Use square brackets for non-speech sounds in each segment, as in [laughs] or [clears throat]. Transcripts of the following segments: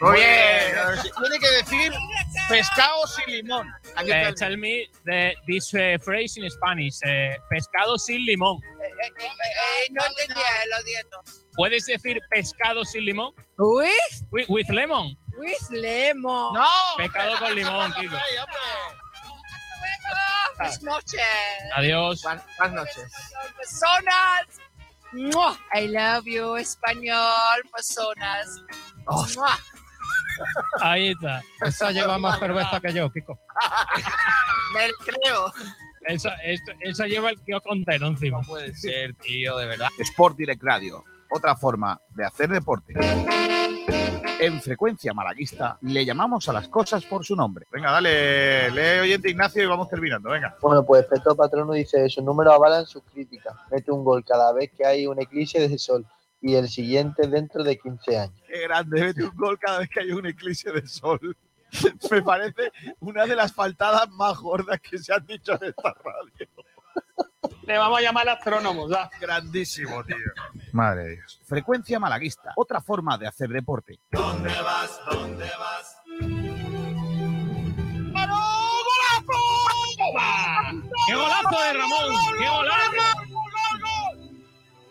Oye, tiene que decir pescado sin limón. Aquí está Eh, el- tell me the, this uh, phrase in Spanish. eh, pescado sin limón. Eh, eh, eh, no entendía, lo siento. ¿Puedes decir pescado sin limón? With, With, with lemon. with lemon. ¡No! Pescado con limón, Kiko. Ay, hombre. Buenas noches. Adiós. Buenas buenas noches. Personas. ¡Mua! I love you, español, personas. Oh. ¡Mua! Ahí está. Esa lleva más cerveza que yo, Kiko. [laughs] Me lo creo. Esa, esa lleva el kiosco entero encima. puede ser, tío, de verdad. Sport Direct Radio, otra forma de hacer deporte. En frecuencia malaguista le llamamos a las cosas por su nombre. Venga, dale, lee oyente Ignacio y vamos terminando, venga. Bueno, pues Peto Patrono dice, sus números avalan sus críticas. Mete un gol cada vez que hay un eclipse de sol y el siguiente dentro de 15 años. Qué grande, mete un gol cada vez que hay un eclipse de sol. [laughs] Me parece una de las faltadas más gordas que se han dicho en esta radio. Le vamos a llamar astrónomos, ya. Grandísimo, tío. Madre de Dios. Frecuencia malaguista, otra forma de hacer deporte. ¡Qué golazo de Ramón! ¡Qué golazo!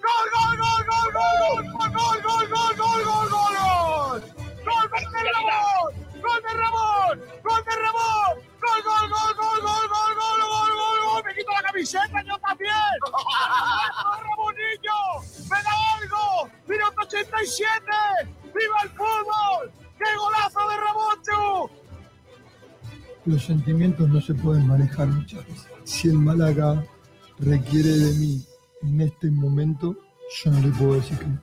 ¡Gol, gol, gol, gol, gol, gol, gol, gol, gol, gol, gol, gol! ¡Gol de Ramón! ¡Gol de Ramón! ¡Gol de Ramón! ¡Gol, gol, gol, gol, gol, gol, gol, gol, gol, gol! ¡Me quito la camiseta, yo también! ¡Gol, Ramonillo! ¡Me da algo! ¡Minuto 87! ¡Viva el fútbol! ¡Qué golazo de Ramón, Los sentimientos no se pueden manejar muchas veces. Si el Málaga requiere de mí en este momento, yo no le puedo decir que no.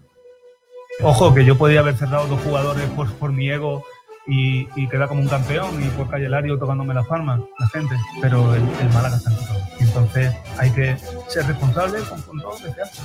Ojo, que yo podía haber cerrado dos jugadores por, por mi ego y, y quedar como un campeón y por Calle Lario tocándome las palmas, la gente. Pero el, el Málaga está en todo. Entonces hay que ser responsable con, con todo lo que se hace.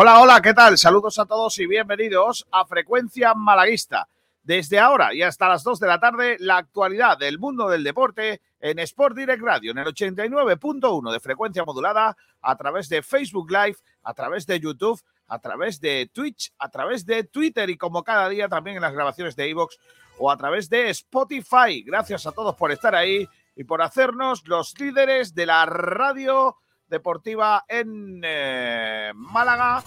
Hola, hola, ¿qué tal? Saludos a todos y bienvenidos a Frecuencia Malaguista. Desde ahora y hasta las 2 de la tarde, la actualidad del mundo del deporte en Sport Direct Radio, en el 89.1 de frecuencia modulada, a través de Facebook Live, a través de YouTube, a través de Twitch, a través de Twitter y como cada día también en las grabaciones de iVoox o a través de Spotify. Gracias a todos por estar ahí y por hacernos los líderes de la radio deportiva en eh, Málaga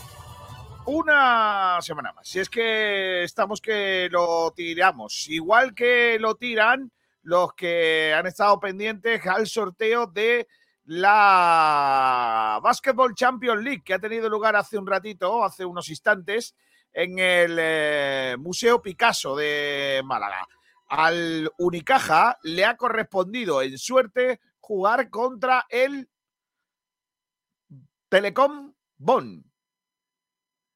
una semana más. Si es que estamos que lo tiramos, igual que lo tiran los que han estado pendientes al sorteo de la Basketball Champions League que ha tenido lugar hace un ratito, hace unos instantes, en el eh, Museo Picasso de Málaga. Al Unicaja le ha correspondido en suerte jugar contra el Telecom Bonn.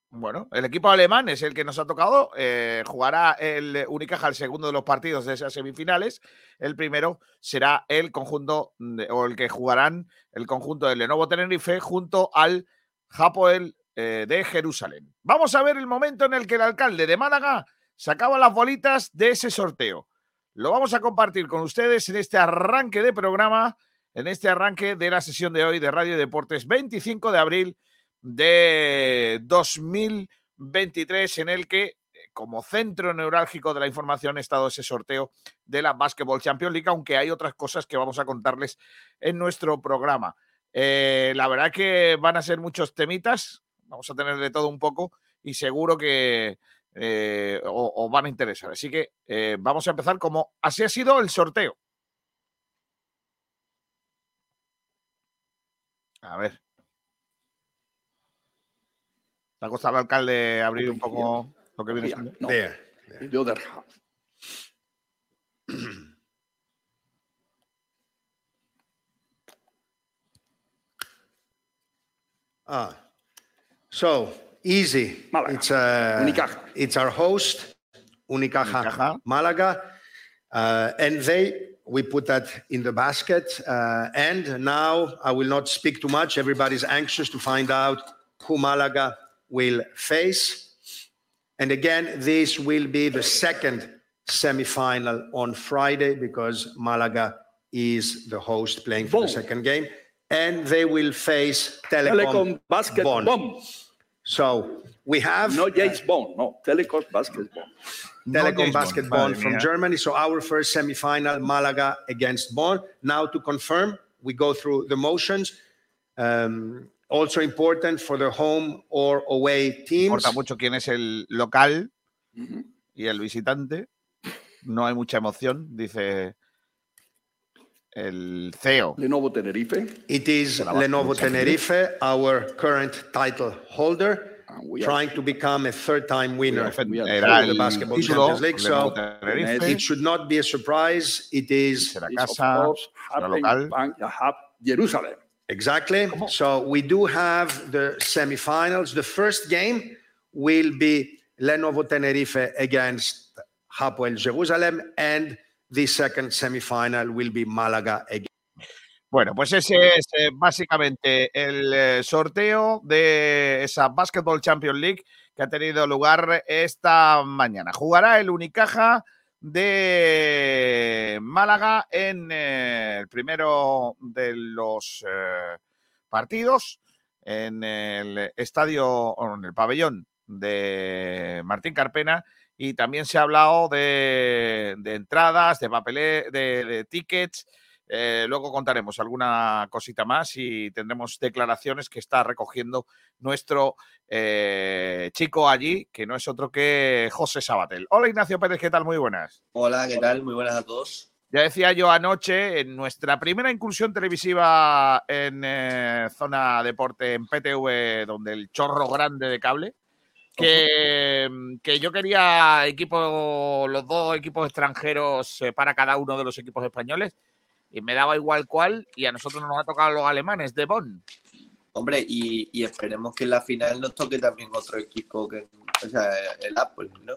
Bueno, el equipo alemán es el que nos ha tocado. eh, jugará el Unicaja el segundo de los partidos de esas semifinales. El primero será el conjunto o el que jugarán el conjunto del Lenovo Tenerife junto al Hapoel eh, de Jerusalén. Vamos a ver el momento en el que el alcalde de Málaga sacaba las bolitas de ese sorteo. Lo vamos a compartir con ustedes en este arranque de programa, en este arranque de la sesión de hoy de Radio Deportes 25 de abril de 2023 en el que eh, como centro neurálgico de la información ha estado ese sorteo de la Basketball Champions League, aunque hay otras cosas que vamos a contarles en nuestro programa. Eh, la verdad que van a ser muchos temitas, vamos a tener de todo un poco y seguro que eh, os van a interesar. Así que vamos a empezar como así ha sido el sorteo. A ver. ¿Te ha costado al alcalde abrir un poco lo que viene siendo? Vea, in the other half. Ah, so easy. Málaga. It's uh, Unicaja. It's our host, Unicaja, Unicaja. Malaga, uh, and they. We put that in the basket, uh, and now I will not speak too much. Everybody's anxious to find out who Malaga will face. And again, this will be the second semifinal on Friday because Malaga is the host playing for the second game. And they will face Telecom, Telecom Basket Bomb. So we have No James Bond, no. Telecom basketball. Bomb. Telecom Basketball madre from mía. Germany. So our first semifinal, Malaga against Bonn. Now to confirm, we go through the motions. Um, also important for the home or away teams. Importa mucho quién es el local Ujú. y el visitante. No hay mucha emoción, dice el CEO. Lenovo Tenerife. It is Se la va a Lenovo. Tenerife, our current title holder, And we are trying to become a third-time winner we are Era of the Basketball Champions League. So it should not be a surprise. It is of casa, course, será happen- local. Bank- uh, Jerusalem. Exactly. So we do have the semifinals. The first game will be Lenovo Tenerife against Hapoel Jerusalem, and the second semifinal will be Malaga against. Bueno, pues ese es eh, básicamente el eh, sorteo de esa Basketball Champions League que ha tenido lugar esta mañana. Jugará el Unicaja de Málaga en eh, el primero de los partidos en el estadio o en el pabellón de Martín Carpena y también se ha hablado de, de entradas, de papelé, de, de tickets. Eh, luego contaremos alguna cosita más y tendremos declaraciones que está recogiendo nuestro eh, chico allí, que no es otro que José Sabatel. Hola Ignacio Pérez, ¿qué tal? Muy buenas. Hola, ¿qué tal? Muy buenas a todos. Ya decía yo anoche, en nuestra primera incursión televisiva en eh, zona deporte en PTV, donde el chorro grande de cable, que, que yo quería equipo, los dos equipos extranjeros eh, para cada uno de los equipos españoles, y me daba igual cuál, y a nosotros nos ha tocado los alemanes de Bonn. Hombre, y, y esperemos que en la final nos toque también otro equipo, que, o sea, el Apple, ¿no?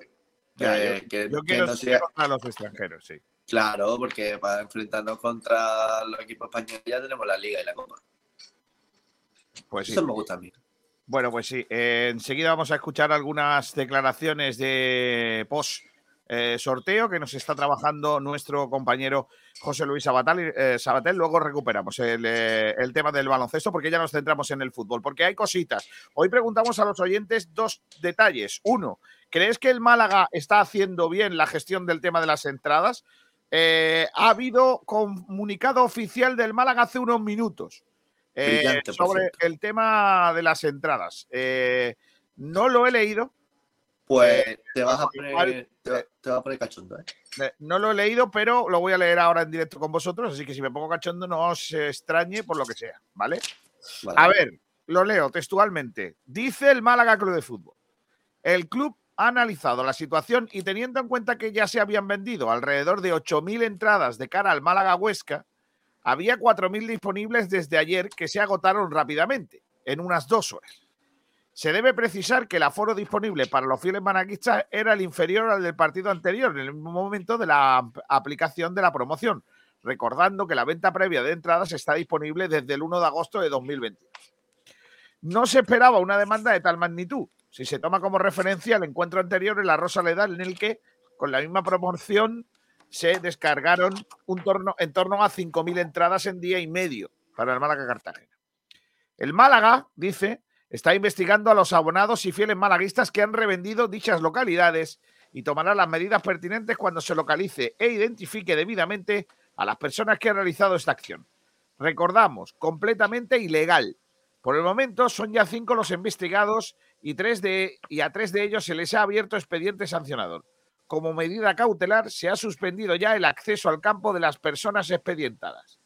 Ya, Que- yo, que- yo que quiero no sea- contra los extranjeros, sí. Claro, porque para enfrentarnos contra los equipos españoles ya tenemos la Liga y la Copa. Pues sí. Eso me gusta a mí. Bueno, pues sí. eh, enseguida vamos a escuchar algunas declaraciones de post eh, sorteo que nos está trabajando nuestro compañero José Luis eh, Sabatel. Luego recuperamos el, el tema del baloncesto porque ya nos centramos en el fútbol. Porque hay cositas. Hoy preguntamos a los oyentes dos detalles. Uno, ¿crees que el Málaga está haciendo bien la gestión del tema de las entradas? Ha habido comunicado oficial del Málaga hace unos minutos eh, sobre el tema de las entradas. Eh, no lo he leído, Pues te vas a igual, poner, te, va- te vas a poner cachondo, ¿eh? eh, no lo he leído, pero lo voy a leer ahora en directo con vosotros, así que si me pongo cachondo no os extrañe por lo que sea, ¿vale? Vale. A ver, lo leo textualmente. Dice el Málaga Club de Fútbol. El club ha analizado la situación y teniendo en cuenta que ya se habían vendido alrededor de 8.000 entradas de cara al Málaga Huesca, había 4.000 disponibles desde ayer que se agotaron rápidamente, en unas dos horas. Se debe precisar que el aforo disponible para los fieles managuistas era el inferior al del partido anterior, en el mismo momento de la ap- aplicación de la promoción, recordando que la venta previa de entradas está disponible desde el 1 de agosto de 2022. No se esperaba una demanda de tal magnitud, si se toma como referencia el encuentro anterior en la Rosa Ledal, en el que, con la misma promoción, se descargaron un torno, en torno a 5.000 entradas en día y medio para el Málaga Cartagena. El Málaga, dice, está investigando a los abonados y fieles malaguistas que han revendido dichas localidades y tomará las medidas pertinentes cuando se localice e identifique debidamente a las personas que han realizado esta acción. Recordamos, completamente ilegal. Por el momento son ya cinco los investigados y, tres de, y a tres de ellos se les ha abierto expediente sancionador. Como medida cautelar, se ha suspendido ya el acceso al campo de las personas expedientadas.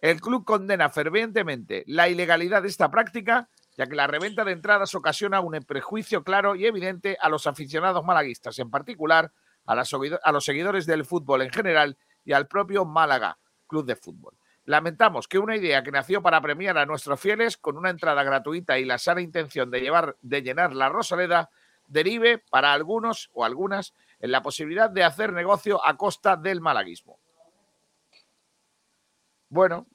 El club condena fervientemente la ilegalidad de esta práctica, ya que la reventa de entradas ocasiona un prejuicio claro y evidente a los aficionados malaguistas, en particular a, los seguidores del fútbol en general y al propio Málaga Club de Fútbol. Lamentamos que una idea que nació para premiar a nuestros fieles con una entrada gratuita y la sana intención de, llevar, de llenar la Rosaleda derive para algunos o algunas en la posibilidad de hacer negocio a costa del malaguismo. Bueno,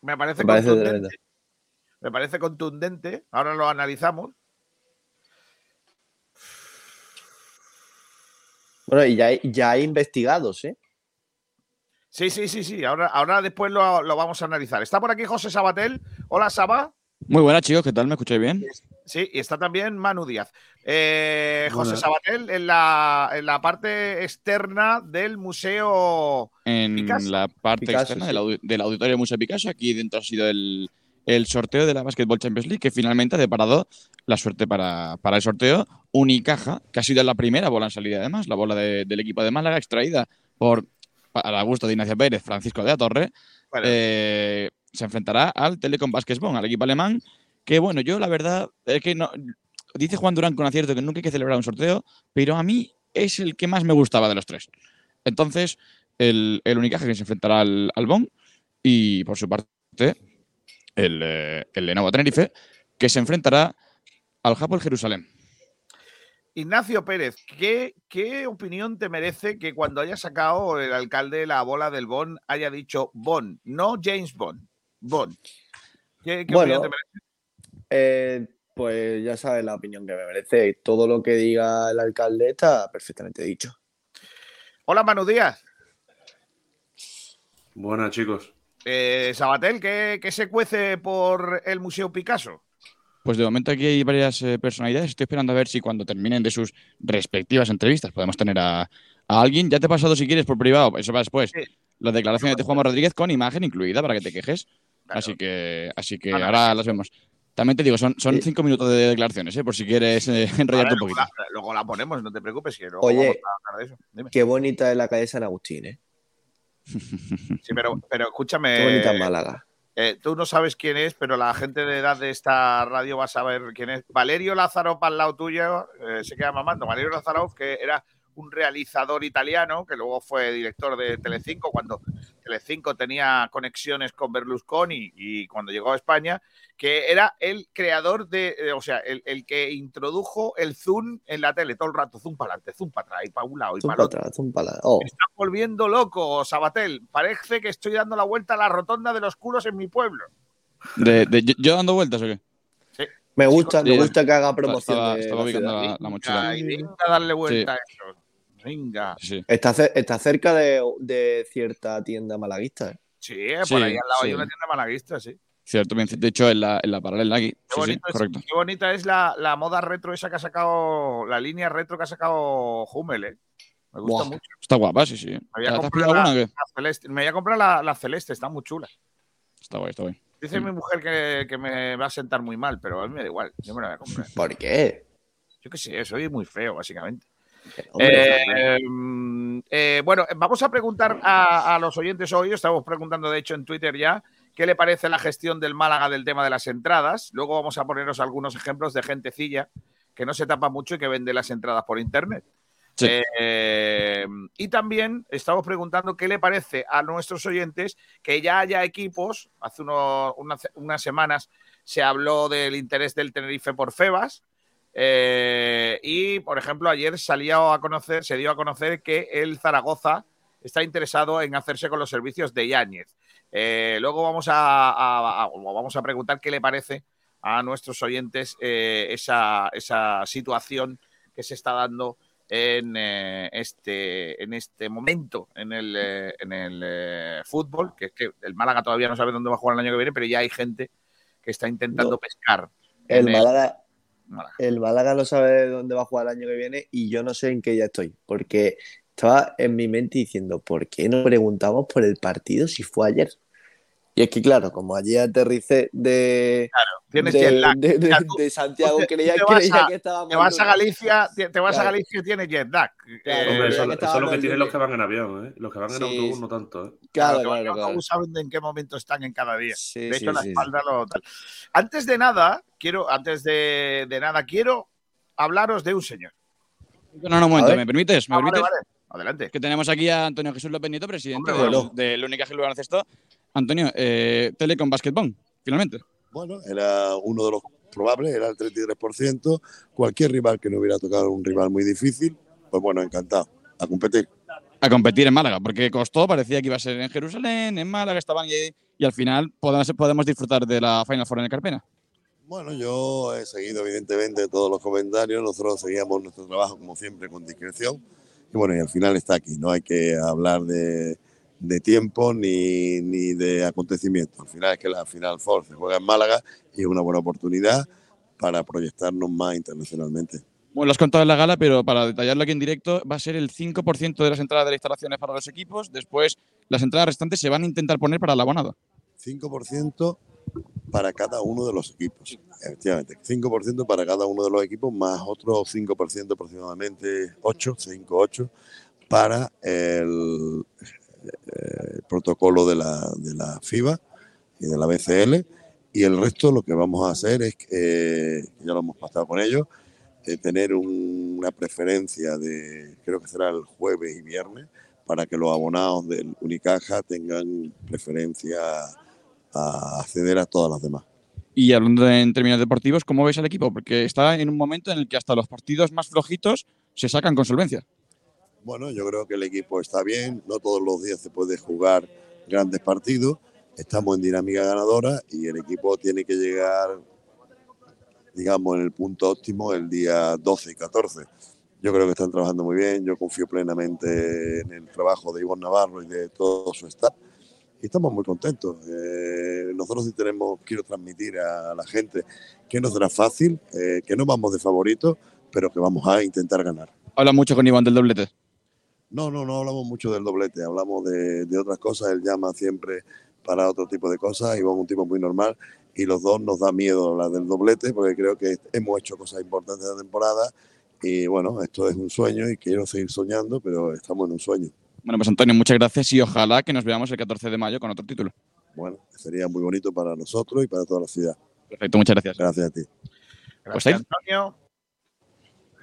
me parece, Me parece contundente. tremendo. Me parece contundente. Ahora lo analizamos. Bueno, y ya hay, ya hay investigados, ¿eh? Sí, sí, sí, sí. Ahora, ahora después lo, lo vamos a analizar. Está por aquí José Sabatel. Hola, Saba. Muy buenas, chicos, ¿qué tal? ¿Me escucháis bien? Sí, y está también Manu Díaz. Eh, José Buenas. Sabatel en la, en la parte externa del Museo En Picasso. la parte Picasso, externa sí. del, audi- del auditorio Museo Picasso, aquí dentro ha sido el, el sorteo de la Basketball Champions League, que finalmente ha deparado la suerte para, para el sorteo. Unicaja, que ha sido la primera bola en salida, además, la bola de- del equipo de Málaga, extraída por, para gusto de Ignacio Pérez, Francisco de la Torre, Bueno. eh, se enfrentará al Telecom Basketball, al equipo alemán, que bueno, yo la verdad es que no. Dice Juan Durán con acierto que nunca hay que celebrar un sorteo, pero a mí es el que más me gustaba de los tres. Entonces, el, el que se enfrentará al, al Bonn y por su parte el, eh, el Lenovo Tenerife que se enfrentará al Hapoel Jerusalén. Ignacio Pérez, ¿qué, ¿qué opinión te merece que cuando haya sacado el alcalde la bola del Bond haya dicho Bond, no James Bond, Bond? ¿Qué, qué Bueno, opinión te merece? Eh, pues ya sabes la opinión que me merece. Todo lo que diga el alcalde está perfectamente dicho. Hola, Manu Díaz. Buenas, chicos. Eh, Sabatel, ¿qué, qué se cuece por el Museo Picasso? Pues de momento aquí hay varias eh, personalidades. Estoy esperando a ver si cuando terminen de sus respectivas entrevistas podemos tener a, a alguien. Ya te he pasado si quieres por privado, eso va después. Las declaraciones de Juanma Rodríguez con imagen incluida para que te quejes. Así que, así que ahora las vemos. También te digo, son, son cinco minutos de declaraciones, ¿eh? por si quieres eh, [laughs] enrollarte Vale, un poquito. la, luego la ponemos, no te preocupes. Que luego Oye, vamos a hablar de eso. Dime. Qué bonita es la calle San Agustín, ¿eh? [laughs] Sí, pero, pero escúchame. Qué bonita es Málaga. Eh, tú no sabes quién es, pero la gente de edad de esta radio va a saber quién es. Valerio Lázaro, al lado tuyo, eh, se queda mamando. Valerio Lázaro, que era un realizador italiano, que luego fue director de Telecinco, cuando Telecinco tenía conexiones con Berlusconi y cuando llegó a España, que era el creador de, eh, o sea, el, el que introdujo el zoom en la tele todo el rato, zoom para adelante, zoom para atrás, y para un lado y para pa' el otro. atrás, zum pa' la- Oh, Me estás volviendo loco, Sabatel. Parece que estoy dando la vuelta a la rotonda de los culos en mi pueblo. De- de- yo- ¿Yo dando vueltas o qué? me gusta, me gusta que haga promoción estaba- de estaba ciudad. la- la mochila. Darle vuelta a eso. Venga. Sí. Está, está cerca de, de cierta tienda malaguista. ¿eh? Sí, eh, Sí, por ahí al lado hay sí. una tienda malaguista, sí. Cierto, bien, de hecho, en la, en la paralela aquí. Qué, Sí, sí, bonito es- correcto. qué bonita es la, la moda retro esa que ha sacado, la línea retro que ha sacado Hummel, eh. Me gusta Buah, mucho. Está guapa, sí, sí. Me ¿Te voy a comprar la, alguna la celeste. Me voy a comprar la, la celeste, está muy chula. Está guay, está guay. Dice mi mujer que, que me va a sentar muy mal, pero a mí me da igual. Yo me la voy a comprar. ¿Por qué? Yo qué sé, soy muy feo, básicamente. Hombre, Eh, eh, bueno, vamos a preguntar a, a los oyentes hoy, estamos preguntando de hecho en Twitter ya, qué le parece la gestión del Málaga del tema de las entradas. Luego vamos a poneros algunos ejemplos de gentecilla que no se tapa mucho y que vende las entradas por internet. Sí. Eh, y también estamos preguntando qué le parece a nuestros oyentes que ya haya equipos. Hace unas semanas se habló del interés del Tenerife por Febas. Eh, y, por ejemplo, ayer salía a conocer, se dio a conocer que el Zaragoza está interesado en hacerse con los servicios de Yáñez. Eh, luego vamos a, a- a- vamos a preguntar qué le parece a nuestros oyentes eh, esa, esa situación que se está dando en, eh, este, en este momento en el, en el fútbol, que es que el Málaga todavía no sabe dónde va a jugar el año que viene, pero ya hay gente que está intentando No. pescar. El Málaga, El Málaga no sabe dónde va a jugar el año que viene y yo no sé en qué ya estoy. Porque estaba en mi mente diciendo, ¿por qué no preguntamos por el partido si fue ayer? Y es que, claro, como allí aterricé de, tienes de, jet lag. de- de- tú- de Santiago, te- creía, te vas creía a- que estaba Te vas a Galicia, te, te vas a Claro. Galicia y tienes jet lag. Claro, Eh, Hombre, eso, que eso es lo que tienen de- los que van en avión, ¿eh? Los que van en Sí, autobús no tanto, ¿eh? Claro, que van claro, en claro. autobús saben en qué momento están en cada día. Sí, de sí, hecho, la sí, sí. espalda lo tal. Antes de nada, quiero, antes de, de nada, quiero hablaros de un señor. No, no, un momento. ¿me permites? ¿Me Ah, vale, permites? vale. Adelante. Que tenemos aquí a Antonio Jesús López Nieto, presidente Hombre, bueno. del Única Gil Baloncesto. Antonio, eh, Telecom Basketball, finalmente. Bueno, era uno de los probables, era el 33%. Cualquier rival que no hubiera tocado un rival muy difícil, pues bueno, encantado. A competir. A competir en Málaga, porque costó, parecía que iba a ser en Jerusalén, en Málaga, estaban y, y al final podemos, podemos disfrutar de la Final Four en el Carpena. Bueno, yo he seguido evidentemente todos los comentarios. Nosotros seguíamos nuestro trabajo como siempre con discreción. Y bueno, y al final está aquí. No hay que hablar de, de tiempo ni, ni de acontecimientos. Al final es que la Final Four se juega en Málaga y es una buena oportunidad para proyectarnos más internacionalmente. Bueno, lo has contado en la gala, pero para detallarlo aquí en directo, va a ser el 5% de las entradas de las instalaciones para los equipos. Después, las entradas restantes se van a intentar poner para la abonado. 5% para cada uno de los equipos. Efectivamente, 5% para cada uno de los equipos, más otro 5% aproximadamente, 8, 5, 8, para el, eh, protocolo de la, de la FIBA y de la BCL. Y el resto lo que vamos a hacer es, eh, ya lo hemos pasado con ellos, eh, tener un- una preferencia de, creo que será el jueves y viernes, para que los abonados del Unicaja tengan preferencia a acceder a todas las demás. Y hablando en términos deportivos, ¿cómo veis al equipo? Porque está en un momento en el que hasta los partidos más flojitos se sacan con solvencia. Bueno, yo creo que el equipo está bien, no todos los días se puede jugar grandes partidos, estamos en dinámica ganadora y el equipo tiene que llegar, digamos, en el punto óptimo el día 12 y 14. Yo creo que están trabajando muy bien, yo confío plenamente en el trabajo de Ivonne Navarro y de todo su staff y estamos muy contentos. Eh, nosotros sí tenemos, quiero transmitir a la gente que no será fácil, eh, que no vamos de favoritos, pero que vamos a intentar ganar. Habla mucho con Iván del doblete. No, no, no hablamos mucho del doblete, hablamos de, de otras cosas. Él llama siempre para otro tipo de cosas. Iván es un tipo muy normal y los dos nos da miedo la del doblete porque creo que hemos hecho cosas importantes de la temporada y bueno, esto es un sueño y quiero seguir soñando, pero estamos en un sueño. Bueno, pues Antonio, muchas gracias y ojalá que nos veamos el 14 de mayo con otro título. Bueno, sería muy bonito para nosotros y para toda la ciudad. Perfecto, muchas gracias. Gracias a ti. Pues ahí, Antonio.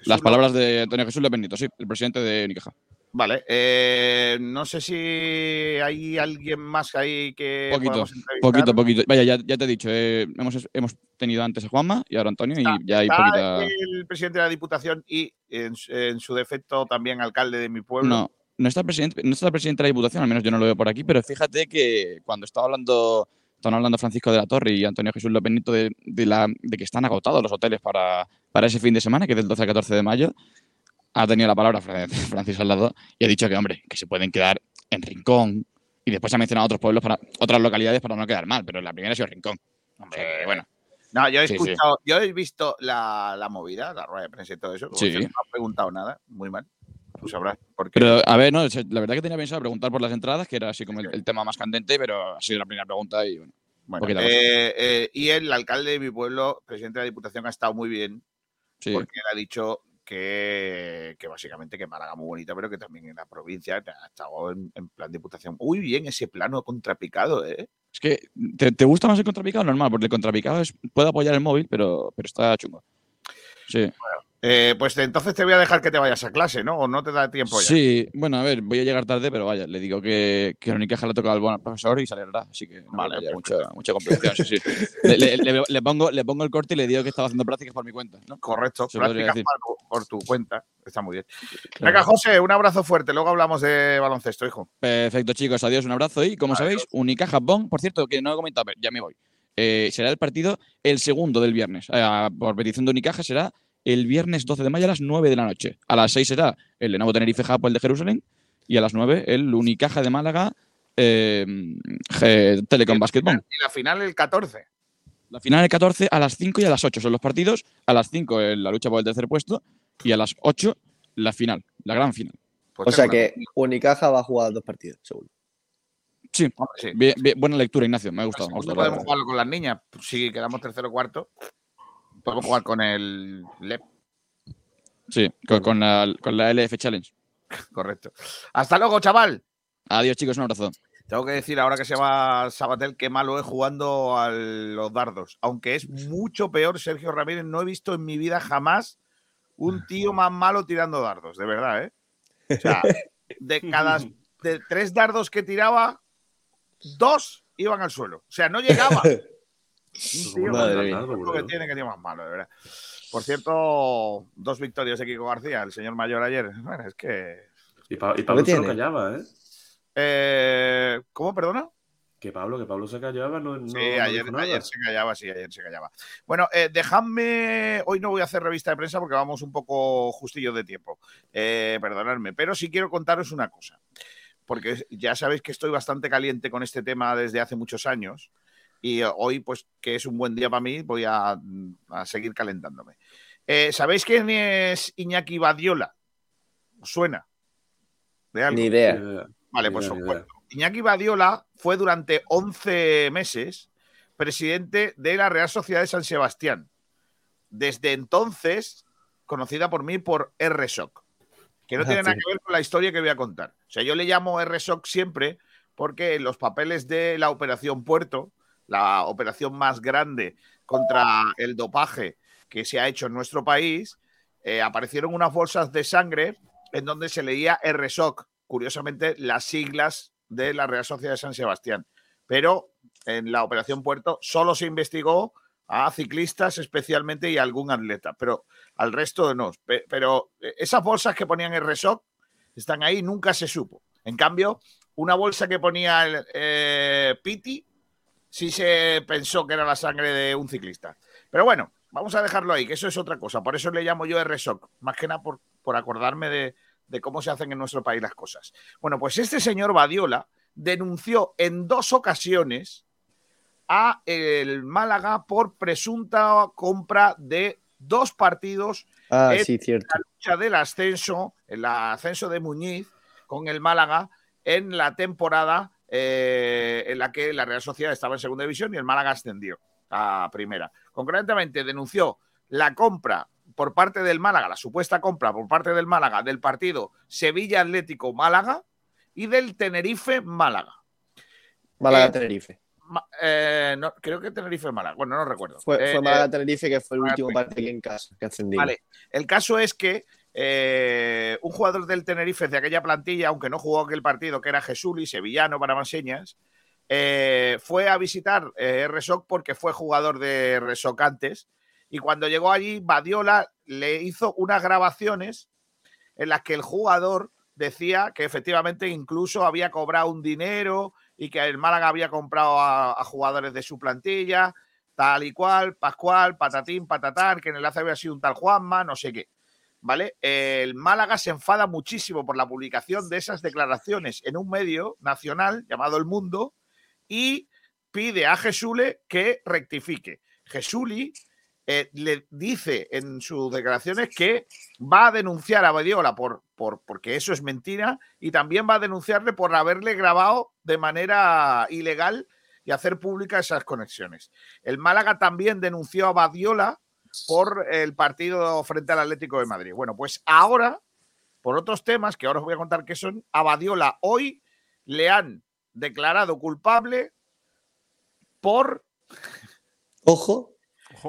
las palabras de Antonio Jesús López Nieto, sí, el presidente de Unicaja. Vale, eh, no sé si hay alguien más ahí que Poquito, poquito, poquito. Vaya, ya, ya te he dicho, eh, hemos, hemos tenido antes a Juanma y ahora Antonio y ya hay Está poquita... el presidente de la Diputación y, en, su- en su defecto, también alcalde de mi pueblo. No, no está, el presidente, no está el presidente de la Diputación, al menos yo no lo veo por aquí, pero fíjate que cuando estaba hablando, estaban hablando Francisco de la Torre y Antonio Jesús López Nieto de, de la, de que están agotados los hoteles para, para ese fin de semana, que es del 12 al 14 de mayo, ha tenido la palabra Fran- Francisco al lado y ha dicho que, hombre, que se pueden quedar en Rincón y después ha mencionado otros pueblos, para otras localidades para no quedar mal, pero la primera ha sido Rincón. Hombre, que, bueno. No, yo he Sí, sí. escuchado, yo he visto la, la movida, la rueda de prensa y todo eso. Sí. No ha preguntado nada, muy mal. Tú sabrás por qué. Pero, a ver, no, la verdad que tenía pensado preguntar por las entradas, que era así como el, el tema más candente, pero ha sido la primera pregunta y bueno. Bueno, eh, eh, y el alcalde de mi pueblo, presidente de la Diputación, ha estado muy bien Sí. porque él ha dicho que, que básicamente que Málaga muy bonita, pero que también en la provincia ha estado en, en plan Diputación. Muy bien ese plano contrapicado, ¿eh? Es que, ¿te, te gusta más el contrapicado? Normal, porque el contrapicado es, puede apoyar el móvil, pero, pero está chungo. Sí. Eh, pues entonces te voy a dejar que te vayas a clase, ¿no? ¿O no te da tiempo ya? Sí, bueno, a ver, voy a llegar tarde, pero vaya, le digo que, que Unicaja le ha tocado al buen profesor y saldrá, así que no Vale, vale, mucha, mucha complicación, sí, sí. Le, le- le- le pongo, le pongo el corte y le digo que estaba haciendo prácticas por mi cuenta, ¿no? Correcto, Se prácticas por, por tu cuenta. Está muy bien. Venga, José, un abrazo fuerte. Luego hablamos de baloncesto, hijo. Perfecto, chicos. Adiós, un abrazo. Y como sabéis, Unicaja Bonn, por cierto, que no he comentado, pero ya me voy. Eh, será el partido el segundo del viernes. Eh, por petición de Unicaja será el viernes 12 de mayo a las 9 de la noche. A las 6 será el Lenovo Tenerife Japón, el de Jerusalén. Y a las 9 el Unicaja de Málaga eh, Telecom Basketball. Y la final el 14. La final el 14 a las 5 y a las 8 son los partidos. A las 5 en la lucha por el tercer puesto. Y a las 8 la final, la gran final. Pues O sea que Unicaja va a jugar dos partidos, seguro. Sí, sí. Bien- bien- buena lectura, Ignacio. Me ha gustado. me ha ¿Dónde gustado, la podemos jugarlo con las niñas? Si quedamos tercero o cuarto, podemos jugar con el LEP. Sí, con, con la, con la LF Challenge. Correcto. Hasta luego, chaval. Adiós, chicos. Un abrazo. Tengo que decir ahora que se va Sabatel que malo es jugando a los dardos. Aunque es mucho peor Sergio Ramírez. No he visto en mi vida jamás un tío más malo tirando dardos, de verdad, ¿eh? O sea, de cada de tres dardos que tiraba, dos iban al suelo. O sea, no llegaba. [laughs] Un tío Madre con mía. lo que tiene que tiene más malo, de verdad. Por cierto, dos victorias de Kiko García, el señor mayor ayer. Bueno, es que. Y, Pa- y Pablo se callaba, ¿eh? Eh, ¿Cómo, perdona? Que Pablo, que Pablo se callaba, no, no, Sí, ayer, ayer se callaba, sí, ayer se callaba. Bueno, eh, dejadme. Hoy no voy a hacer revista de prensa porque vamos un poco justillos de tiempo. Eh, perdonadme, pero sí quiero contaros una cosa. Porque ya sabéis que estoy bastante caliente con este tema desde hace muchos años. Y eh, hoy, pues, que es un buen día para mí, voy a, a seguir calentándome. Eh, ¿Sabéis quién es Iñaki Badiola? ¿Os suena? ¿De algo? Ni idea. Vale, Ni pues idea, os ni cuento. Iñaki Badiola fue durante 11 meses presidente de la Real Sociedad de San Sebastián. Desde entonces, conocida por mí por RSOC, que no Ah, tiene nada que ver con la historia que voy a contar. O sea, yo le llamo RSOC siempre porque en los papeles de la Operación Puerto, la operación más grande contra el dopaje que se ha hecho en nuestro país, eh, aparecieron unas bolsas de sangre en donde se leía RSOC, curiosamente las siglas de la Real Sociedad de San Sebastián. Pero en la Operación Puerto solo se investigó a ciclistas especialmente y a algún atleta, pero al resto no. Pe- Pero eh, esas bolsas que ponían RSOC están ahí, nunca se supo. En cambio, una bolsa que ponía el eh, Piti, sí se pensó que era la sangre de un ciclista. Pero bueno, vamos a dejarlo ahí, que eso es otra cosa. Por eso le llamo yo RSOC, más que nada por, por acordarme de, de cómo se hacen en nuestro país las cosas. Bueno, pues este señor Badiola denunció en dos ocasiones a el Málaga por presunta compra de dos partidos Ah, en sí, cierto. la lucha del ascenso, el ascenso de Muñiz con el Málaga en la temporada eh, en la que la Real Sociedad estaba en segunda división y el Málaga ascendió a primera. Concretamente denunció la compra por parte del Málaga, la supuesta compra por parte del Málaga del partido Sevilla Atlético Málaga y del Tenerife Málaga. Málaga Eh, Tenerife. Eh, no, creo que Tenerife Málaga. Bueno, no recuerdo. Fue, fue Málaga Tenerife que fue el último partido en casa que ascendimos. Vale, el caso es que eh, un jugador del Tenerife de aquella plantilla, aunque no jugó aquel partido, que era Jesuli, sevillano para más señas, eh, fue a visitar eh, Resoc porque fue jugador de Resoc antes. Y cuando llegó allí, Badiola le hizo unas grabaciones en las que el jugador decía que efectivamente incluso había cobrado un dinero y que el Málaga había comprado a, a jugadores de su plantilla, tal y cual, Pascual, patatín, patatán, que en el enlace había sido un tal Juanma, no sé qué. ¿Vale? El Málaga se enfada muchísimo por la publicación de esas declaraciones en un medio nacional llamado El Mundo y pide a Jesule que rectifique. Jesuli eh, le dice en sus declaraciones que va a denunciar a Badiola por, por, porque eso es mentira y también va a denunciarle por haberle grabado de manera ilegal y hacer públicas esas conexiones. El Málaga también denunció a Badiola por el partido frente al Atlético de Madrid. Bueno, pues ahora, por otros temas que ahora os voy a contar que son, a Badiola hoy le han declarado culpable por Ojo.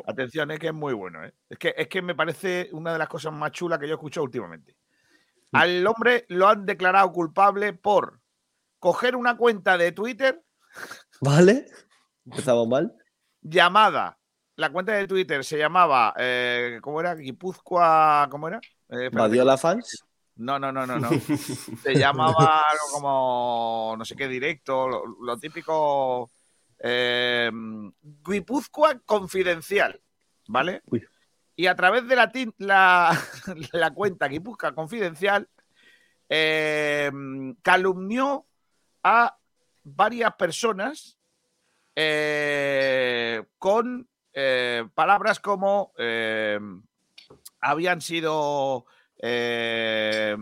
Atención, es que es muy bueno. ¿eh? Es, que, es que me parece una de las cosas más chulas que yo he escuchado últimamente. Al hombre lo han declarado culpable por coger una cuenta de Twitter ¿Vale? Empezamos [laughs] mal. llamada. La cuenta de Twitter se llamaba. eh, ¿Cómo era? Guipúzcoa. ¿Cómo era? Eh. Badiola fans. No, no, no, no, no. [laughs] Se llamaba algo como no sé qué directo, lo, lo típico eh, Guipúzcoa Confidencial, ¿vale? Y a través de la, [laughs] la cuenta Guipúzcoa Confidencial eh, calumnió a varias personas eh, con eh, palabras como eh, habían sido eh,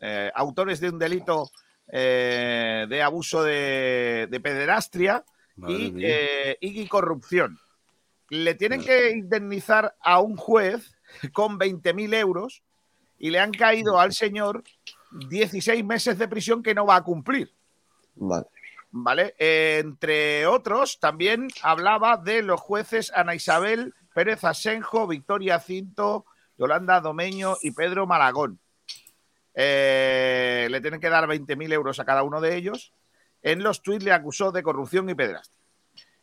eh, autores de un delito eh, de abuso de, de pederastria y, corrupción. Le tienen que indemnizar a un juez con 20.000 euros y le han caído al señor 16 meses de prisión que no va a cumplir. Vale. ¿Vale? Eh, entre otros, también hablaba de los jueces Ana Isabel Pérez Asenjo, Victoria Cinto, Yolanda Domeño y Pedro Malagón. Eh, le tienen que dar 20.000 euros a cada uno de ellos. En los tuits le acusó de corrupción y pederastia.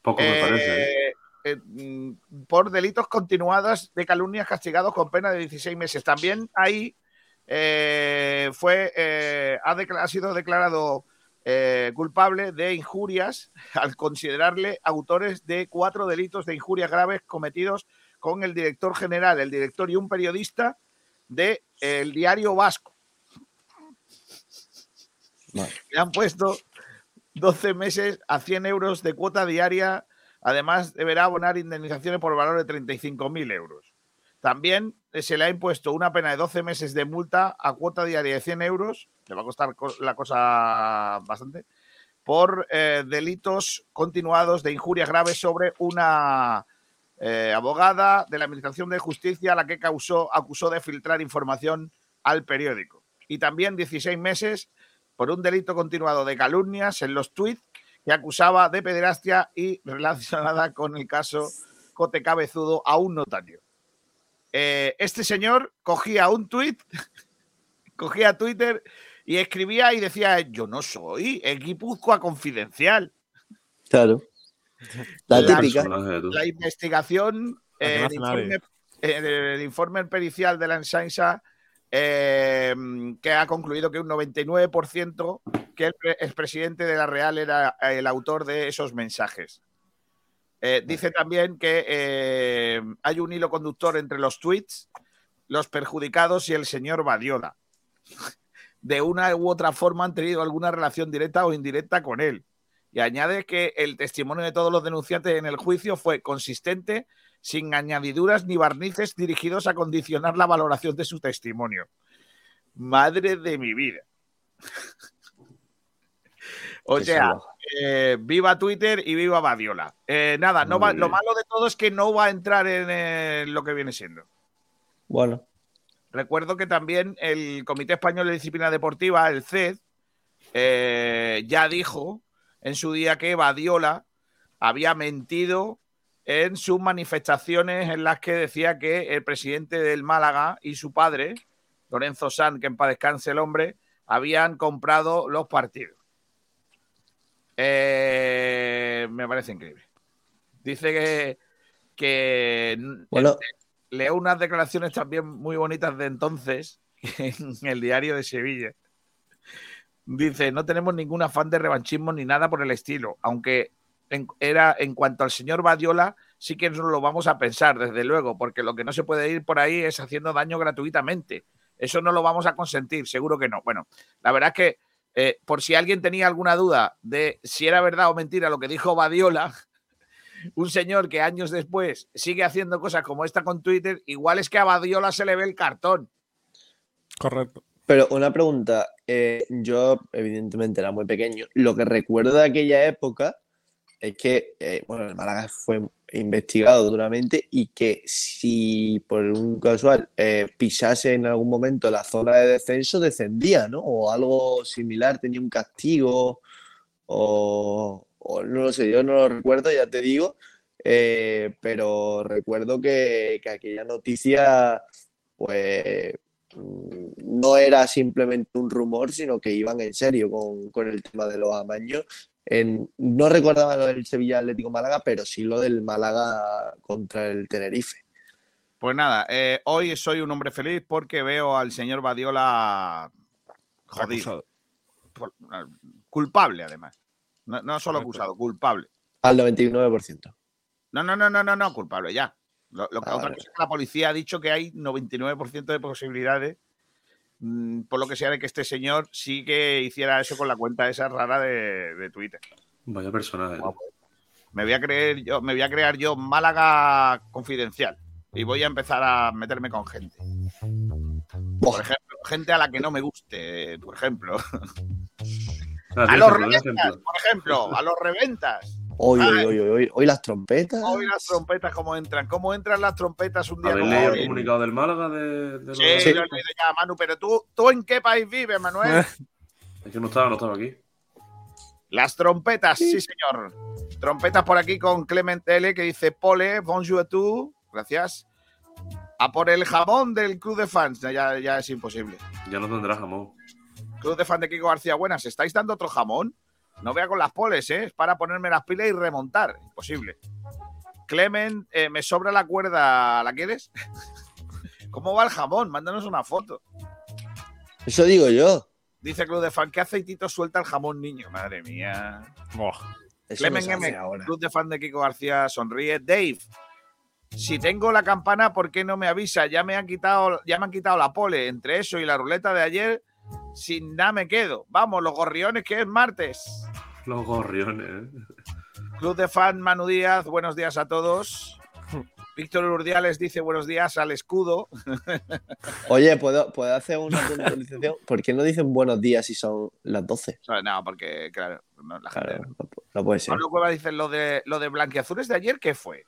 Poco me Eh, parece. ¿eh? eh, mm, por delitos continuados de calumnias castigados con pena de 16 meses. También ahí fue, ha sido declarado eh, culpable de injurias [laughs] al considerarle autores de cuatro delitos de injurias graves cometidos con el director general, el director y un periodista de eh, el diario Vasco. Le han puesto 12 meses a 100 euros de cuota diaria. Además, deberá abonar indemnizaciones por valor de 35.000 euros. También se le ha impuesto una pena de 12 meses de multa a cuota diaria de 100 euros. Le va a costar co- la cosa bastante. Por eh, delitos continuados de injurias graves sobre una eh, abogada de la Administración de Justicia a la que causó, acusó de filtrar información al periódico. Y también 16 meses por un delito continuado de calumnias en los tuits que acusaba de pederastia y relacionada con el caso Cote Cabezudo a un notario. Eh, este señor cogía un tuit, [laughs] cogía Twitter y escribía y decía, yo no soy el Guipúzcoa Confidencial. Claro. La La- típica. La investigación, eh, informe, eh, el informe pericial de la Ensaisa eh, que ha concluido que un 99% que el, pre- el presidente de la Real era el autor de esos mensajes. Eh, dice también que eh, hay un hilo conductor entre los tweets, los perjudicados y el señor Badiola. [laughs] De una u otra forma han tenido alguna relación directa o indirecta con él. Y añade que el testimonio de todos los denunciantes en el juicio fue consistente, sin añadiduras ni barnices dirigidos a condicionar la valoración de su testimonio. Madre de mi vida. [laughs] O sea. Eh, viva Twitter y viva Badiola. Eh, nada, no va- lo malo de todo es que no va a entrar en eh, lo que viene siendo. Bueno, Recuerdo que también el Comité Español de Disciplina Deportiva, el CED, ya dijo en su día que Badiola había mentido en sus manifestaciones en las que decía que el presidente del Málaga y su padre, Lorenzo San, que en paz descanse el hombre, habían comprado los partidos. Eh, me parece increíble. Dice que, que Bueno. leo unas declaraciones también muy bonitas de entonces [laughs] en el diario de Sevilla. Dice, no tenemos ningún afán de revanchismo ni nada por el estilo, aunque en, era en cuanto al señor Badiola, sí que nos lo vamos a pensar, desde luego, porque lo que no se puede ir por ahí es haciendo daño gratuitamente. Eso no lo vamos a consentir, seguro que no. Bueno, la verdad es que eh, por si alguien tenía alguna duda de si era verdad o mentira lo que dijo Badiola, [laughs] un señor que años después sigue haciendo cosas como esta con Twitter, igual es que a Badiola se le ve el cartón. Correcto. Pero una pregunta, eh, yo evidentemente era muy pequeño. Lo que recuerdo de aquella época es que, eh, bueno, el Málaga fue investigado duramente y que si por un casual eh, pisase en algún momento la zona de descenso, descendía, ¿no? O algo similar, tenía un castigo o, no lo sé, yo no lo recuerdo, ya te digo, eh, pero recuerdo que, que aquella noticia, pues mm, no era simplemente un rumor, sino que iban en serio con, con el tema de los amaños. En- no recordaba lo del Sevilla Atlético Málaga, pero sí lo del Málaga contra el Tenerife. Pues nada, eh, hoy soy un hombre feliz porque veo al señor Badiola jodido. Por- ah, culpable, además. No, no solo acusado, culpable. Al 99%. No, no, no, no, no, no, culpable, ya. Lo, lo que Ah, otra vale. cosa es que la policía ha dicho que hay 99% de posibilidades, por lo que sea, de que este señor sí que hiciera eso con la cuenta esa rara de, de Twitter. Vaya personaje. ¿no? Me voy a creer yo, me voy a crear yo Málaga confidencial y voy a empezar a meterme con gente. Por ejemplo, gente a la que no me guste, por ejemplo. A los reventas, por ejemplo, a los reventas. Hoy, hoy, hoy, hoy, hoy, hoy las trompetas. Hoy las trompetas, ¿cómo entran? ¿Cómo entran las trompetas un día ¿Habéis como leído el hoy? comunicado del Málaga de, de lo Sí, lo leído ya, Manu, pero tú, ¿tú en qué país vives, Manuel? [laughs] Es que no estaba, no estaba aquí. Las trompetas, sí, señor. Trompetas por aquí con Clement L que dice Pole, bonjour a tú. Gracias. A por el jamón del club de fans. Ya, ya es imposible. Ya no tendrá jamón. Club de fans de Kiko García Buenas. ¿Estáis dando otro jamón? No vea con las poles, ¿eh? Es para ponerme las pilas y remontar. Imposible. Clement, eh, me sobra la cuerda. ¿La quieres? [laughs] ¿Cómo va el jamón? Mándanos una foto. Eso digo yo. Dice Club de Fan, ¿qué aceitito suelta el jamón niño? Madre mía. Eso Clemen no se hace M, ahora. Club de Fan de Kiko García sonríe. Dave, si tengo la campana, ¿por qué no me avisa? Ya me han quitado, ya me han quitado la pole. Entre eso y la ruleta de ayer, sin nada me quedo. Vamos, los gorriones, que es martes. Los gorriones. ¿eh? Club de Fan Manu Díaz, buenos días a todos. Víctor Urdiales dice buenos días al escudo. Oye, ¿puedo, ¿puedo hacer una puntualización? [laughs] ¿Por qué no dicen buenos días si son las 12? No, porque, claro, no, la gente- no puede ser. Pablo Cueva dice lo de lo de blanquiazules de ayer, ¿qué fue?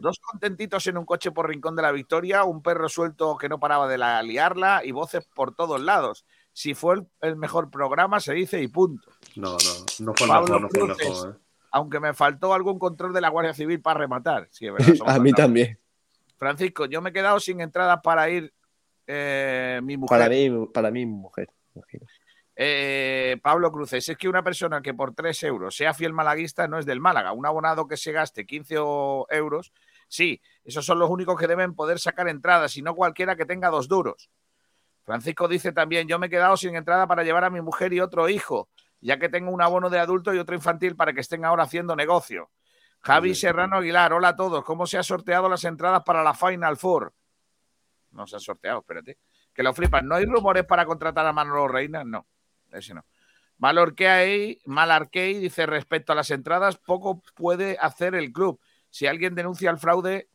Dos contentitos en un coche por Rincón de la Victoria, un perro suelto que no paraba de la liarla y voces por todos lados. Si fue el, el mejor programa, se dice y punto. No, no, no fue el Pablo mejor, no fue el Cruces, mejor. ¿eh? Aunque me faltó algún control de la Guardia Civil para rematar. Sí, es verdad, [laughs] somos A mí también. Francisco, yo me he quedado sin entradas para ir eh, mi mujer. Para mí, para mí, mujer. Eh, Pablo Cruces, es que una persona que por 3 euros sea fiel malaguista no es del Málaga. Un abonado que se gaste 15 o- euros, sí, esos son los únicos que deben poder sacar entradas y no cualquiera que tenga dos duros. Francisco dice también, yo me he quedado sin entrada para llevar a mi mujer y otro hijo, ya que tengo un abono de adulto y otro infantil para que estén ahora haciendo negocio. Javi Serrano Aguilar, hola a todos. ¿Cómo se han sorteado las entradas para la Final Four? No se han sorteado, espérate. Que lo flipan. ¿No hay rumores para contratar a Manolo Reina? No, ese no. Malorquey, Malarkey dice respecto a las entradas, poco puede hacer el club. Si alguien denuncia el fraude,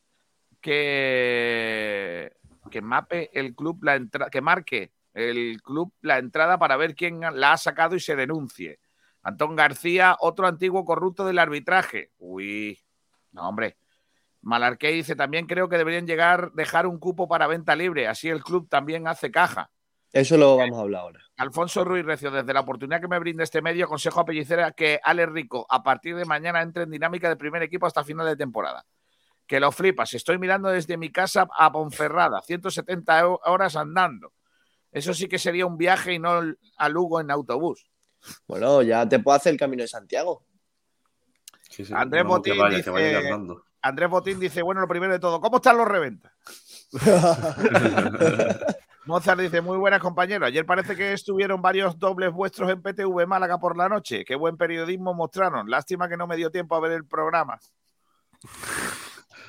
que, que mape el club la entrada, que marque el club la entrada para ver quién la ha sacado y se denuncie. Antón García, otro antiguo corrupto del arbitraje. Uy, no, hombre. Malarkey dice también creo que deberían llegar, dejar un cupo para venta libre, así el club también hace caja. Eso lo vamos a hablar ahora. Alfonso Ruiz Recio, desde la oportunidad que me brinda este medio, aconsejo a Pellicera que Ale Rico a partir de mañana entre en dinámica de primer equipo hasta final de temporada. Que lo flipas. Estoy mirando desde mi casa a Ponferrada, 170 ho- horas andando. Eso sí que sería un viaje y no a Lugo en autobús. Bueno, ya te puedo hacer el camino de Santiago. Sí, sí, Andrés no, Botín vaya, dice. Andrés Botín dice, bueno, lo primero de todo, ¿cómo están los reventas? [laughs] Mozart dice, muy buenas compañeros. Ayer parece que estuvieron varios dobles vuestros en PTV Málaga por la noche. Qué buen periodismo mostraron. Lástima que no me dio tiempo a ver el programa. [laughs]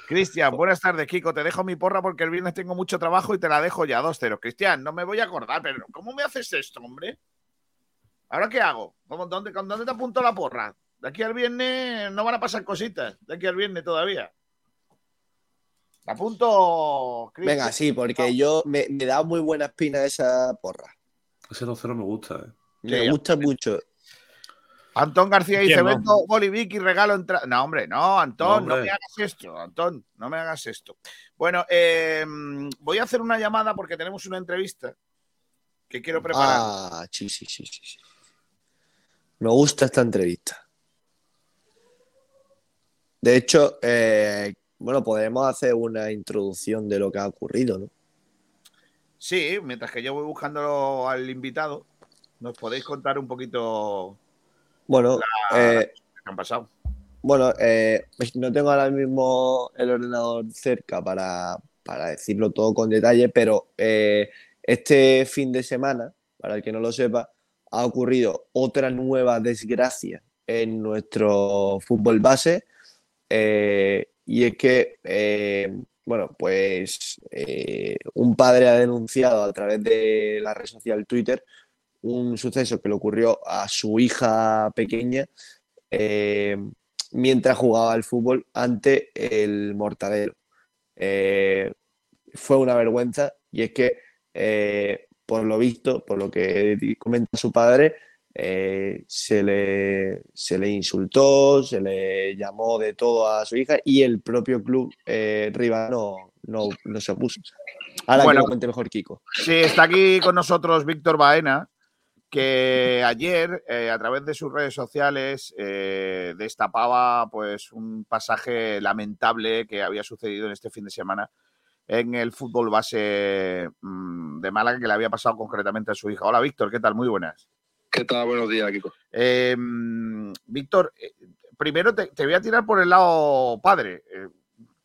Cristian, buenas tardes, Kiko. Te dejo mi porra porque el viernes tengo mucho trabajo y te la dejo ya, dos ceros. Cristian, no me voy a acordar, pero ¿cómo me haces esto, hombre? ¿Ahora qué hago? ¿Cómo- dónde, con dónde te apunto la porra? De aquí al viernes no van a pasar cositas. De aquí al viernes todavía. La apunto. Cristian. Venga, sí, porque yo me, me da muy buena espina esa porra. Ese 2-0 me gusta. ¿eh? Me Sí, gusta mucho. Antón García dice, ¿Quién no? vendo Bolivic y regalo entrada. No, hombre, no, Antón, no, me hagas esto, Antón, no me hagas esto. Bueno, eh, voy a hacer una llamada porque tenemos una entrevista que quiero preparar. Ah, sí, sí, sí, sí. sí. Me gusta esta entrevista. De hecho, eh, bueno, podemos hacer una introducción de lo que ha ocurrido, ¿no? Sí, mientras que yo voy buscando al invitado, nos podéis contar un poquito Bueno, la- eh, lo que han pasado. Bueno, eh, no tengo ahora mismo el ordenador cerca para, para decirlo todo con detalle, pero eh, este fin de semana, para el que no lo sepa, ha ocurrido otra nueva desgracia en nuestro fútbol base. y es que, bueno, pues eh, un padre ha denunciado a través de la red social Twitter un suceso que le ocurrió a su hija pequeña. eh, mientras jugaba al fútbol ante el Mortadelo. Eh, fue una vergüenza y es que, eh, por lo visto, por lo que comenta su padre, se, le, se le insultó, se le llamó de todo a su hija y el propio club rival no, no, no se opuso. Ahora Bueno. que lo cuente mejor Kiko. Sí, está aquí con nosotros Víctor Baena, que ayer, eh, a través de sus redes sociales, eh, destapaba pues un pasaje lamentable que había sucedido en este fin de semana en el fútbol base mm, de Málaga, que le había pasado concretamente a su hija. Hola, Víctor, ¿qué tal? Muy buenas. ¿Qué tal? Buenos días, Kiko. Eh, mm, Víctor, eh, primero te, te voy a tirar por el lado padre.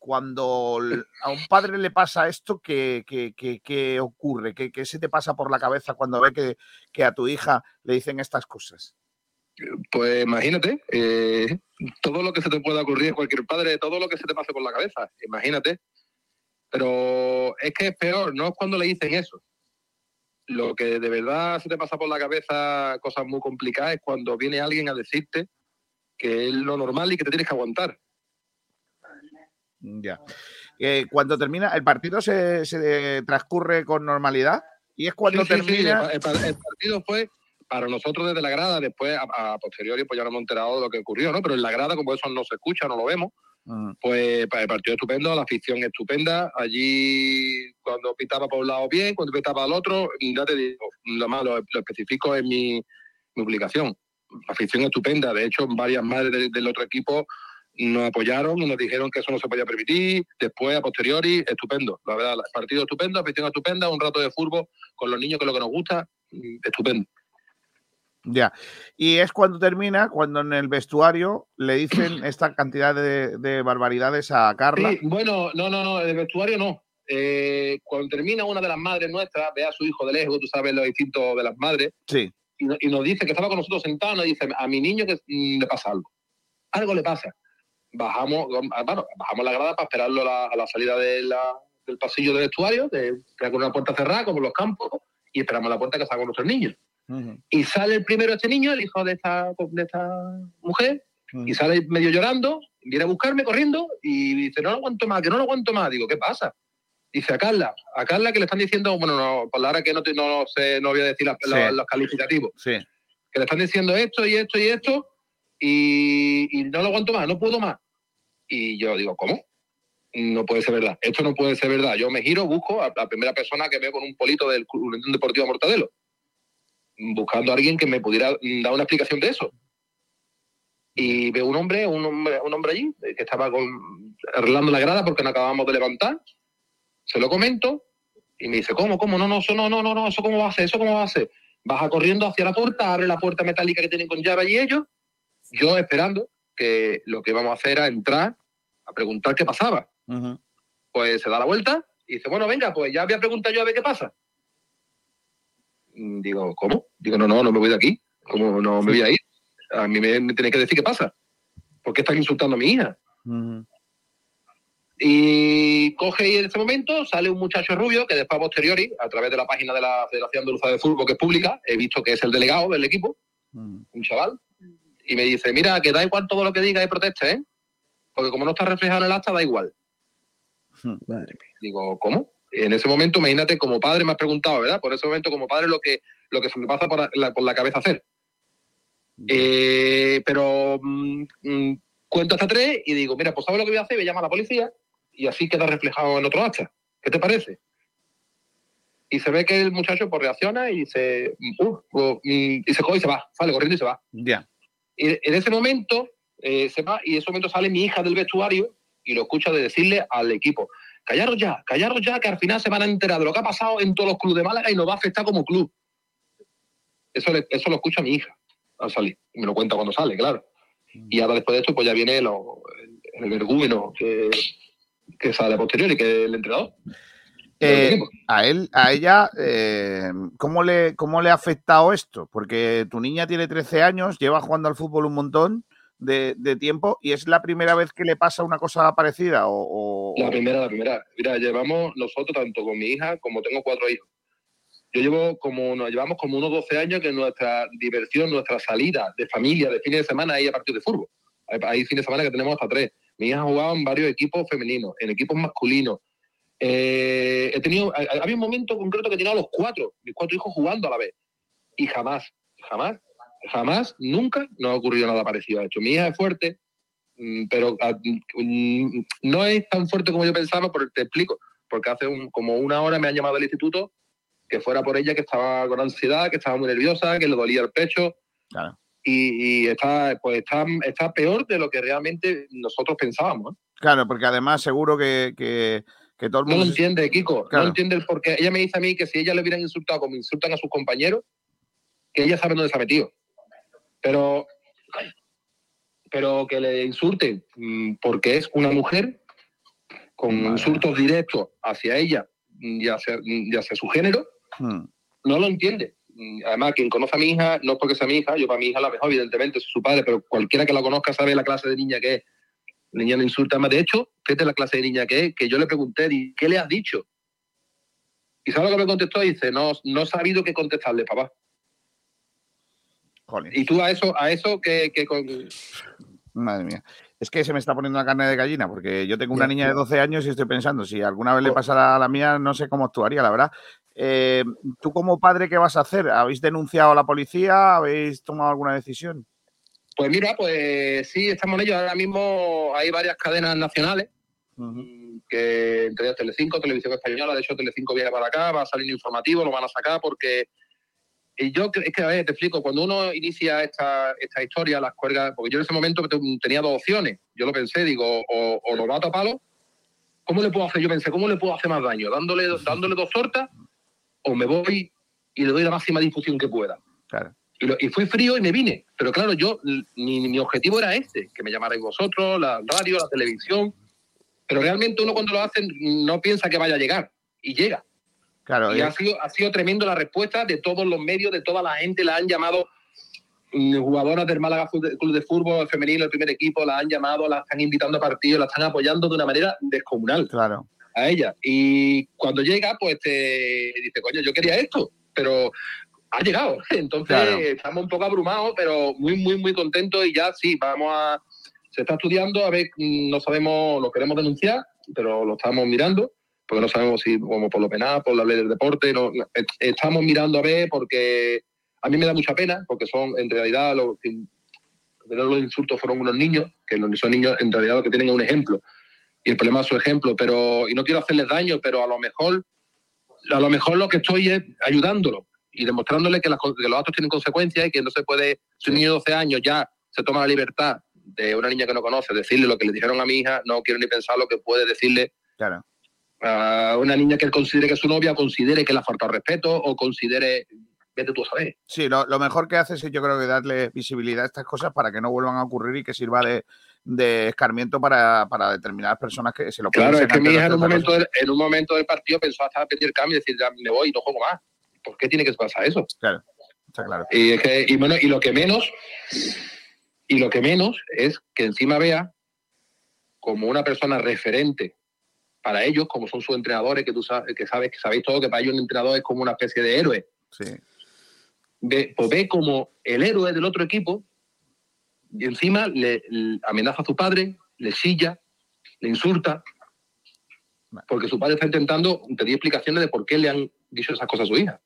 Cuando a un padre le pasa esto, ¿qué, qué- qué- qué ocurre? ¿Qué, qué se te pasa por la cabeza cuando ve que, que a tu hija le dicen estas cosas? Pues imagínate, eh, todo lo que se te pueda ocurrir a cualquier padre, todo lo que se te pase por la cabeza, imagínate. Pero es que es peor, no es cuando le dicen eso. Lo que de verdad se te pasa por la cabeza, cosas muy complicadas, es cuando viene alguien a decirte que es lo normal y que te tienes que aguantar. Ya. Eh, cuando termina, el partido se, se transcurre con normalidad y es cuando Sí, sí, sí, termina. el, pa- el partido fue para nosotros desde la grada, después a, a posteriori pues ya no hemos enterado de lo que ocurrió, ¿no? Pero en la grada, como eso no se escucha, no lo vemos, Mm, pues pa- el partido estupendo, la afición estupenda. Allí cuando pitaba por un lado bien, cuando pitaba al otro, ya te digo, lo más lo, lo especifico en mi, mi publicación. La afición estupenda, de hecho varias madres de- del otro equipo nos apoyaron y nos dijeron que eso no se podía permitir. Después, a posteriori, estupendo. La verdad, el partido estupendo, afición estupenda, un rato de fútbol con los niños, que es lo que nos gusta, mm, estupendo. Ya. Y es cuando termina, cuando en el vestuario le dicen [clears throat] esta cantidad de, de barbaridades a Carla. Sí, bueno, no, no, no, el vestuario no. Eh, cuando termina una de las madres nuestras, ve a su hijo de lejos, tú sabes los instintos de las madres, Sí. y nos dice que estaba con nosotros sentado, nos dice, a mi niño que mm, le pasa algo. Algo le pasa. Bajamos, ah, bueno, bajamos la grada para esperarlo a la, a la salida de la- del pasillo del vestuario, de, con una puerta cerrada, como los campos, y esperamos a la puerta que salga con nuestros niños. Y sale el primero este niño, el hijo de esta, de esta mujer, y sale medio llorando, viene a buscarme corriendo y dice, no lo aguanto más, que no lo aguanto más. Digo, ¿qué pasa? Dice a Carla, a Carla que le están diciendo, bueno, no, por la hora que no, te- no, sé, no voy a decir las- Sí. los, los calificativos, Sí. que le están diciendo esto y esto y esto, y, y no lo aguanto más, no puedo más. Y yo digo, ¿cómo? No puede ser verdad, esto no puede ser verdad. Yo me giro, busco a la primera persona que veo con un polito del Club Unión Deportiva Mortadelo, buscando a alguien que me pudiera dar una explicación de eso. Y veo un hombre, un hombre, un hombre allí, eh, que estaba con, arreglando la grada porque no acabamos de levantar. Se lo comento y me dice, ¿cómo, cómo? No, no, eso no, no, no, no, eso cómo va a ser, eso cómo va a ser. Baja corriendo hacia la puerta, abre la puerta metálica que tienen con llave allí ellos, yo esperando que lo que íbamos a hacer era entrar a preguntar qué pasaba. Pues se da la vuelta y dice, bueno, venga, pues ya voy a preguntar yo a ver qué pasa. Mm, Digo, ¿cómo? Digo, no, no, no me voy de aquí. ¿Cómo no me voy a ir? A mí me, me tiene que decir qué pasa. ¿Por qué están insultando a mi hija? Y coge y en ese momento sale un muchacho rubio que después a posteriori, a través de la página de la Federación Andaluza de Fútbol que es pública, he visto que es el delegado del equipo, un chaval, y me dice, mira, que da igual todo lo que diga y proteste, ¿eh? Porque como no está reflejado en el acta, da igual. Digo, ¿cómo? Y en ese momento, imagínate, como padre me has preguntado, ¿verdad? Por ese momento, como padre, lo que, lo que se me pasa por la, por la cabeza hacer. Eh, pero mm, mm, cuento hasta tres y digo, mira, pues ¿sabes lo que voy a hacer? Voy a llamar a la policía y así queda reflejado en otro acta. ¿Qué te parece? Y se ve que el muchacho pues reacciona y se, uh, uh, mm, y se coge y se va, sale corriendo y se va. Ya. Y en ese momento eh, se va y en ese momento sale mi hija del vestuario y lo escucha de decirle al equipo, callaros ya, callaros ya, que al final se van a enterar de lo que ha pasado en todos los clubes de Málaga y nos va a afectar como club. Eso, eso lo escucha mi hija al salir. Y me lo cuenta cuando sale, claro. Y ahora después de esto, pues ya viene lo- el, el vergüenzo que, que sale a posteriori, que el entrenador. Eh, a él, a ella, eh, ¿cómo, le, ¿cómo le ha afectado esto? Porque tu niña tiene 13 años, lleva jugando al fútbol un montón de, de tiempo y es la primera vez que le pasa una cosa parecida. O, o- La primera, la primera. Mira, llevamos nosotros, tanto con mi hija como tengo cuatro hijos. Yo llevo como, nos llevamos como unos 12 años que nuestra diversión, nuestra salida de familia, de fines de semana, hay a partir de fútbol. Hay, hay fines de semana que tenemos hasta tres. Mi hija ha jugado en varios equipos femeninos, en equipos masculinos. Eh, he tenido, ha- había un momento concreto que tenía a los cuatro, mis cuatro hijos jugando a la vez. Y jamás, jamás jamás, nunca no ha ocurrido nada parecido. De hecho, mi hija es fuerte, mm, pero ah, mm, no es tan fuerte como yo pensaba, pero te explico. Porque hace un- como una hora me han llamado del instituto que fuera por ella, que estaba con ansiedad, que estaba muy nerviosa, que le dolía el pecho. Claro. Y, y está, pues está, está peor de lo que realmente nosotros pensábamos. ¿eh? Claro, porque además seguro que, que, que todo el No lo entiende, Kiko. Claro. No entiende el por qué. Ella me dice a mí que si ella le hubieran insultado como insultan a sus compañeros, que ella sabe dónde se ha metido. Pero, pero que le insulten mm, porque es una mujer con insultos directos hacia ella y hacia, y hacia su género, Hmm. no lo entiende. Mm, Además, quien conoce a mi hija, no es porque sea mi hija, yo para mi hija la mejor, evidentemente, soy su padre, pero cualquiera que la conozca sabe la clase de niña que es. La niña no insulta más. De hecho, fíjate la clase de niña que es, que yo le pregunté, ¿qué le has dicho? Y sabe lo que me contestó, dice, no, no he sabido qué contestarle, papá. Jolín. Y tú a eso, a eso que, que con- Madre mía. Es que se me está poniendo la carne de gallina, porque yo tengo una niña de ya. 12 años y estoy pensando, si alguna vez le pasara a la mía, no sé cómo actuaría, la verdad. Eh, ¿Tú como padre qué vas a hacer? ¿Habéis denunciado a la policía? ¿Habéis tomado alguna decisión? Pues mira, pues sí, estamos en ello. Ahora mismo hay varias cadenas nacionales, que entre ellas Telecinco, Televisión Española, de hecho Telecinco viene para acá, va a salir informativo, lo van a sacar porque y yo es que a ver, te explico, cuando uno inicia esta, esta historia, las cuerdas, porque yo en ese momento te- tenía dos opciones, yo lo pensé, digo, o, o lo mato a palo, ¿cómo le puedo hacer? Yo pensé, ¿cómo le puedo hacer más daño? ¿Dándole, dándole dos tortas o me voy y le doy la máxima difusión que pueda? Claro. Y, lo- y fui frío y me vine. Pero claro, yo, mi, mi objetivo era este, que me llamarais vosotros, la radio, la televisión. Pero realmente uno cuando lo hace no piensa que vaya a llegar. Y llega. Claro, y eh, ha sido, ha sido tremendo la respuesta de todos los medios, de toda la gente. La han llamado mm, jugadoras del Málaga Club de Fútbol femenino, el primer equipo, la han llamado, la están invitando a partidos, la están apoyando de una manera descomunal claro. a ella. Y cuando llega, pues te dice, coño, yo quería esto, pero ha llegado. [laughs] Entonces Claro. estamos un poco abrumados, pero muy, muy, muy contentos y ya sí, vamos a... Se está estudiando, a ver, mm, no sabemos, lo queremos denunciar, pero lo estamos mirando, porque no sabemos si como por lo penal, por la ley del deporte, no, estamos mirando a ver porque a mí me da mucha pena, porque son en realidad los, los insultos fueron unos niños, que son niños en realidad lo que tienen es un ejemplo y el problema es su ejemplo, pero y no quiero hacerles daño, pero a lo mejor a lo mejor lo que estoy es ayudándolo y demostrándole que, las que los actos tienen consecuencias y que no se puede, si un niño de 12 años ya se toma la libertad de una niña que no conoce, decirle lo que le dijeron a mi hija, no quiero ni pensar lo que puede decirle Claro. a una niña que él considere que es su novia, considere que le ha faltado respeto o considere, vete tú a saber. Sí, lo, lo mejor que haces es yo creo que darle visibilidad a estas cosas para que no vuelvan a ocurrir y que sirva de, de escarmiento para, para determinadas personas que se lo pueden Claro, es que mi hija en un, momento del, en un momento del partido pensó hasta pedir cambio y decir, ya me voy, no juego más. ¿Por qué tiene que pasar eso? Claro, está claro. Y, es que, y, bueno, y lo que menos, y lo que menos es que encima vea como una persona referente para ellos, como son sus entrenadores, que tú sabes, que sabes, que sabéis todo, que para ellos un entrenador es como una especie de héroe. Sí. Ve, pues ve como el héroe del otro equipo y encima le, le amenaza a su padre, le silla, le insulta, porque su padre está intentando pedir explicaciones de por qué le han dicho esas cosas a su hija.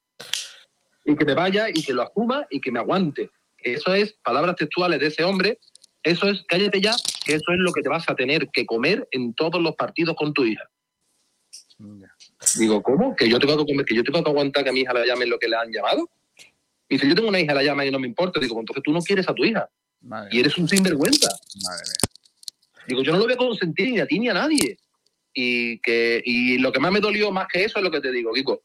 Y que me vaya y que lo asuma y que me aguante. Eso es palabras textuales de ese hombre. Eso es, cállate ya, que eso es lo que te vas a tener que comer en todos los partidos con tu hija. Digo, ¿cómo? ¿Que yo tengo que comer, que yo tengo que aguantar que a mi hija la llamen lo que le han llamado? Y si yo tengo una hija, la llama y no me importa, digo, entonces tú no quieres a tu hija. Madre Y eres un sinvergüenza. Madre mía. Digo, yo no lo voy a consentir ni a ti ni a nadie. Y, que, y lo que más me dolió más que eso es lo que te digo, Kiko.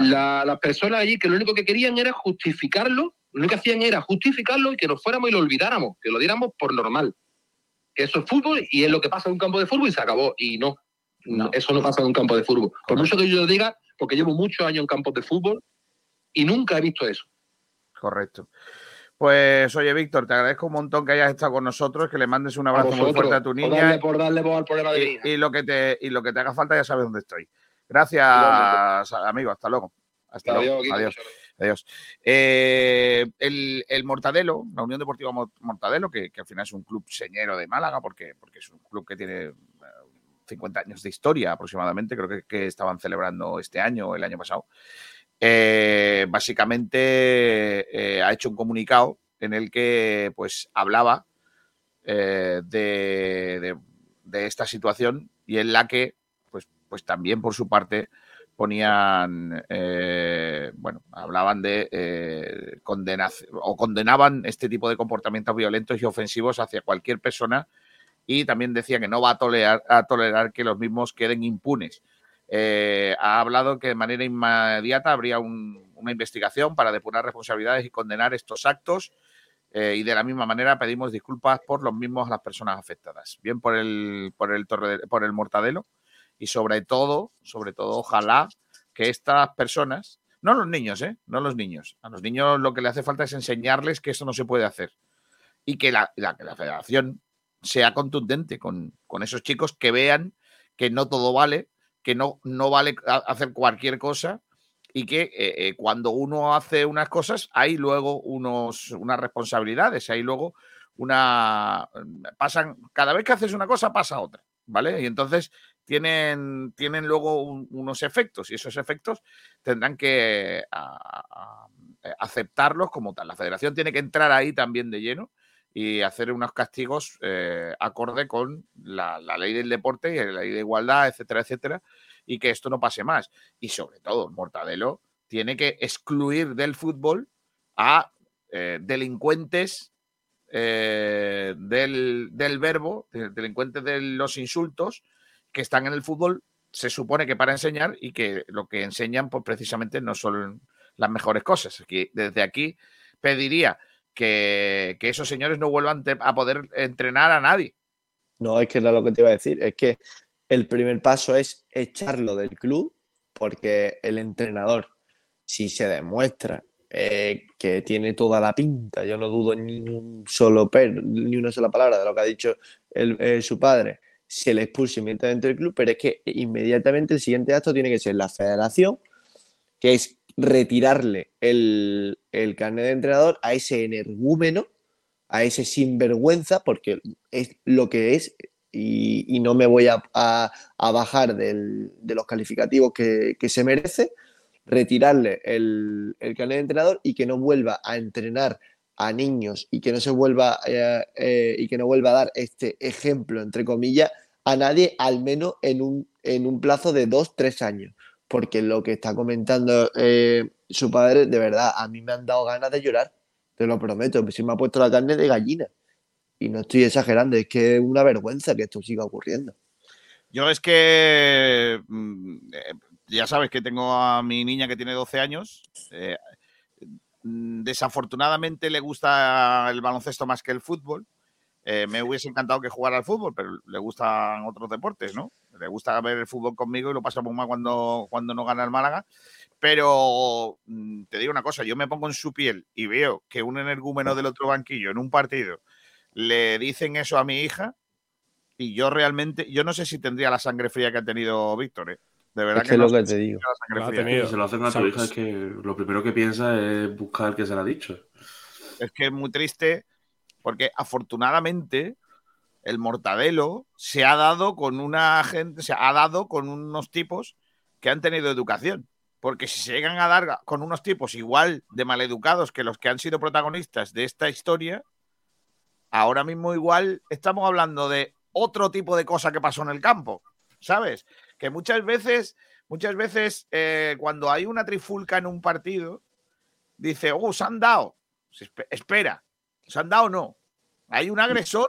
La- las personas allí que lo único que querían era justificarlo, lo único que hacían era justificarlo y que nos fuéramos y lo olvidáramos, que lo diéramos por normal. Que eso es fútbol y es lo que pasa en un campo de fútbol y se acabó. Y no, no, eso no pasa en un campo de fútbol. Por mucho que yo lo diga, porque llevo muchos años en campos de fútbol y nunca he visto eso. Correcto. Pues oye, Víctor, te agradezco un montón que hayas estado con nosotros, que le mandes un abrazo muy fuerte a tu por niña. darle- por darle voz al problema de y, y lo que te, y lo que te haga falta ya sabes dónde estoy. Gracias, amigo. Hasta luego. Hasta Adiós, luego. Adiós. Adiós. Eh, el, el Mortadelo, la Unión Deportiva Mo- Mortadelo, que, que al final es un club señero de Málaga, porque, porque es un club que tiene eh, 50 años de historia aproximadamente, creo que, que estaban celebrando este año o el año pasado. eh, básicamente eh, ha hecho un comunicado en el que pues hablaba eh, de, de- de esta situación y en la que pues, también por su parte ponían, eh, bueno, hablaban de eh, o condenaban este tipo de comportamientos violentos y ofensivos hacia cualquier persona y también decía que no va a tolerar, a tolerar que los mismos queden impunes. Eh, ha hablado que de manera inmediata habría un- una investigación para depurar responsabilidades y condenar estos actos. eh, y de la misma manera pedimos disculpas por los mismos a las personas afectadas. Bien por el, por el, torre, por el mortadelo y sobre todo, sobre todo, ojalá que estas personas, no los niños, ¿eh? no los niños, a los niños lo que le hace falta es enseñarles que eso no se puede hacer y que la, la- que la federación sea contundente con, con esos chicos que vean que no todo vale, que no, no vale hacer cualquier cosa y que eh, eh, cuando uno hace unas cosas hay luego unos, unas responsabilidades, hay luego una... pasan, cada vez que haces una cosa pasa otra, ¿vale? Y entonces tienen, tienen luego un- unos efectos y esos efectos tendrán que aceptarlos como tal. La federación tiene que entrar ahí también de lleno y hacer unos castigos eh, acorde con la, ley del deporte y la ley de igualdad, etcétera, etcétera, y que esto no pase más. Y sobre todo, Mortadelo tiene que excluir del fútbol a eh, delincuentes eh, del, del verbo, de- delincuentes de los insultos que están en el fútbol, se supone que para enseñar y que lo que enseñan, pues precisamente no son las mejores cosas. Aquí, desde aquí pediría que, esos señores no vuelvan a poder entrenar a nadie. No, es que era lo que te iba a decir. Es que el primer paso es echarlo del club porque el entrenador, si se demuestra eh, que tiene toda la pinta, yo no dudo ni un solo per, ni una sola palabra de lo que ha dicho el- eh, su padre, se le expulsa inmediatamente del club, pero es que inmediatamente el siguiente acto tiene que ser la federación, que es retirarle el, el carnet de entrenador a ese energúmeno, a ese sinvergüenza, porque es lo que es, y, y no me voy a, a- bajar del- de los calificativos que, que se merece, retirarle el, el carnet de entrenador y que no vuelva a entrenar a niños y que no se vuelva eh, eh, y que no vuelva a dar este ejemplo, entre comillas, a nadie, al menos en un, en un plazo de dos, tres años. Porque lo que está comentando eh, su padre, de verdad, a mí me han dado ganas de llorar, te lo prometo, se me ha puesto la carne de gallina. Y no estoy exagerando, es que es una vergüenza que esto siga ocurriendo. Yo es que mm, eh, ya sabes que tengo a mi niña que tiene 12 años. eh, mm, desafortunadamente le gusta el baloncesto más que el fútbol. Eh, me hubiese encantado que jugara al fútbol, pero le gustan otros deportes, ¿no? Le gusta ver el fútbol conmigo y lo pasa muy mal cuando, cuando no gana el Málaga. Pero mm, te digo una cosa, yo me pongo en su piel y veo que un energúmeno del otro banquillo en un partido le dicen eso a mi hija y yo realmente, yo no sé si tendría la sangre fría que ha tenido Víctor, ¿eh? De verdad Es que no es lo que te digo. tendría la sangre fría. Si se lo hacen a tu hija, es que lo primero que piensa es buscar que se le ha dicho. Es que es muy triste porque afortunadamente el mortadelo se ha dado con una gente, se ha dado con unos tipos que han tenido educación. Porque si se llegan a dar con unos tipos igual de maleducados que los que han sido protagonistas de esta historia, ahora mismo igual estamos hablando de otro tipo de cosa que pasó en el campo, ¿sabes? Que muchas veces, muchas veces eh, cuando hay una trifulca en un partido, dice, oh, se han dado. Espera, ¿se han dado o no? Hay un agresor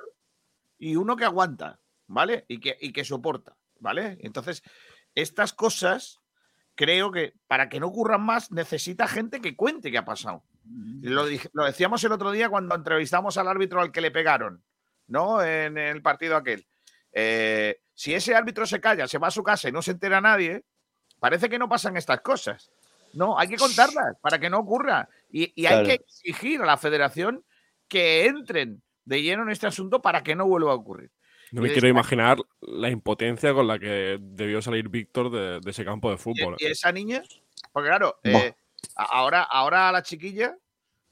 y uno que aguanta, ¿vale? Y que, y que soporta, ¿vale? Entonces, estas cosas, creo que para que no ocurran más, necesita gente que cuente qué ha pasado. Lo, dij- lo decíamos el otro día cuando entrevistamos al árbitro al que le pegaron, ¿no? En el partido aquel. Eh, si ese árbitro se calla, se va a su casa y no se entera nadie, parece que no pasan estas cosas. No, hay que contarlas para que no ocurra. Y, y hay Claro. que exigir a la federación que entren de lleno en este asunto para que no vuelva a ocurrir. No me quiero imaginar la impotencia con la que debió salir Víctor de, de ese campo de fútbol. Y esa niña, porque claro, eh, ahora, ahora a la chiquilla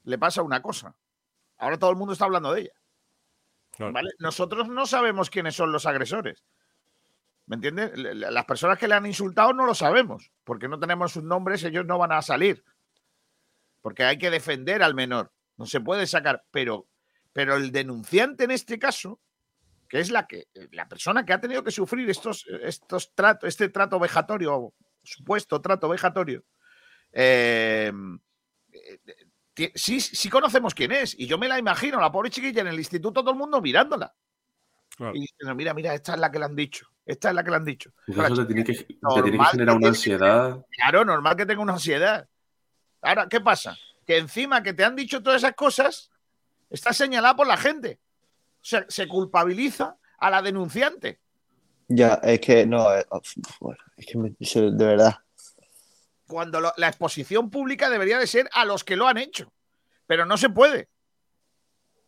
le pasa una cosa. Ahora todo el mundo está hablando de ella. ¿vale? Nosotros no sabemos quiénes son los agresores. ¿Me entiendes? Las personas que le han insultado no lo sabemos, porque no tenemos sus nombres, ellos no van a salir. Porque hay que defender al menor. No se puede sacar. Pero, pero el denunciante en este caso, que es la que la persona que ha tenido que sufrir estos, estos tratos, este trato vejatorio, supuesto trato vejatorio, eh, eh, ti- sí, sí conocemos quién es. Y yo me la imagino, la pobre chiquilla en el instituto, todo el mundo mirándola. Y diciendo, mira, mira, esta es la que le han dicho. Esta es la que le han dicho. Eso te tiene que, te tiene que normal generar una ansiedad. Claro, normal que tenga una ansiedad. Ahora, ¿qué pasa? Que encima que te han dicho todas esas cosas, está señalada por la gente. Se culpabiliza a la denunciante. Ya, es que no, eh, uf, bueno, es que me- de verdad. Cuando lo- la exposición pública debería de ser a los que lo han hecho. Pero no se puede.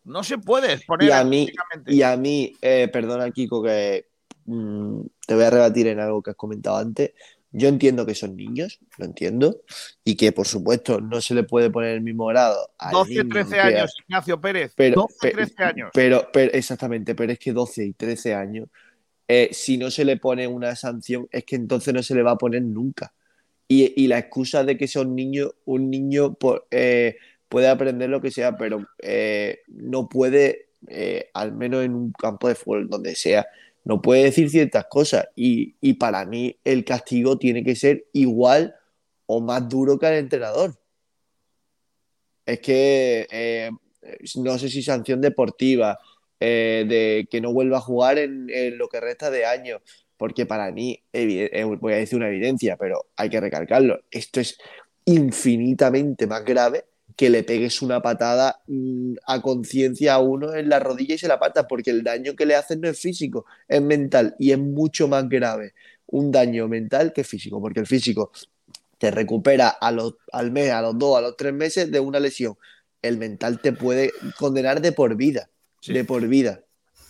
No se puede exponer Y a mí, y a mí, eh, perdona, Kiko, que mm, te voy a rebatir en algo que has comentado antes. Yo entiendo que son niños, lo entiendo, y que por supuesto no se le puede poner el mismo grado a 12, 13 años, Ignacio Pérez. Pero, 12, pe- 13 años. Pero, pero- exactamente, pero es que 12 y 13 años, eh, si no se le pone una sanción, es que entonces no se le va a poner nunca. Y, y la excusa de que son niños, un niño por- eh, puede aprender lo que sea, pero eh, no puede, eh, al menos en un campo de fútbol, donde sea, no puede decir ciertas cosas. Y, y para mí el castigo tiene que ser igual o más duro que al entrenador. Es que eh, no sé si sanción deportiva, eh, de que no vuelva a jugar en, en lo que resta de año, porque para mí, eh, voy a decir una evidencia, pero hay que recalcarlo, esto es infinitamente más grave que le pegues una patada mm, a conciencia a uno en la rodilla y se la pata, porque el daño que le hacen no es físico, es mental y es mucho más grave un daño mental que físico, porque el físico te recupera a los, al mes, a los dos, a los tres meses de una lesión. El mental te puede condenar de por vida, de por vida.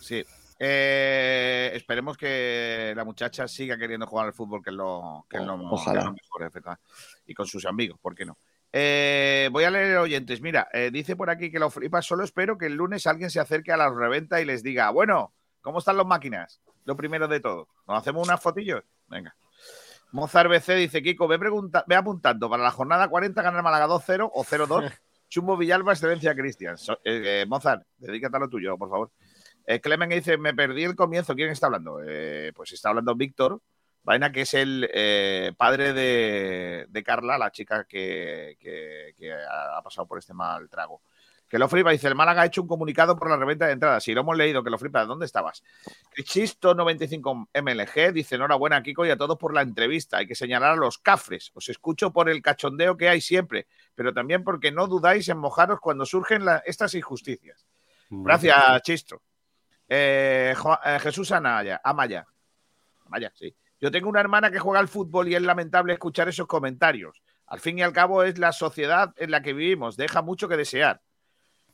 Sí. Eh, esperemos que la muchacha siga queriendo jugar al fútbol, que es lo, que es lo, ojalá. que es lo mejor. Y con sus amigos, ¿por qué no? Eh, voy a leer oyentes. Mira, eh, dice por aquí que lo flipas. Solo espero que el lunes alguien se acerque a la reventa y les diga, bueno, ¿cómo están las máquinas? Lo primero de todo. ¿Nos hacemos unas fotillos? Venga. Mozart BC dice, Kiko, ve, pregunta- ve apuntando para la jornada 40 ganar Málaga 2-0 o 0-2. [laughs] Chumbo Villalba, excelencia Cristian. So- eh, Mozart, dedícate a lo tuyo, por favor. Clemen dice, me perdí el comienzo. ¿Quién está hablando? Pues está hablando Víctor, Vaina, que es el eh, padre de, de Carla, la chica que, que- que ha pasado por este mal trago. Que lo flipa, dice, el Málaga ha hecho un comunicado por la reventa de entradas. Si lo hemos leído, que lo flipa, ¿dónde estabas? Cristo 95 MLG dice, enhorabuena, Kiko, y a todos por la entrevista. Hay que señalar a los cafres. Os escucho por el cachondeo que hay siempre, pero también porque no dudáis en mojaros cuando surgen la- estas injusticias. Gracias, Chisto. Eh, eh, Jesús Anaya, Amaya. Amaya, sí. Yo tengo una hermana que juega al fútbol y es lamentable escuchar esos comentarios. Al fin y al cabo es la sociedad en la que vivimos. Deja mucho que desear.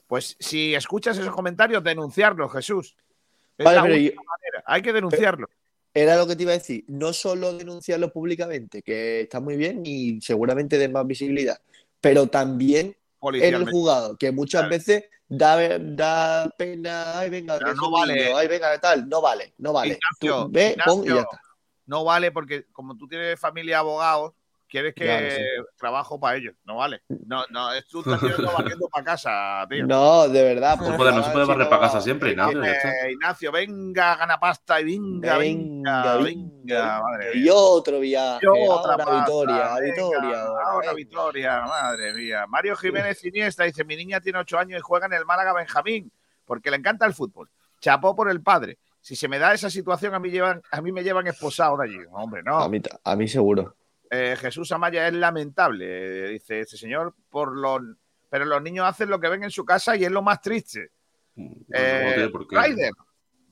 Pues si escuchas esos comentarios, denunciarlos, Jesús. Es Vale, la pero única yo- manera. Hay que denunciarlo. Era lo que te iba a decir, no solo denunciarlo públicamente, que está muy bien y seguramente de más visibilidad, pero también en el juzgado, que muchas Claro. veces da, da pena, ay venga, Pero no vale. ay venga, tal, no vale, no vale. Ignacio, Tú ve, pon y Ignacio, ya está. No vale porque como tú tienes familia de abogados, quieres que Claro, sí. trabajo para ellos. No vale. No, no, es tú estás tirando [laughs] barriendo para casa, tío. No, de verdad. No por se puede, no favor, se puede si barrer para casa siempre, Ignacio. Eh, Ignacio, venga, gana pasta y venga, venga, Venga, venga, madre Y otro viaje, Y otra ahora pasta, venga, Vitoria, ahora. Vitoria, madre mía. Mario Jiménez Iniesta dice, mi niña tiene ocho años y juega en el Málaga Benjamín, porque le encanta el fútbol. Chapó por el padre. Si se me da esa situación, a mí, llevan, a mí me llevan esposado de allí. Hombre, no. A mí, a mí seguro. Eh, Jesús Amaya es lamentable, eh, dice este señor, por los, pero los niños hacen lo que ven en su casa y es lo más triste. no Eh, por qué. Ryder,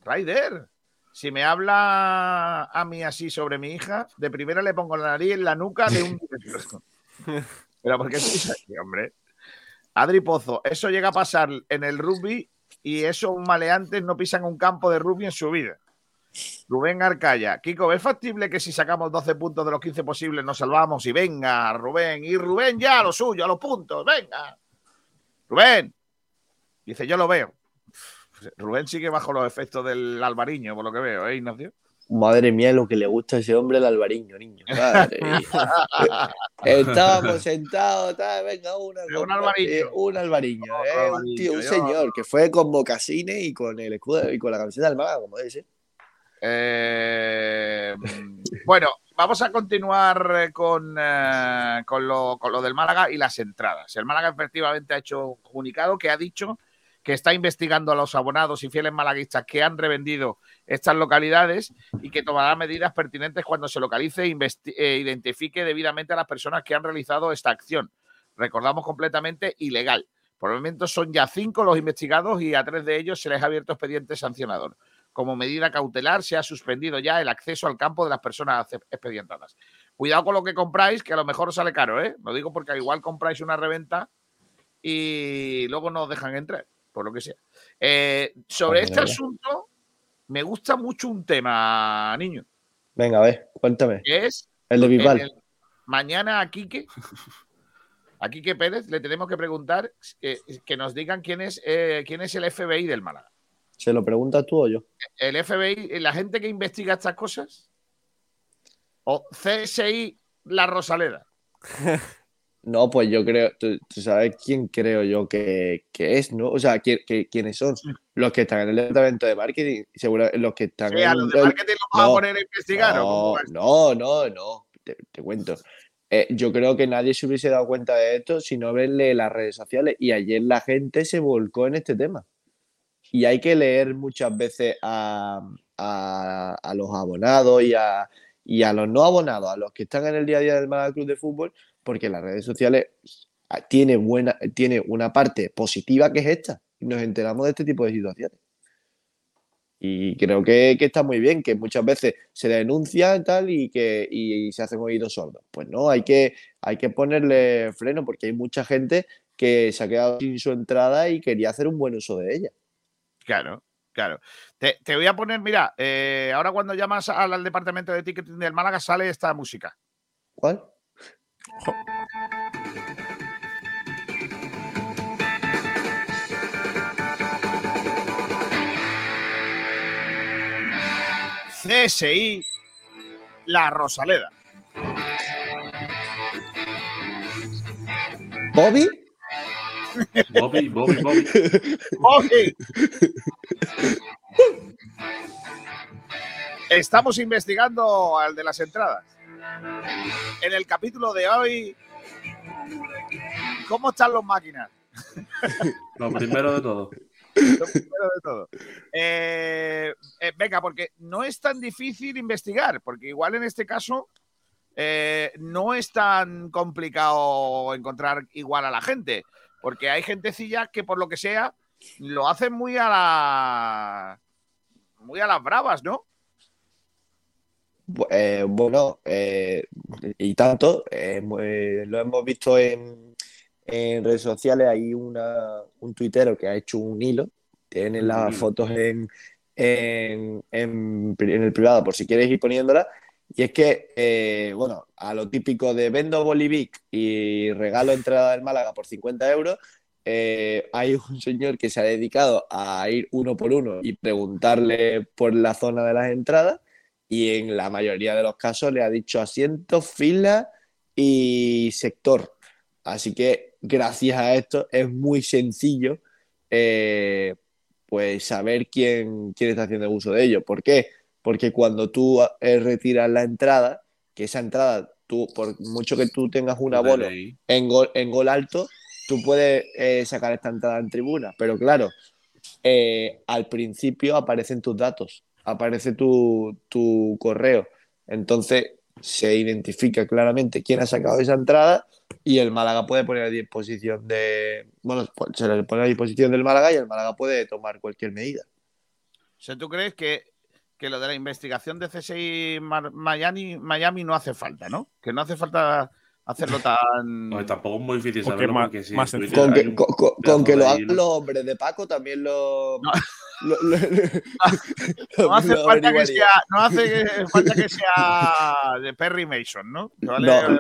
Ryder, si me habla a mí así sobre mi hija, de primera le pongo la nariz en la nuca de un. [laughs] Pero ¿por qué hombre? Adri Pozo, eso llega a pasar en el rugby y esos maleantes no pisan un campo de rugby en su vida. Rubén Arcaya, Kiko, ¿es factible que si sacamos 12 puntos de los 15 posibles nos salvamos? Y venga, Rubén, y Rubén ya a lo suyo, a los puntos, venga. Rubén, dice, yo lo veo. Rubén sigue bajo los efectos del albariño, por lo que veo, ¿eh, Ignacio? Madre mía, lo que le gusta a ese hombre el albariño, niño. Madre mía. [laughs] Estábamos sentados, tal, venga, una, Un albariño. eh, un albariño, eh, un, tío, un yo- señor que fue con mocasines y con el escudo y con la camiseta del Málaga, como ser. Eh, bueno, vamos a continuar eh, con, eh, con, lo, con lo del Málaga y las entradas. El Málaga efectivamente ha hecho un comunicado que ha dicho que está investigando a los abonados y fieles malaguistas que han revendido estas localidades y que tomará medidas pertinentes cuando se localice e investi- e identifique debidamente a las personas que han realizado esta acción. Recordamos completamente ilegal. Por el momento son ya cinco los investigados y a tres de ellos se les ha abierto expediente sancionador. Como medida cautelar se ha suspendido ya el acceso al campo de las personas expedientadas. Cuidado con lo que compráis, que a lo mejor os sale caro, ¿eh? Lo digo porque al igual compráis una reventa y luego no os dejan entrar, por lo que sea. Eh, sobre este asunto, me gusta mucho un tema, niño, Venga, a ver, cuéntame. es El de Bisbal. mañana a Quique, a Quique Pérez, le tenemos que preguntar que, que nos digan quién es, eh, quién es el FBI del Málaga. ¿Se lo preguntas tú o yo? el FBI, la gente que investiga estas cosas, o CSI La Rosaleda. [laughs] No, pues yo creo, tú, tú sabes quién creo yo que, que es, ¿no? O sea, ¿quién- qué- quiénes son los que están en el departamento de marketing, seguro los que están Sí, a los de el- marketing los vas a No, poner a investigar. ¿o cómo No, no, no, no, te, te cuento. Eh, yo creo que nadie se hubiese dado cuenta de esto si no verle las redes sociales. Y ayer la gente se volcó en este tema. Y hay que leer muchas veces a, a- a los abonados y a, y a los no abonados, a los que están en el día a día del Málaga Club de Fútbol, porque las redes sociales ah, tiene, buena, tiene una parte positiva que es esta. Y nos enteramos de este tipo de situaciones. Y creo que, que está muy bien, que muchas veces se denuncia y tal y que y, se hacen oídos sordos. Pues no, hay que, hay que ponerle freno porque hay mucha gente que se ha quedado sin su entrada y quería hacer un buen uso de ella. Claro, claro. Te, te voy a poner, mira, eh, ahora cuando llamas al, al departamento de ticketing del Málaga sale esta música. ¿Cuál? CSI La Rosaleda. ¿Bobby? Bobby, Bobby, Bobby. [laughs] Bobby. Estamos investigando al de las entradas. En el capítulo de hoy, ¿cómo están los máquinas? [laughs] Lo primero de todo. Lo primero de todo. Eh, eh, venga, porque no es tan difícil investigar, porque igual en este caso eh, no es tan complicado encontrar igual a la gente, porque hay gentecilla que por lo que sea lo hacen muy a la muy a las bravas, ¿no? Eh, bueno, eh, y tanto, eh, lo hemos visto en, en redes sociales, hay una, un tuitero que ha hecho un hilo, tiene las fotos en, en, en pri- en el privado por si quieres ir poniéndolas, y es que, bueno, a lo típico de vendo Bolivic y regalo entrada del Málaga por 50 euros, eh, hay un señor que se ha dedicado a ir uno por uno y preguntarle por la zona de las entradas y en la mayoría de los casos le ha dicho asiento, fila y sector. Así que gracias a esto es muy sencillo eh, pues saber quién, quién está haciendo uso de ello. ¿Por qué? Porque cuando tú eh, retiras la entrada, que esa entrada, tú, por mucho que tú tengas un abono en gol, en gol alto, tú puedes eh, sacar esta entrada en tribuna. Pero claro, al principio aparecen tus datos, aparece tu, tu correo. Entonces se identifica claramente quién ha sacado esa entrada y el Málaga puede poner a disposición de. Bueno, pues, se le pone a disposición del Málaga y el Málaga puede tomar cualquier medida. O sea, ¿tú crees que, que lo de la investigación de CSI Miami, Miami no hace falta, ¿no? Que no hace falta hacerlo [laughs] tan... No, tampoco es muy difícil Porque saberlo más- porque si más. Twitter Con que, un con- con- con pedazo que lo hagan los hombres de Paco también lo. [laughs] lo- lo- [laughs] No hace lo falta que sea, no hace falta que sea de Perry Mason, ¿no? Vale-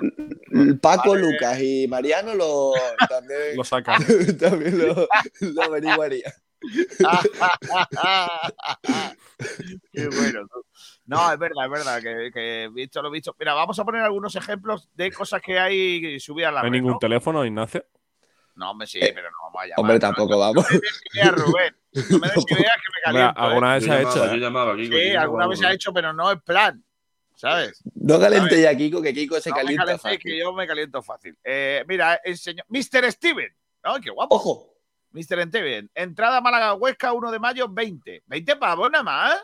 No, Paco, Lucas y Mariano lo también, Lo sacan. también lo, lo averiguaría. Qué bueno. No, es verdad, es verdad, que, que visto lo visto. Mira, vamos a poner algunos ejemplos de cosas que hay subidas a la ¿No hay red, ningún ¿no? teléfono, Ignacio? No, hombre, sí, Eh, pero no vamos a llamar. Hombre, tampoco vamos. Mira, Rubén, no me des ideas que me caliento. alguna ¿eh? vez se ha hecho. ¿eh? yo llamaba, Kiko, yo Sí, alguna vez se ha hecho, pero no es plan. ¿Sabes? No caliente ya, Kiko, que Kiko se No me calienta fácil. que yo me caliento fácil. Eh, mira, enseño. Mr. Steven. ¡Ay, qué guapo! Ojo. Mr. Steven. Entrada Málaga Huesca 1 de mayo 20. 20 pavos nada más.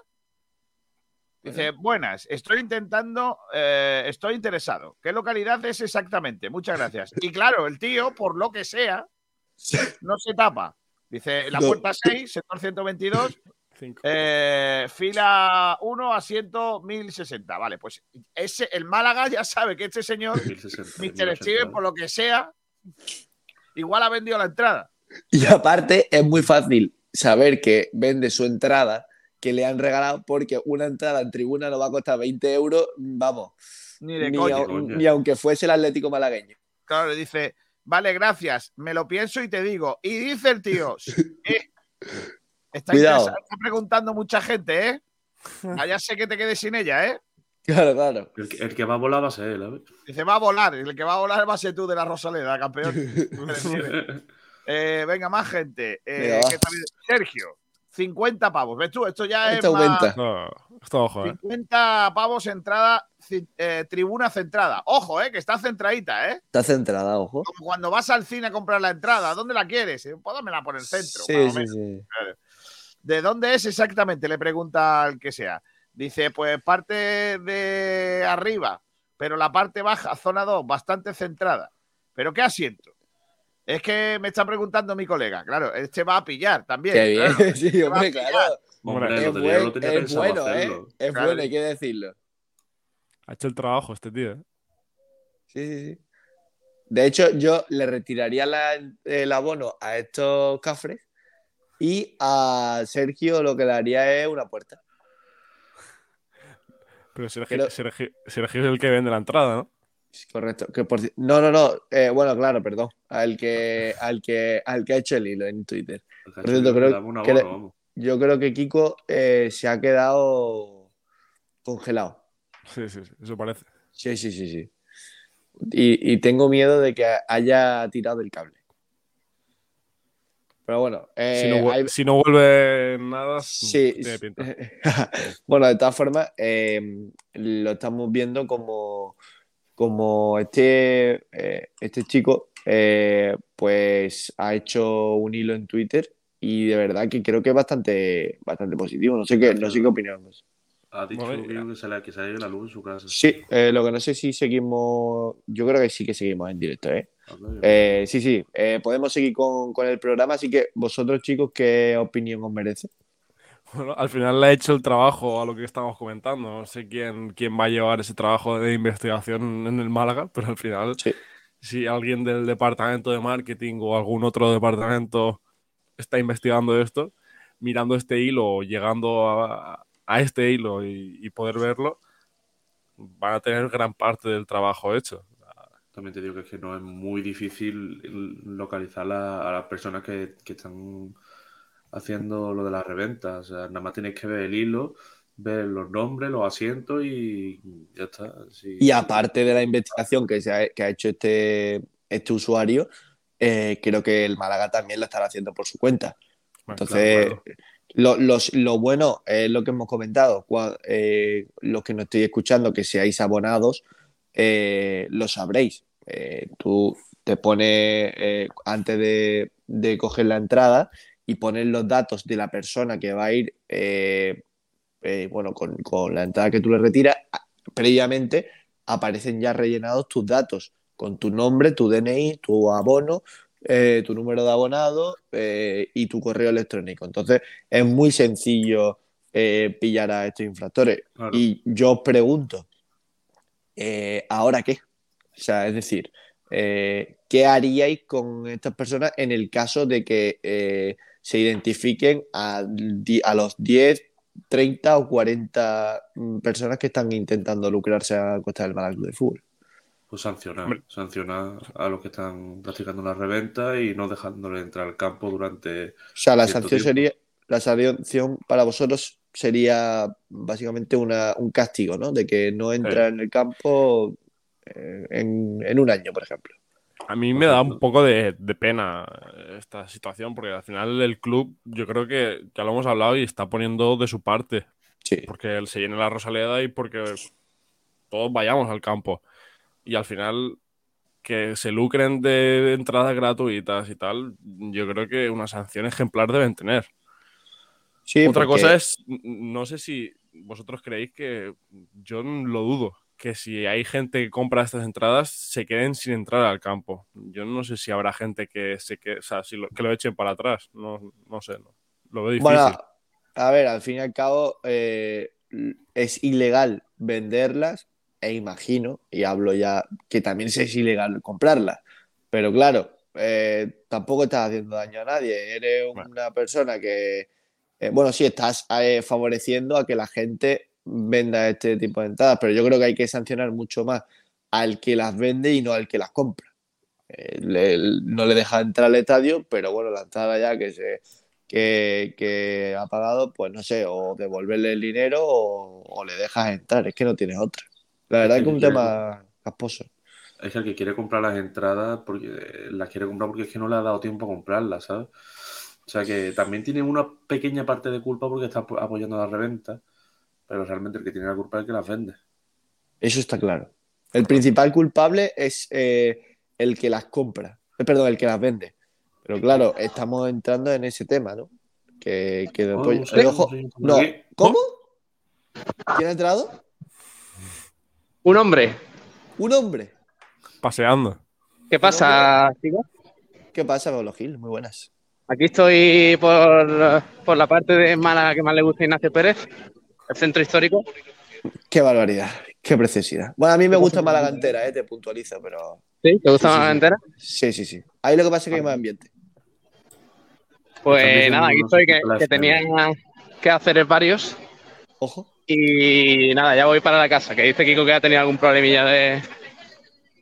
Dice, buenas, estoy intentando, eh, estoy interesado. ¿Qué localidad es exactamente? Muchas gracias. Y claro, el tío, por lo que sea, no se tapa. Dice, la puerta 6, sector 122, [laughs] eh, fila 1, asiento 1060. Vale, pues ese, el Málaga ya sabe que este señor, 1060, Mr. 1080, Steven, por lo que sea, igual ha vendido la entrada. Y aparte es muy fácil saber que vende su entrada que le han regalado porque una entrada en tribuna no va a costar 20 euros, vamos, Ni de ni, coña. ni aunque fuese el Atlético malagueño. Claro, le dice, vale, gracias, me lo pienso y te digo. Y dice el tío, eh, está, Cuidado. interesa- está preguntando mucha gente, ¿eh? Ah, ya sé que te quedes sin ella, ¿eh? Claro, claro. El, que- el que va a volar va a ser él, ¿sabes? Dice, va a volar, el que va a volar va a ser tú de la Rosaleda, campeón. [laughs] Eh, venga, más gente. Eh. Sergio, 50 pavos. ¿Ves tú? Esto ya Esto es más- aumenta. No, esto ojo, ¿eh? 50 pavos entrada, eh, tribuna centrada. Ojo, eh, que está centradita, ¿eh? Está centrada, ojo. Como cuando vas al cine a comprar la entrada. ¿Dónde la quieres? Eh, Pues dámela por el centro. Sí, sí, sí. Claro. ¿De dónde es exactamente? Le pregunta al que sea. Dice, pues parte de arriba, pero la parte baja, zona 2, bastante centrada. ¿Pero qué asiento? Es que me está preguntando mi colega. Claro, este va a pillar también. Qué bien, claro. [laughs] sí, Este hombre, pillar. claro. Hombre, Es, lo tenía, buen- lo tenía es pensado bueno, ¿eh? Es Claro. bueno, hay que decirlo. Ha hecho el trabajo este tío, ¿eh? Sí, sí, sí. De hecho, yo le retiraría la- el abono a estos cafres y a Sergio lo que le haría es una puerta. Pero Sergio, Pero- Sergio- Sergio es el que vende la entrada, ¿no? Correcto. Que por No, no, no. eh, bueno, claro, perdón. Al que, al que, al que ha hecho el hilo en Twitter. Por cierto, creo que le- yo creo que Kiko eh, se ha quedado congelado. Sí, sí, sí, eso parece. Sí, sí, sí, sí. Y, y tengo miedo de que haya tirado el cable. Pero bueno, eh, si, no, vu- hay- si no vuelve nada, Sí, tiene pinta. [laughs] bueno, de todas formas, eh, lo estamos viendo como, como este, eh, este chico eh, pues ha hecho un hilo en Twitter y de verdad que creo que es bastante, bastante positivo. No sé qué, no sé qué opinamos. Ha dicho Bueno, que se le, que se le ha ido la luz en su casa. Sí, eh, lo que no sé si seguimos, yo creo que sí que seguimos en directo, ¿eh? Habla, Eh, sí, sí, eh, podemos seguir con, con el programa, así que vosotros chicos, ¿qué opinión os merece? Bueno, al final le ha hecho el trabajo a lo que estamos comentando. No sé quién, quién va a llevar ese trabajo de investigación en el Málaga, [laughs] pero al final, si alguien del departamento de marketing o algún otro departamento está investigando esto, mirando este hilo o llegando a, a este hilo y, y poder verlo, van a tener gran parte del trabajo hecho. También te digo que es que no es muy difícil localizar la- a las personas que, que están haciendo lo de las reventas. O sea, nada más tienes que ver el hilo, ver los nombres, los asientos y ya está. Sí. Y aparte de la investigación que, se ha, que ha hecho este, este usuario, eh, creo que el Málaga también lo estará haciendo por su cuenta. Entonces, claro, Lo, los- lo bueno es lo que hemos comentado. cua- eh, los que nos estéis escuchando, que seáis abonados, eh, lo sabréis. Eh, tú te pones eh, antes de, de coger la entrada y pones los datos de la persona que va a ir, eh, eh, bueno, con, con la entrada que tú le retiras, previamente aparecen ya rellenados tus datos con tu nombre, tu DNI, tu abono, eh, tu número de abonado y tu correo electrónico. Entonces es muy sencillo pillar a estos infractores. Claro. Y yo os pregunto, ¿ahora qué? O sea, es decir, ¿qué haríais con estas personas en el caso de que se identifiquen a, a los 10, 30 o 40 mm, personas que están intentando lucrarse a costa del Club de Fútbol? Pues sancionar, sancionar a los que están practicando la reventa y no dejándole entrar al campo durante. O sea, la sanción tiempo. sería, la sanción para vosotros sería básicamente una- un castigo, ¿no? De que no entra en el campo eh, en, en un año, por ejemplo. A mí me da un poco de, de pena esta situación, porque al final el club, yo creo que ya lo hemos hablado y está poniendo de su parte. Porque él se llene la Rosaleda y porque todos vayamos al campo. Y al final, que se lucren de entradas gratuitas y tal, yo creo que una sanción ejemplar deben tener. Sí, Otra porque- cosa es, no sé si vosotros creéis que, yo lo dudo, que si hay gente que compra estas entradas, se queden sin entrar al campo. Yo no sé si habrá gente que se que, o sea, si lo, que lo echen para atrás. No, no sé, no. lo veo difícil. Bueno, a ver, al fin y al cabo eh, es ilegal venderlas e imagino, y hablo ya, que también es ilegal comprarlas. Pero claro, eh, tampoco estás haciendo daño a nadie. Eres una persona que, eh, bueno, sí, estás favoreciendo a que la gente venda este tipo de entradas, pero yo creo que hay que sancionar mucho más al que las vende y no al que las compra. Eh, le- no le deja entrar al estadio, pero bueno, la entrada ya que se que, que ha pagado, pues no sé, o devolverle el dinero o, o le dejas entrar, es que no tienes otra. La verdad es que es un tema casposo. Es que el que quiere comprar las entradas, porque las quiere comprar porque es que no le ha dado tiempo a comprarlas, ¿sabes? O sea que también tiene una pequeña parte de culpa porque está apo- apoyando la reventa, pero realmente el que tiene la culpa es el que las vende. Eso está claro. El principal culpable es eh, el que las compra, eh, perdón, el que las vende. Pero claro, estamos entrando en ese tema, ¿no? Que, que después. no ojo- no. ¿cómo? ¿Quién ha entrado? Un hombre. Un hombre. Paseando. ¿Qué pasa, chicos? ¿Qué pasa, Pablo Gil? Muy buenas. Aquí estoy por, por la parte de Málaga que más le gusta a Ignacio Pérez, el centro histórico. Qué barbaridad, qué preciosidad. Bueno, a mí me gusta Málaga entera, eh, te puntualizo, pero. ¿Sí? ¿Te gusta Sí, sí, Málaga sí. entera? Sí, sí, sí. Ahí lo que pasa es que hay más ambiente. Pues nada, aquí estoy, que, la que tenía que hacer varios. Ojo. Y nada, ya voy para la casa, que dice Kiko que ha tenido algún problemilla de,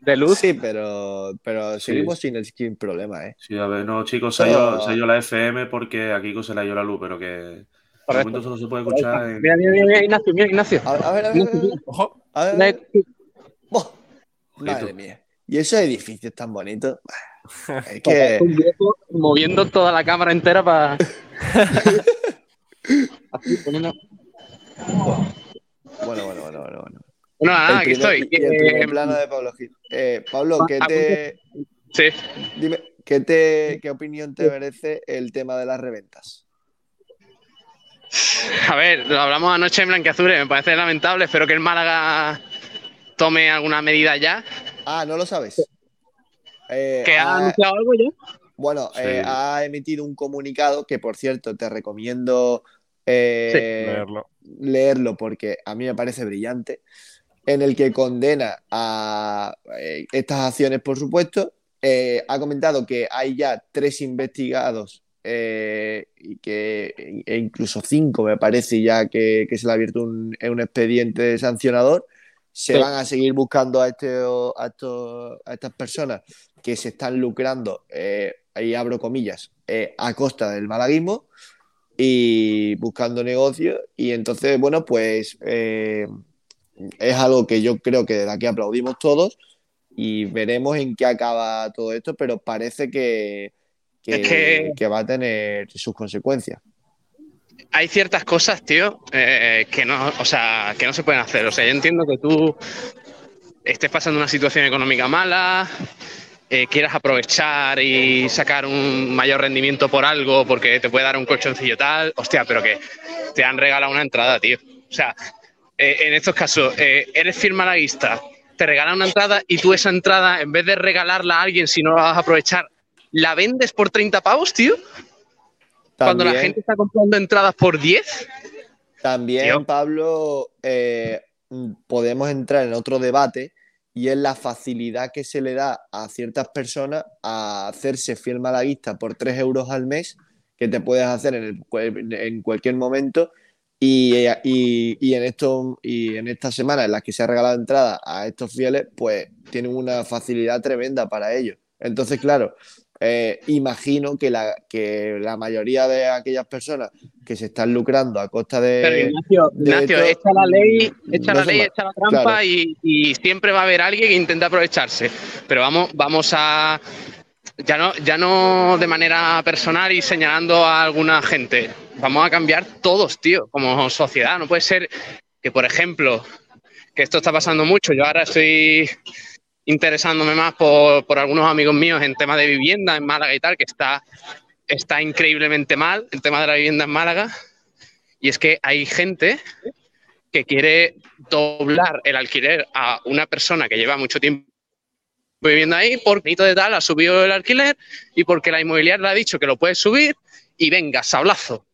de luz. Sí, pero, pero seguimos sin, el, sin problema, ¿eh? Sí, a ver, no, chicos, se ha, Pero- ido, se ha ido la FM porque a Kiko se le ha ido la luz, pero que de Correcto. momento solo se puede escuchar en... Mira, mira, mira, Ignacio, mira, Ignacio. A, a ver, a ver, a ver. Ojo. A ver, a ver. Madre mía. Y esos edificios tan bonitos. [laughs] Es que. Moviendo toda la cámara entera para. [laughs] Bueno, bueno, bueno, bueno, bueno. Bueno, nada, El aquí estoy. el Eh, plano de Pablo Gil. Eh, Pablo, ¿qué te. Sí. Dime, ¿qué, te, ¿qué opinión te merece el tema de las reventas? [laughs] A ver, lo hablamos anoche en Blanqueazure, me parece lamentable. Espero que el Málaga tome alguna medida ya. Ah, ¿no lo sabes? Eh, ¿Que ha ah, anunciado algo ya? Bueno, Sí. eh, ha emitido un comunicado que, por cierto, te recomiendo eh, Leerlo. leerlo porque a mí me parece brillante, en el que condena a eh, estas acciones, por supuesto. Eh, ha comentado que hay ya tres investigados eh, y que, e incluso cinco, me parece ya que, que se le ha abierto un, un expediente sancionador. Se Sí. van a seguir buscando a, este, a, estos- a estas personas que se están lucrando, eh, ahí abro comillas, eh, a costa del malaguismo y buscando negocios. Y entonces, bueno, pues eh, es algo que yo creo que desde aquí aplaudimos todos y veremos en qué acaba todo esto, pero parece que, que, Es que- que va a tener sus consecuencias. hay ciertas cosas, tío, eh, que no, o sea, que no se pueden hacer. O sea, yo entiendo que tú estés pasando una situación económica mala, eh, quieras aprovechar y sacar un mayor rendimiento por algo porque te puede dar un colchoncillo tal, hostia, pero que te han regalado una entrada, tío. O sea, eh, en estos casos, eh, eres fiel malaguista, te regalan una entrada y tú esa entrada, en vez de regalarla a alguien si no la vas a aprovechar, la vendes por 30 pavos, tío. Cuando la gente está comprando entradas por 10. También, Pablo, eh, podemos entrar en otro debate y es la facilidad que se le da a ciertas personas a hacerse fiel malaguista por 3 euros al mes, que te puedes hacer en, el cual- en cualquier momento. Y, y- y en esto, y en esta semana en las que se ha regalado entrada a estos fieles, pues tienen una facilidad tremenda para ellos. Entonces, claro, eh, imagino que la, que la mayoría de aquellas personas que se están lucrando a costa de. Pero Ignacio, de Ignacio, esto, echa la ley, echa no la ley, echa la trampa claro. y, y siempre va a haber alguien que intenta aprovecharse. Pero vamos, vamos a ya no, ya no de manera personal y señalando a alguna gente. Vamos a cambiar todos, tío, como sociedad. No puede ser que, por ejemplo, que esto está pasando mucho. Yo ahora estoy interesándome más por, por algunos amigos míos en tema de vivienda en Málaga y tal, que está, está increíblemente mal el tema de la vivienda en Málaga. Y es que hay gente que quiere doblar el alquiler a una persona que lleva mucho tiempo viviendo ahí porque de tal ha subido el alquiler y porque la inmobiliaria le ha dicho que lo puede subir y venga, sablazo.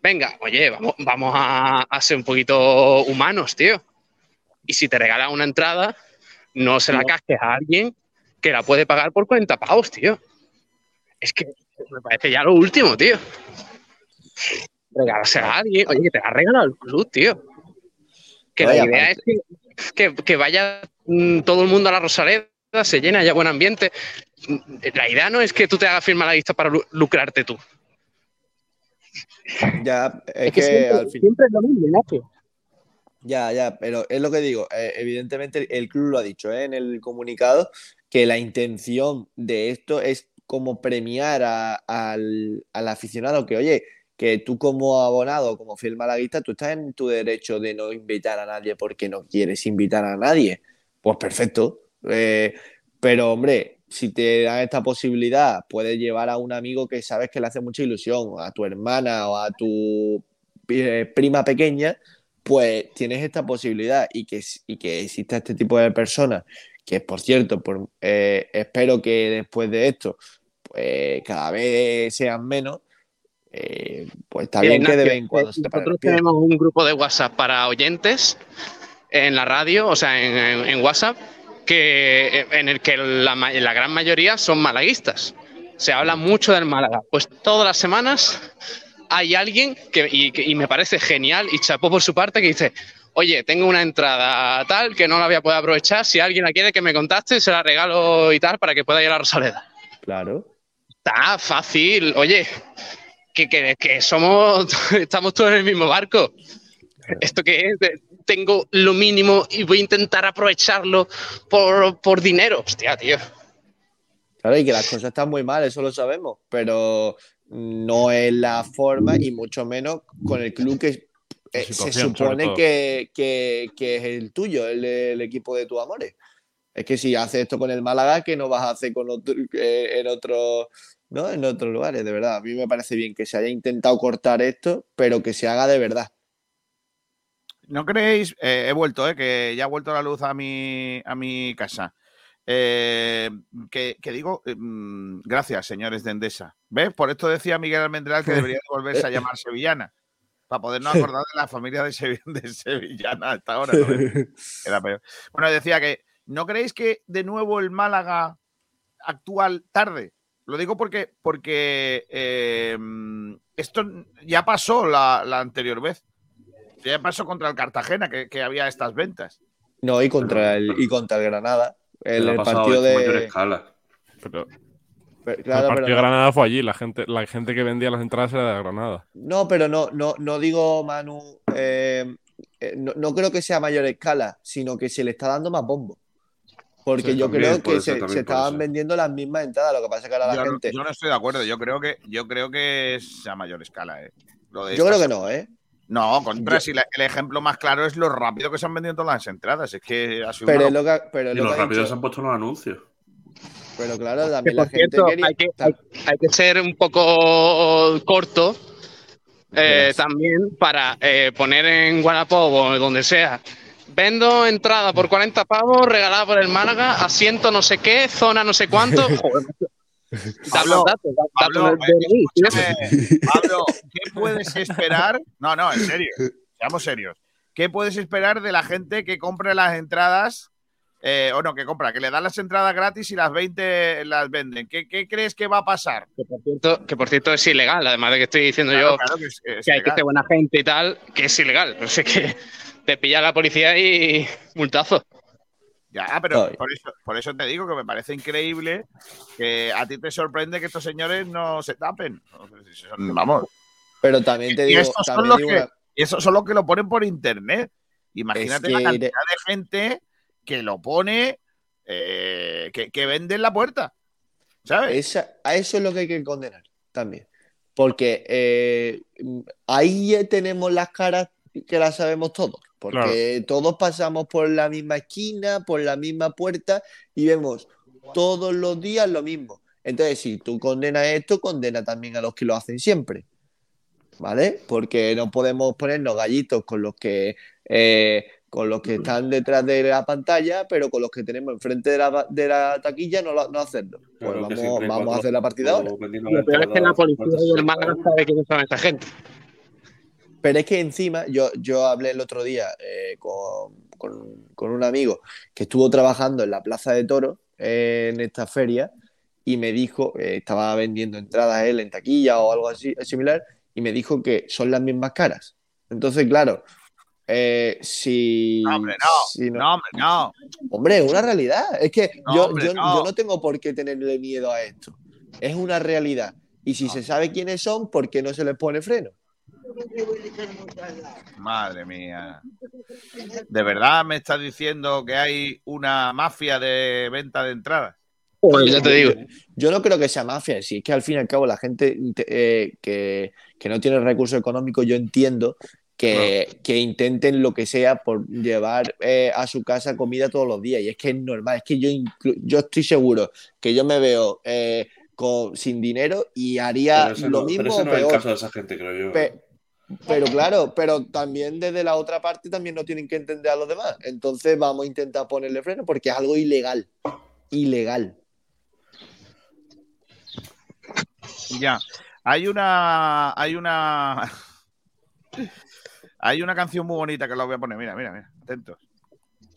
Venga, oye, vamos, vamos a, a ser un poquito humanos, tío. Y si te regalan una entrada, no se la casques a alguien que la puede pagar por 40 pavos, tío. Es que me parece ya lo último, tío. Regalársela a alguien. Oye, que te la ha regalado el club, tío. Que la idea es que, que- que vaya mm, todo el mundo a la Rosaleda, se llena, haya buen ambiente. Mm, La idea no es que tú te hagas firmar la lista para lu- lucrarte tú. Ya, es, Es que, que siempre- al fin. siempre es lo mismo, Ignacio. Ya, ya, pero es lo que digo. eh, evidentemente, el, club lo ha dicho ¿eh? en el comunicado que la intención de esto es como premiar al, al aficionado que, oye, que tú como abonado, como fiel malaguista, tú estás en tu derecho de no invitar a nadie porque no quieres invitar a nadie. Pues perfecto. Eh, pero, hombre, si te dan esta posibilidad, puedes llevar a un amigo que sabes que le hace mucha ilusión, a tu hermana o a tu prima pequeña, pues tienes esta posibilidad y que, y que exista este tipo de personas, que por cierto, por, eh, espero que después de esto, pues cada vez sean menos, eh, pues está Mira, bien que de vez en cuando se te Nosotros tenemos un grupo de WhatsApp para oyentes en la radio, o sea, en, en- en WhatsApp, que, en el que la, la gran mayoría son malaguistas. Se habla mucho del Málaga. Pues todas las semanas hay alguien que, y, que- y me parece genial y chapó por su parte que dice, oye, tengo una entrada tal que no la voy a poder aprovechar, si alguien la quiere que me contacte, se la regalo y tal para que pueda ir a la Rosaleda. Claro. Está fácil, oye, que, que- que somos, [laughs] estamos todos en el mismo barco. ¿Esto qué es? De- Tengo lo mínimo y voy a intentar aprovecharlo por, por dinero. Hostia, tío. Claro, y que las cosas están muy mal, eso lo sabemos, pero no es la forma y mucho menos con el club que eh, se supone que, que- que es el tuyo, el, el equipo de tus amores. Es que si haces esto con el Málaga, que no vas a hacer con otro, eh, en otros ¿no? en otros lugares, de verdad. A mí me parece bien que se haya intentado cortar esto, pero que se haga de verdad. ¿No creéis? eh, he vuelto, eh, que ya ha vuelto la luz a mi, a mi casa. Eh, que, que digo, eh, mm, gracias, señores de Endesa. ¿Ves? Por esto decía Miguel Almendral que [laughs] debería de volverse a llamar Sevillana. Para podernos acordar de la familia de, Sevi- [laughs] de Sevillana hasta ahora. ¿no? [laughs] Era peor. Bueno, decía que, ¿no creéis que de nuevo el Málaga actual tarde? Lo digo porque, porque eh, esto ya pasó la, la anterior vez. Ya pasó contra el Cartagena, que, que había estas ventas. No, y contra el, y contra el Granada. El, partido mayor de. escala. Pero, Pero- el partido pero de no. Granada fue allí, la gente, la gente que vendía las entradas era de Granada. No, pero no, no, no digo, Manu, eh, eh, no, no creo que sea a mayor escala, sino que se le está dando más bombo. Porque Sí, yo también creo que se, se estaban ser. vendiendo las mismas entradas, lo que pasa es que ahora la no- gente... yo no estoy de acuerdo. Yo creo que, yo creo que es a mayor escala. eh. Lo de Yo creo que no, ¿eh? No, contra, Yo- si la- el ejemplo más claro es lo rápido que se han vendido todas las entradas. Es que ha sido Pero una es lo que, pero es Y lo los rápidos dicho- han puesto los anuncios. Pero claro, también la gente cierto, quería... hay, que, hay, hay que ser un poco corto eh, también para eh, poner en Wallapop o donde sea. Vendo entrada por 40 pavos, regalada por el Málaga, asiento no sé qué, zona no sé cuánto. [laughs] Datos, Pablo, eh, Pablo, ¿qué puedes esperar? No, no, en serio, seamos serios. ¿Qué puedes esperar de la gente que compra las entradas? Eh, o no, que compra, que le dan las entradas gratis y las 20 las venden. ¿Qué, qué crees que va a pasar? Que por, cierto, que por cierto es ilegal, además de que estoy diciendo Claro, yo claro que es- es que hay que ser buena gente y tal, que es ilegal. No sé que te pilla la policía y multazo. Ya, pero por eso, por eso te digo que me parece increíble que a ti te sorprende que estos señores no se tapen. Son- Vamos. Pero también te y digo, estos son los digo que, una- y esos son los que lo ponen por internet. Imagínate la que cantidad de gente que lo pone, eh, que, que vende en la puerta. ¿Sabes? Esa- a eso es lo que hay que condenar también. Porque eh, ahí tenemos las caras que las sabemos todos. Porque todos pasamos por la misma esquina, por la misma puerta y vemos todos los días lo mismo. Entonces, si tú condenas esto, condena también a los que lo hacen siempre. ¿Vale? Porque no podemos ponernos gallitos con los que eh, con los que están detrás de la pantalla, pero con los que tenemos enfrente de la, de la taquilla no, lo- no hacerlo. Pues Claro, vamos, vamos a hacer la partida ahora. Lo peor es que la policía y el Málaga sabe quiénes son esta gente. Pero es que encima, yo, yo hablé el otro día eh, con, con- con un amigo que estuvo trabajando en la Plaza de Toros eh, en esta feria y me dijo, eh, estaba vendiendo entradas él en taquilla o algo así similar, y me dijo que son las mismas caras. Entonces, claro, eh, si. No, hombre, no. si No, hombre, no. Hombre, es una realidad. Es que No, yo, hombre, yo, no. yo no tengo por qué tenerle miedo a esto. Es una realidad. Y si se sabe quiénes son, ¿por qué no se les pone freno? Madre mía. ¿De verdad me estás diciendo que hay una mafia de venta de entradas? Pues ya te digo. Yo no creo que sea mafia, si es que al fin y al cabo la gente eh, que, que no tiene recursos económicos, yo entiendo que, que intenten lo que sea por llevar eh, a su casa comida todos los días. Y es que es normal, es que yo, inclu- yo estoy seguro que yo me veo eh, con- sin dinero y haría lo no, mismo pero ese no es el peor. caso de esa gente, creo yo. Pe- pero claro, pero también desde la otra parte también no tienen que entender a los demás. Entonces vamos a intentar ponerle freno porque es algo ilegal. Ilegal. Ya. Hay una. Hay una. Hay una canción muy bonita que la voy a poner. Mira, mira, mira. Atentos.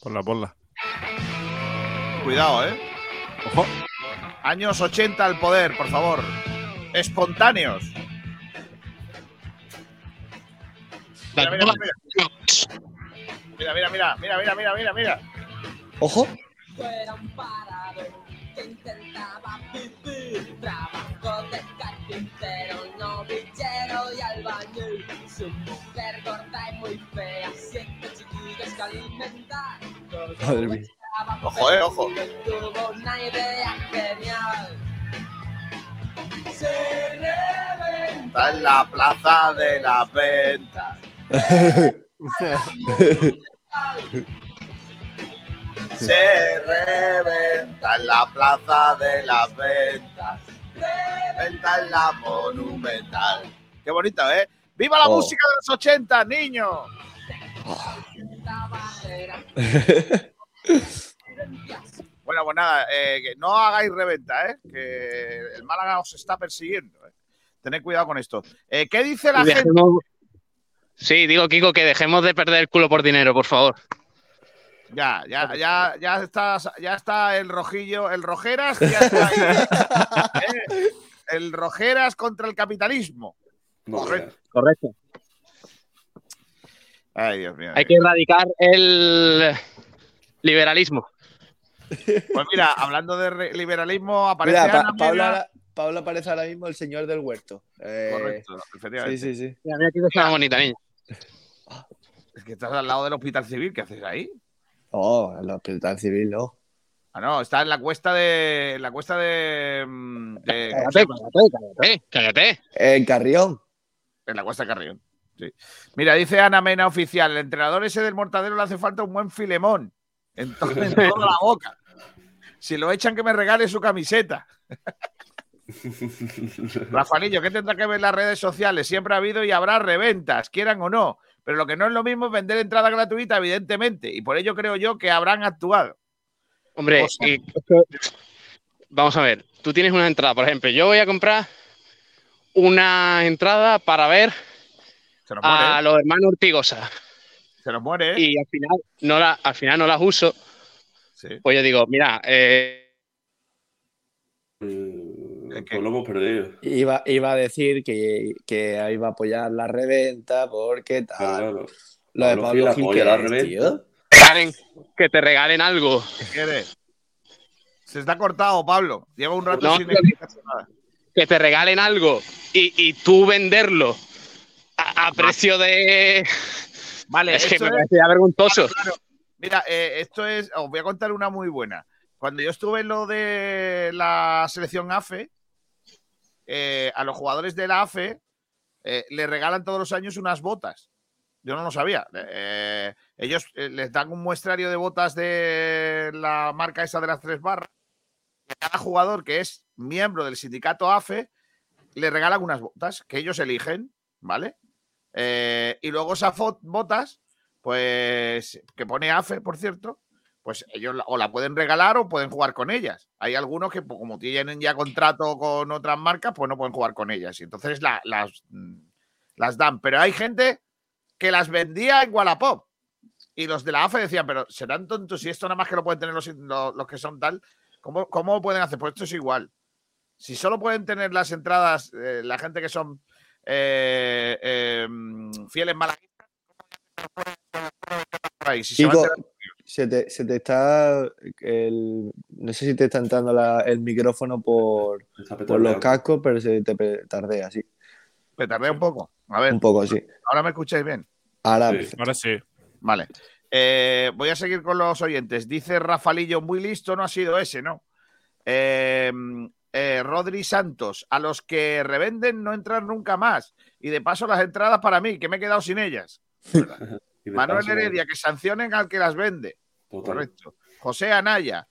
Ponla, ponla. Cuidado, ¿eh? Ojo. Años 80 al poder, por favor. Espontáneos. Mira, mira, mira. Mira, mira, mira, mira, mira, mira, mira, mira. Ojo. Fuera un parado que intentaba vivir. Trabajo de carpintero, novillero y albañil. Su mujer gorda y muy fea, siete chiquillos que alimentar. Madre mía. Ojo, eh, ojo. Tuvo una idea genial. Está en la plaza de las ventas. [laughs] Se reventa en la plaza de las ventas. Reventa en la monumental. Qué bonito, ¿eh? ¡Viva la Oh. música de los 80, niños! [laughs] Bueno, pues nada, eh, que no hagáis reventa, ¿eh? Que el Málaga os está persiguiendo. ¿eh? Tened cuidado con esto. Eh, ¿Qué dice la gente? Sí, digo, Kiko, que dejemos de perder el culo por dinero, por favor. Ya, ya, ya, ya está, ya está el rojillo, el rojeras, ya está ahí. [laughs] Eh, El rojeras contra el capitalismo. Correcto. Correcto. Ay, Dios mío. Hay que erradicar el liberalismo. Pues mira, hablando de liberalismo, aparece Mira, Pa- Ana Pablo, Mena- ahora- Pablo aparece ahora mismo el señor del huerto. Eh, Correcto, efectivamente. Sí, sí, sí. Mira, mira, Kiko es una bonita niña. Es que estás al lado del hospital civil, ¿qué haces ahí? Oh, el hospital civil, no. Ah, no, está en la cuesta de. En la cuesta de. mm, de- ¿cómo se Cállate, cállate, cállate, cállate. En Carrión. En la cuesta de Carrión. Sí. Mira, dice Ana Mena oficial, el entrenador ese del mortadero le hace falta un buen filemón en, to- en toda la boca. Si lo echan que me regale su camiseta. [laughs] Rafaelillo, ¿qué tendrá que ver las redes sociales? Siempre ha habido y habrá reventas, quieran o no. Pero lo que no es lo mismo es vender entrada gratuita, evidentemente. Y por ello creo yo que habrán actuado. Hombre, y- vamos a ver. Tú tienes una entrada, por ejemplo. Yo voy a comprar una entrada para ver Se nos muere. a los hermanos Ortigosa. Se nos muere. ¿eh? Y al final no, la, al final no las uso. Sí. Pues yo digo, mira, eh, Lo hemos perdido. Iba, iba a decir que, que iba a apoyar la reventa porque tal. Claro. Lo de Pablo Pablo Gil Gil, ¿qué la reventa. tío? regalen- que te regalen algo. ¿Qué quieres? Se está cortado, Pablo. Lleva un rato No, sin nada. Que te regalen algo y, y tú venderlo a precio de. Vale, es que me es- parecía vergonzoso. Claro, Mira, eh, esto es. Os voy a contar una muy buena. Cuando yo estuve en lo de la selección AFE, eh, a los jugadores de la AFE eh, le regalan todos los años unas botas. Yo no lo sabía. Eh, ellos les dan un muestrario de botas de la marca esa de las tres barras. Cada jugador que es miembro del sindicato AFE le regalan unas botas que ellos eligen, ¿vale? Y luego esas botas, pues, que pone AFE, por cierto, pues ellos la- o la pueden regalar o pueden jugar con ellas. Hay algunos que, como tienen ya contrato con otras marcas, pues no pueden jugar con ellas. Y entonces la- las, mm, las dan. Pero hay gente que las vendía en Wallapop. Y los de la AFE decían, pero serán tontos si esto nada más que lo pueden tener los, los- los que son tal. ¿Cómo, ¿Cómo lo pueden hacer? Pues esto es igual. Si solo pueden tener las entradas eh, la gente que son eh, eh, mm, fieles malaguistas? Si se van a se te, se te está el, no sé si te está entrando la- el micrófono por, por los cascos, pero se te petardea, sí. Me tardé un poco. A ver. Un poco, sí. Ahora me escucháis bien. Ahora, Sí, ahora sí. Vale. Eh, voy a seguir con los oyentes. Dice Rafalillo, muy listo, no ha sido ese, ¿no? Eh, eh, Rodri Santos, a los que revenden no entran nunca más. Y de paso las entradas para mí, que me he quedado sin ellas. [laughs] Manuel Heredia, que sancionen al que las vende. Total. Correcto. José Anaya.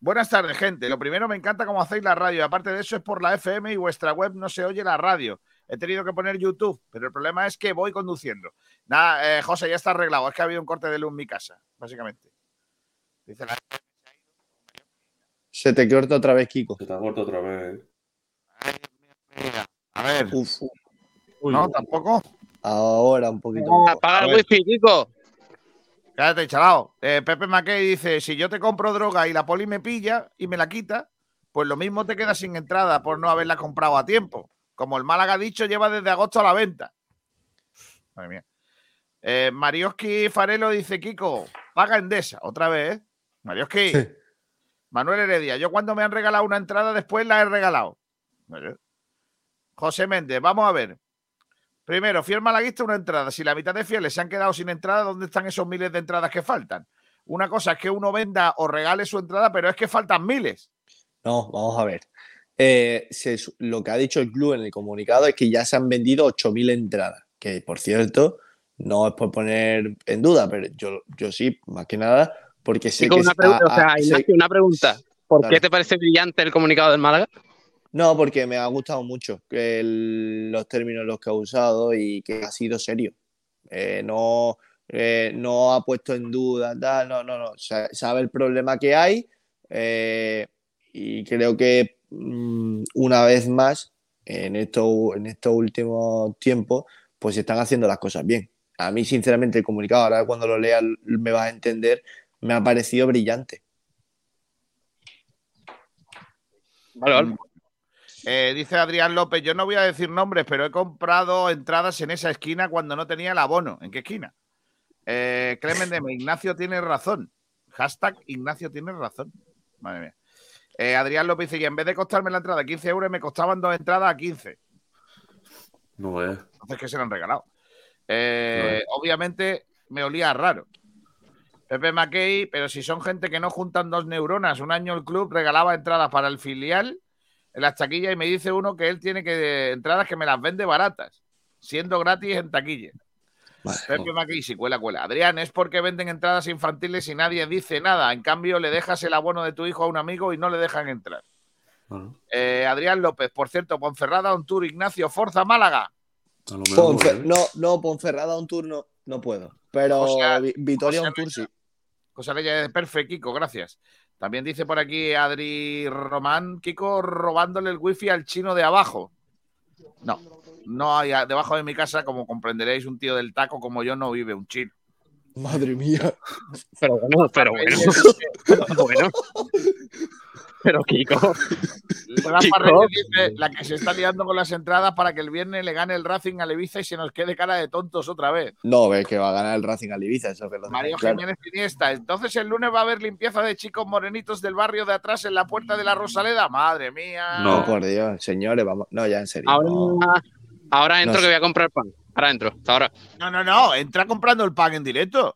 Buenas tardes, gente. Lo primero, me encanta cómo hacéis la radio. Aparte de eso, es por la FM y vuestra web no se oye la radio. He tenido que poner YouTube, pero el problema es que voy conduciendo. Nada, eh, José, ya está arreglado. Es que ha habido un corte de luz en mi casa, básicamente. Dice la... Se te corta otra vez, Kiko. Se te ha cortado otra vez. A ver. Uf, No, tampoco. Ahora un poquito. Apaga A el wifi, Kiko. Cállate, chalao. Eh, Pepe Mackey dice: Si yo te compro droga y la poli me pilla y me la quita, pues lo mismo te quedas sin entrada por no haberla comprado a tiempo. Como el Málaga ha dicho, lleva desde agosto a la venta. Madre mía. Eh, Marioski Farelo dice: Kiko, paga Endesa. Otra vez, ¿eh? Marioski. Manuel Heredia, yo cuando me han regalado una entrada, después la he regalado. José Méndez, vamos a ver. Primero, fiel malaguista, una entrada. Si la mitad de fieles se han quedado sin entrada, ¿dónde están esos miles de entradas que faltan? Una cosa es que uno venda o regale su entrada, pero es que faltan miles. No, vamos a ver. Eh, lo que ha dicho el club en el comunicado es que ya se han vendido 8.000 entradas, que por cierto, no es por poner en duda, pero yo, yo sí, más que nada, porque sé que una, es- pregunta, o sea, sé- Ignacio, una pregunta. ¿Por qué te parece brillante el comunicado del Málaga? No, porque me ha gustado mucho el- los términos los que ha usado y que ha sido serio. Eh, no, eh, no ha puesto en duda, tal, no, no, no. Sa- Sabe el problema que hay eh, y creo que mm, una vez más, en estos, en estos últimos tiempos, pues se están haciendo las cosas bien. A mí, sinceramente, el comunicado, ahora cuando lo leas me vas a entender, me ha parecido brillante. Vale, vale. Eh, dice Adrián López, yo no voy a decir nombres, pero he comprado entradas en esa esquina cuando no tenía el abono. ¿En qué esquina? Eh, Clemen Deme, Ignacio tiene razón. Hashtag Ignacio tiene razón. Madre mía. Eh, Adrián López dice, y en vez de costarme la entrada a 15 euros, me costaban dos entradas a 15. No es. Entonces, ¿qué se lo han regalado? Eh, Obviamente me olía raro. Pepe Mackey, pero si son gente que no juntan dos neuronas, un año el club regalaba entradas para el filial en las taquillas y me dice uno que él tiene que entradas que me las vende baratas, siendo gratis en taquilla. Pepe Mackey, si cuela, cuela. Adrián, es porque venden entradas infantiles y nadie dice nada. En cambio, le dejas el abono de tu hijo a un amigo y no le dejan entrar. Eh, Adrián López, por cierto, Ponferrada, un tour, Ignacio, Forza Málaga. Ponfe- no, no, Ponferrada un turno no puedo. Pero O sea, Vi- Vitoria un tour sí. Cosa Lella de perfecto, Kiko, gracias. También dice por aquí Adri Román, Kiko robándole el wifi al chino de abajo. No, no hay debajo de mi casa, como comprenderéis, un tío del taco como yo no vive un chino. Madre mía. Pero bueno, pero bueno. Pero bueno. [laughs] Pero Kiko. [laughs] Rafa Kiko. Reyes dice la que se está liando con las entradas para que el viernes le gane el Racing a Ibiza y se nos quede cara de tontos otra vez. No, ves que va a ganar el Racing al Ibiza, eso que lo Mario claro. Jiménez Iniesta. Entonces el lunes va a haber limpieza de chicos morenitos del barrio de atrás en la puerta de la Rosaleda. Madre mía. No, por Dios, señores, vamos. No, ya en serio. Ahora, no. ahora entro No que voy a comprar pan. Ahora entro, hasta ahora. No, no, no. Entra comprando el pack en directo.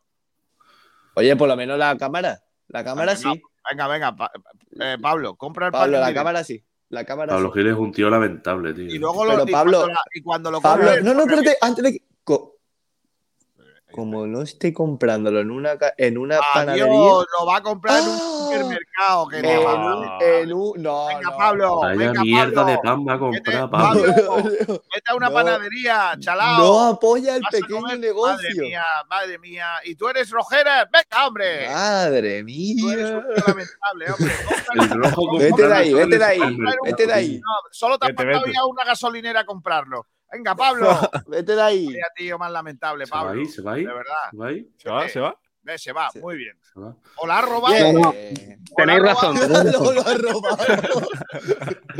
Oye, por lo menos la cámara. La cámara sí. Venga, venga. pa- eh, Pablo, compra el. Pablo, la cámara sí. La cámara Pablo sí. Gil es un tío lamentable, tío. Y luego lo, Pero y Pablo- cuando, la- y cuando lo Pablo, compre- no, no, espérate, antes de que. co- Como no esté comprándolo en una, en una panadería. Lo va a comprar en un supermercado. Que va. un, en un- no, Venga, no. Pablo. Vaya venga, mierda Pablo. de pan va a comprar, Pablo, Pablo. vete a una No. panadería, chalao. No apoya el pequeño comer- negocio. Madre mía, madre mía. ¿Y tú eres Rojeras? Venga, hombre. Madre Tú eres mía. un lamentable, hombre. [laughs] El rojo Vete de ahí, vete de ahí, vete de ahí. No, solo te has vete. ya a una gasolinera a comprarlo. Venga, Pablo. [laughs] Vete de ahí. Vaya tío más lamentable, ¿Se va Pablo. ahí? ¿Se va ahí? De verdad. ¿Se va ahí? ¿Se va? ¿Se va? Ve, se va, muy bien. ¿Se va? O la ha robado. Tenéis razón, tenéis [laughs] razón. lo ha robado.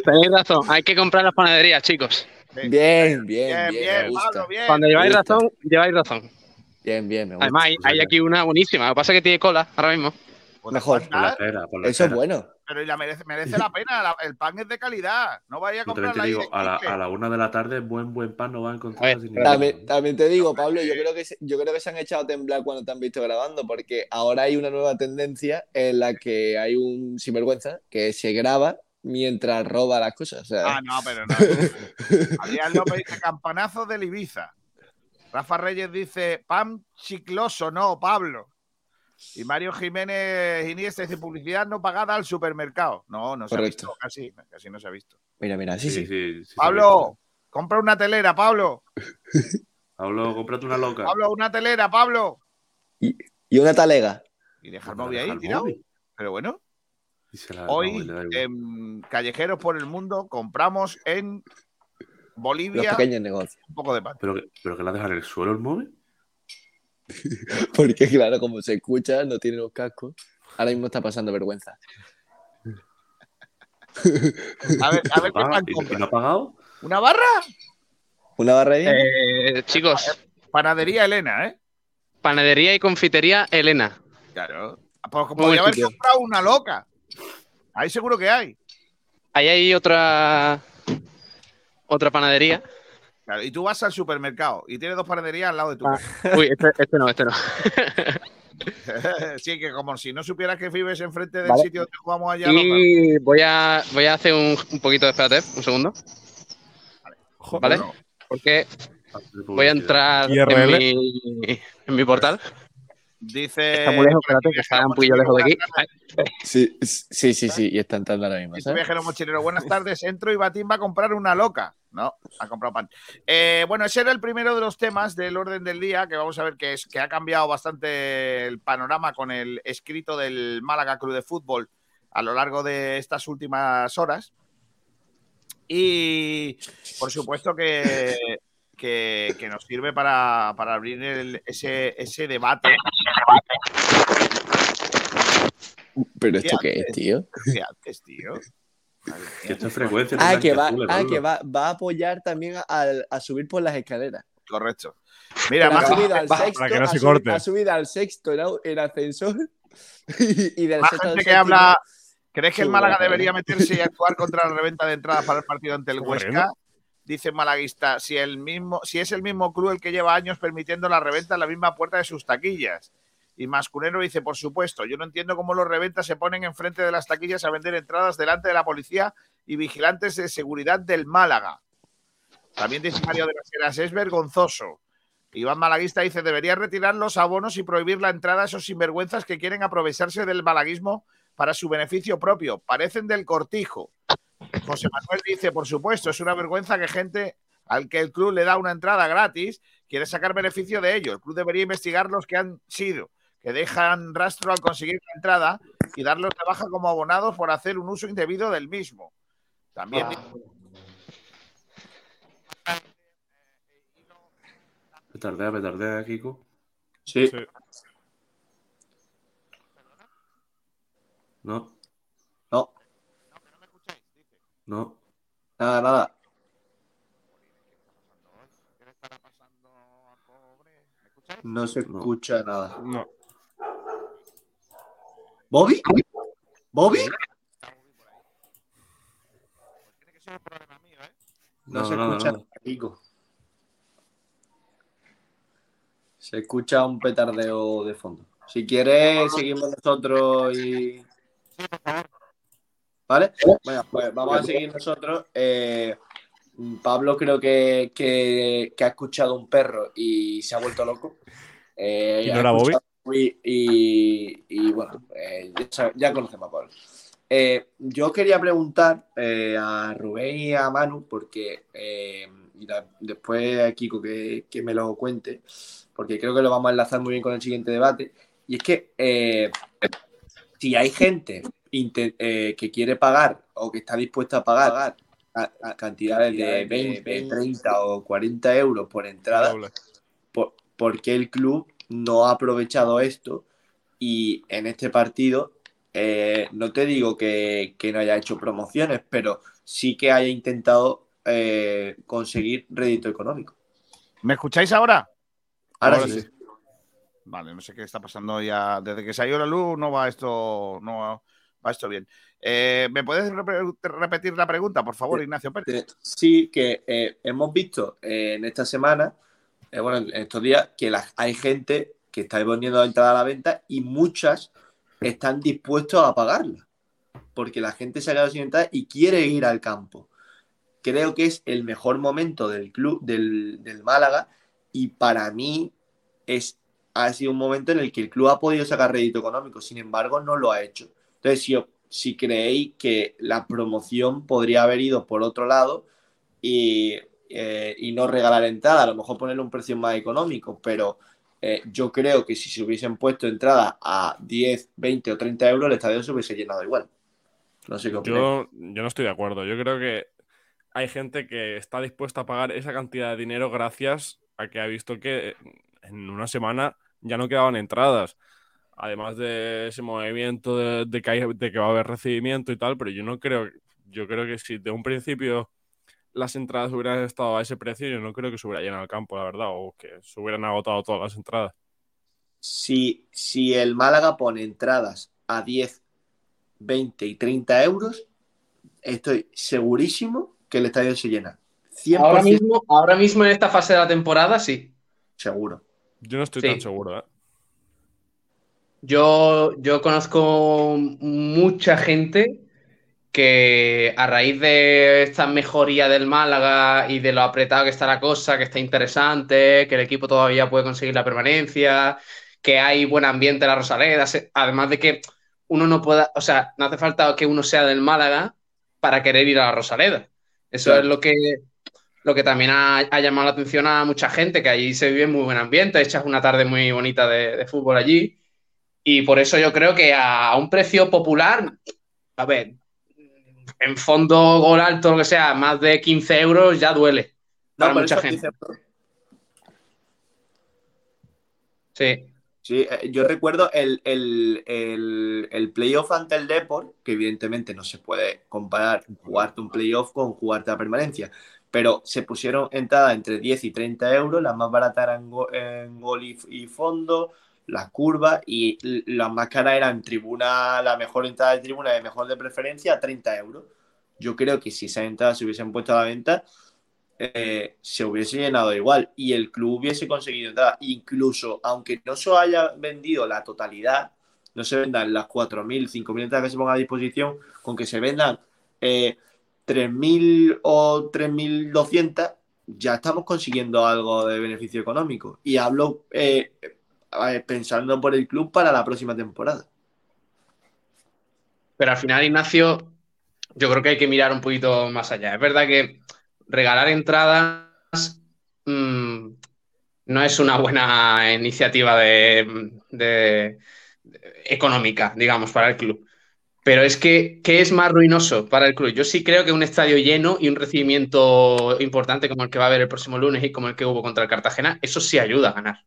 Tenéis razón. Hay que comprar las panaderías, chicos. Bien, bien, Bien, bien. bien, me gusta. Pablo, bien. Cuando lleváis razón, lleváis razón. Bien, bien, me gusta. Además, hay, hay aquí una buenísima. Lo que pasa es que tiene cola ahora mismo. Pues Mejor. Por la por la Eso es bueno. Pero y la merece, merece la pena. la- el pan es de calidad. No vaya a comprar te la digo, a la, a la una de la tarde, buen buen pan no va a encontrar. A ver, sin ningún También, problema. también te digo, Pablo, yo creo, que se, yo creo que se han echado a temblar cuando te han visto grabando, porque ahora hay una nueva tendencia en la que hay un sinvergüenza que se graba mientras roba las cosas. O sea, Ah, no, pero no. [laughs] Adrián López dice campanazos del Ibiza. Rafa Reyes dice pan chicloso, no, Pablo. Y Mario Jiménez Iniesta dice publicidad no pagada al supermercado. No, no se Correcto. ha visto, casi, casi no se ha visto. mira, mira, sí, sí. sí, sí, sí se Pablo, compra una telera, Pablo. [laughs] Pablo, cómprate una loca. Pablo, una telera, Pablo. Y una talega. Y deja el Para móvil ahí, dejar tirado. Pero bueno, hoy en Callejeros por el Mundo compramos en Los Bolivia pequeños negocios. un poco de pan. ¿Pero, que, ¿Pero que la dejan en el suelo el móvil? [laughs] Porque, claro, como se escucha, no tiene los cascos. Ahora mismo está pasando vergüenza. A ver, a ver qué pan ¿Y- ¿Y compra. no ha pagado? ¿Una barra? ¿Una barra ahí? Eh, chicos, Panadería Elena, ¿eh? panadería y confitería Elena. Claro. Pues Muy podría haber sitio. comprado una loca. Ahí seguro que hay. Ahí hay otra otra panadería. Claro, y tú vas al supermercado y tienes dos panaderías al lado de tu Ah. casa. Uy, este, este no, este no. [laughs] sí, que como si no supieras que vives enfrente del Vale. sitio donde jugamos allá. Y voy a, voy a hacer un, un poquito de espérate, un segundo. ¿Vale? no. Porque voy a entrar en mi, en mi portal. Dice. Está muy lejos, espérate, que está un poquillo lejos de aquí. Sí, sí, sí, sí. Y está entrando ahora mismo. ¿sabes? viajero mochilero, buenas tardes. Entro y Batín va a comprar una loca. No, ha comprado pan. Eh, bueno, ese era el primero de los temas del orden del día, que vamos a ver que es que ha cambiado bastante el panorama con el escrito del Málaga Club de Fútbol a lo largo de estas últimas horas. Y por supuesto que, que, que nos sirve para, para abrir el- ese, ese debate. Pero esto ¿Qué qué es, tío. ¿Qué haces, tío? Que mía. esto es frecuencia. Ah, que va, azul, ah, que va, va a apoyar también a, a subir por las escaleras. Correcto. Mira, ha más subido al para sexto, que no se corte. ha subido al sexto en, ascensor [laughs] y, y del Más sexto al gente que habla. ¿Crees que el Málaga bueno, debería meterse y actuar contra la reventa de entradas para el partido ante el Huesca? Dice el malaguista, si, el mismo, si es el mismo club el que lleva años permitiendo la reventa en la misma puerta de sus taquillas. Y Mascunero dice, por supuesto, yo no entiendo cómo los reventas se ponen enfrente de las taquillas a vender entradas delante de la policía y vigilantes de seguridad del Málaga. También dice Mario de las Heras, es vergonzoso. Iván Malaguista dice, debería retirar los abonos y prohibir la entrada a esos sinvergüenzas que quieren aprovecharse del malaguismo para su beneficio propio. Parecen del cortijo. José Manuel dice, por supuesto, es una vergüenza que gente al que el club le da una entrada gratis quiere sacar beneficio de ello. El club debería investigar los que han sido, que dejan rastro al conseguir la entrada y darlos de baja como abonados por hacer un uso indebido del mismo. También dice- Petardea, petardea, Kiko. Sí. Sí. No, No, no. nada, nada. No se No. escucha nada. No. ¿Bobby? ¿Bobby? No, No, se escucha. Kiko. Se escucha un petardeo de fondo. Si quieres, seguimos nosotros y. ¿Vale? Bueno, pues vamos a seguir nosotros. Eh, Pablo creo que, que- que ha escuchado un perro y se ha vuelto loco. Eh, ¿Y no era Bobby? Y, y- y, bueno, eh, ya, ya conocemos a Pablo. Eh, yo quería preguntar eh, a Rubén y a Manu, porque eh, y la- después a Kiko que, que me lo cuente, porque creo que lo vamos a enlazar muy bien con el siguiente debate. Y es que eh, si hay gente eh, que quiere pagar o que está dispuesta a pagar a- a cantidades de 20, 30 o 40 euros por entrada, por, ¿por qué el club no ha aprovechado esto? Y en este partido, eh, no te digo que, que no haya hecho promociones, pero sí que haya intentado eh, conseguir rédito económico. ¿Me escucháis ahora? Ahora, sí. Vale, no sé qué está pasando ya. Desde que se ha ido la luz no va esto, no va, esto bien. Eh, ¿Me puedes rep- repetir la pregunta, por favor, Ignacio Pérez? Sí, que hemos visto en esta semana, eh, bueno, en estos días, que hay gente que está poniendo la entrada a la venta y muchas están dispuestos a pagarla. Porque la gente se ha quedado sin entrada y quiere ir al campo. Creo que es el mejor momento del club, del, Málaga, y para mí es, ha sido un momento en el que el club ha podido sacar rédito económico, sin embargo, no lo ha hecho. Entonces, si, si creéis que la promoción podría haber ido por otro lado y, eh, y no regalar entrada, a lo mejor ponerle un precio más económico, pero eh, yo creo que si se hubiesen puesto entrada a 10, 20 o 30 euros, el estadio se hubiese llenado igual. No sé qué. Yo, yo no estoy de acuerdo. Yo creo que hay gente que está dispuesta a pagar esa cantidad de dinero gracias a que ha visto que en una semana ya no quedaban entradas. Además de ese movimiento de, de que, hay- de que va a haber recibimiento y tal, pero yo no creo, yo creo que si de un principio las entradas hubieran estado a ese precio, yo no creo que se hubiera llenado el campo, la verdad, o que se hubieran agotado todas las entradas. si, si el Málaga pone entradas a 10, 20 y 30 euros, estoy segurísimo que el estadio se llena. 100% Ahora mismo, ahora mismo en esta fase de la temporada, sí. seguro. Yo no estoy Sí. tan seguro, ¿eh? Yo, yo conozco mucha gente que a raíz de esta mejoría del Málaga y de lo apretado que está la cosa, que está interesante, que el equipo todavía puede conseguir la permanencia, que hay buen ambiente en la Rosaleda, además de que uno no pueda, o sea, no hace falta que uno sea del Málaga para querer ir a la Rosaleda. Eso Claro. es lo que, lo que también ha, ha llamado la atención a mucha gente, que allí se vive muy buen ambiente, echas una tarde muy bonita de, de fútbol allí. Y por eso yo creo que a, a un precio popular, a ver, en fondo, gol alto, lo que sea, más de 15 euros ya duele No, para mucha gente. Sí. Sí, eh, yo recuerdo el, el, el, el playoff ante el Deport, que evidentemente no se puede comparar jugarte un playoff con jugarte la permanencia, pero se pusieron entradas entre 10 y 30 euros, las más baratas eran en gol y, y fondo, las curvas, y las más caras eran tribuna, la mejor entrada de tribuna y mejor de preferencia, 30 euros. Yo creo que si esas entradas se hubiesen puesto a la venta, eh, se hubiese llenado igual y el club hubiese conseguido entrar. Incluso, aunque no se haya vendido la totalidad, no se vendan las 4.000, 5.000 entradas que se pongan a disposición, con que se vendan eh, 3.000 o 3.200, ya estamos consiguiendo algo de beneficio económico. Y hablo eh, pensando por el club para la próxima temporada. Pero al final, Ignacio, yo creo que hay que mirar un poquito más allá. Es verdad que regalar entradas mm, no es una buena iniciativa de- económica, digamos, para el club. Pero es que, ¿qué es más ruinoso para el club? Yo sí creo que un estadio lleno y un recibimiento importante como el que va a haber el próximo lunes y como el que hubo contra el Cartagena, eso sí ayuda a ganar.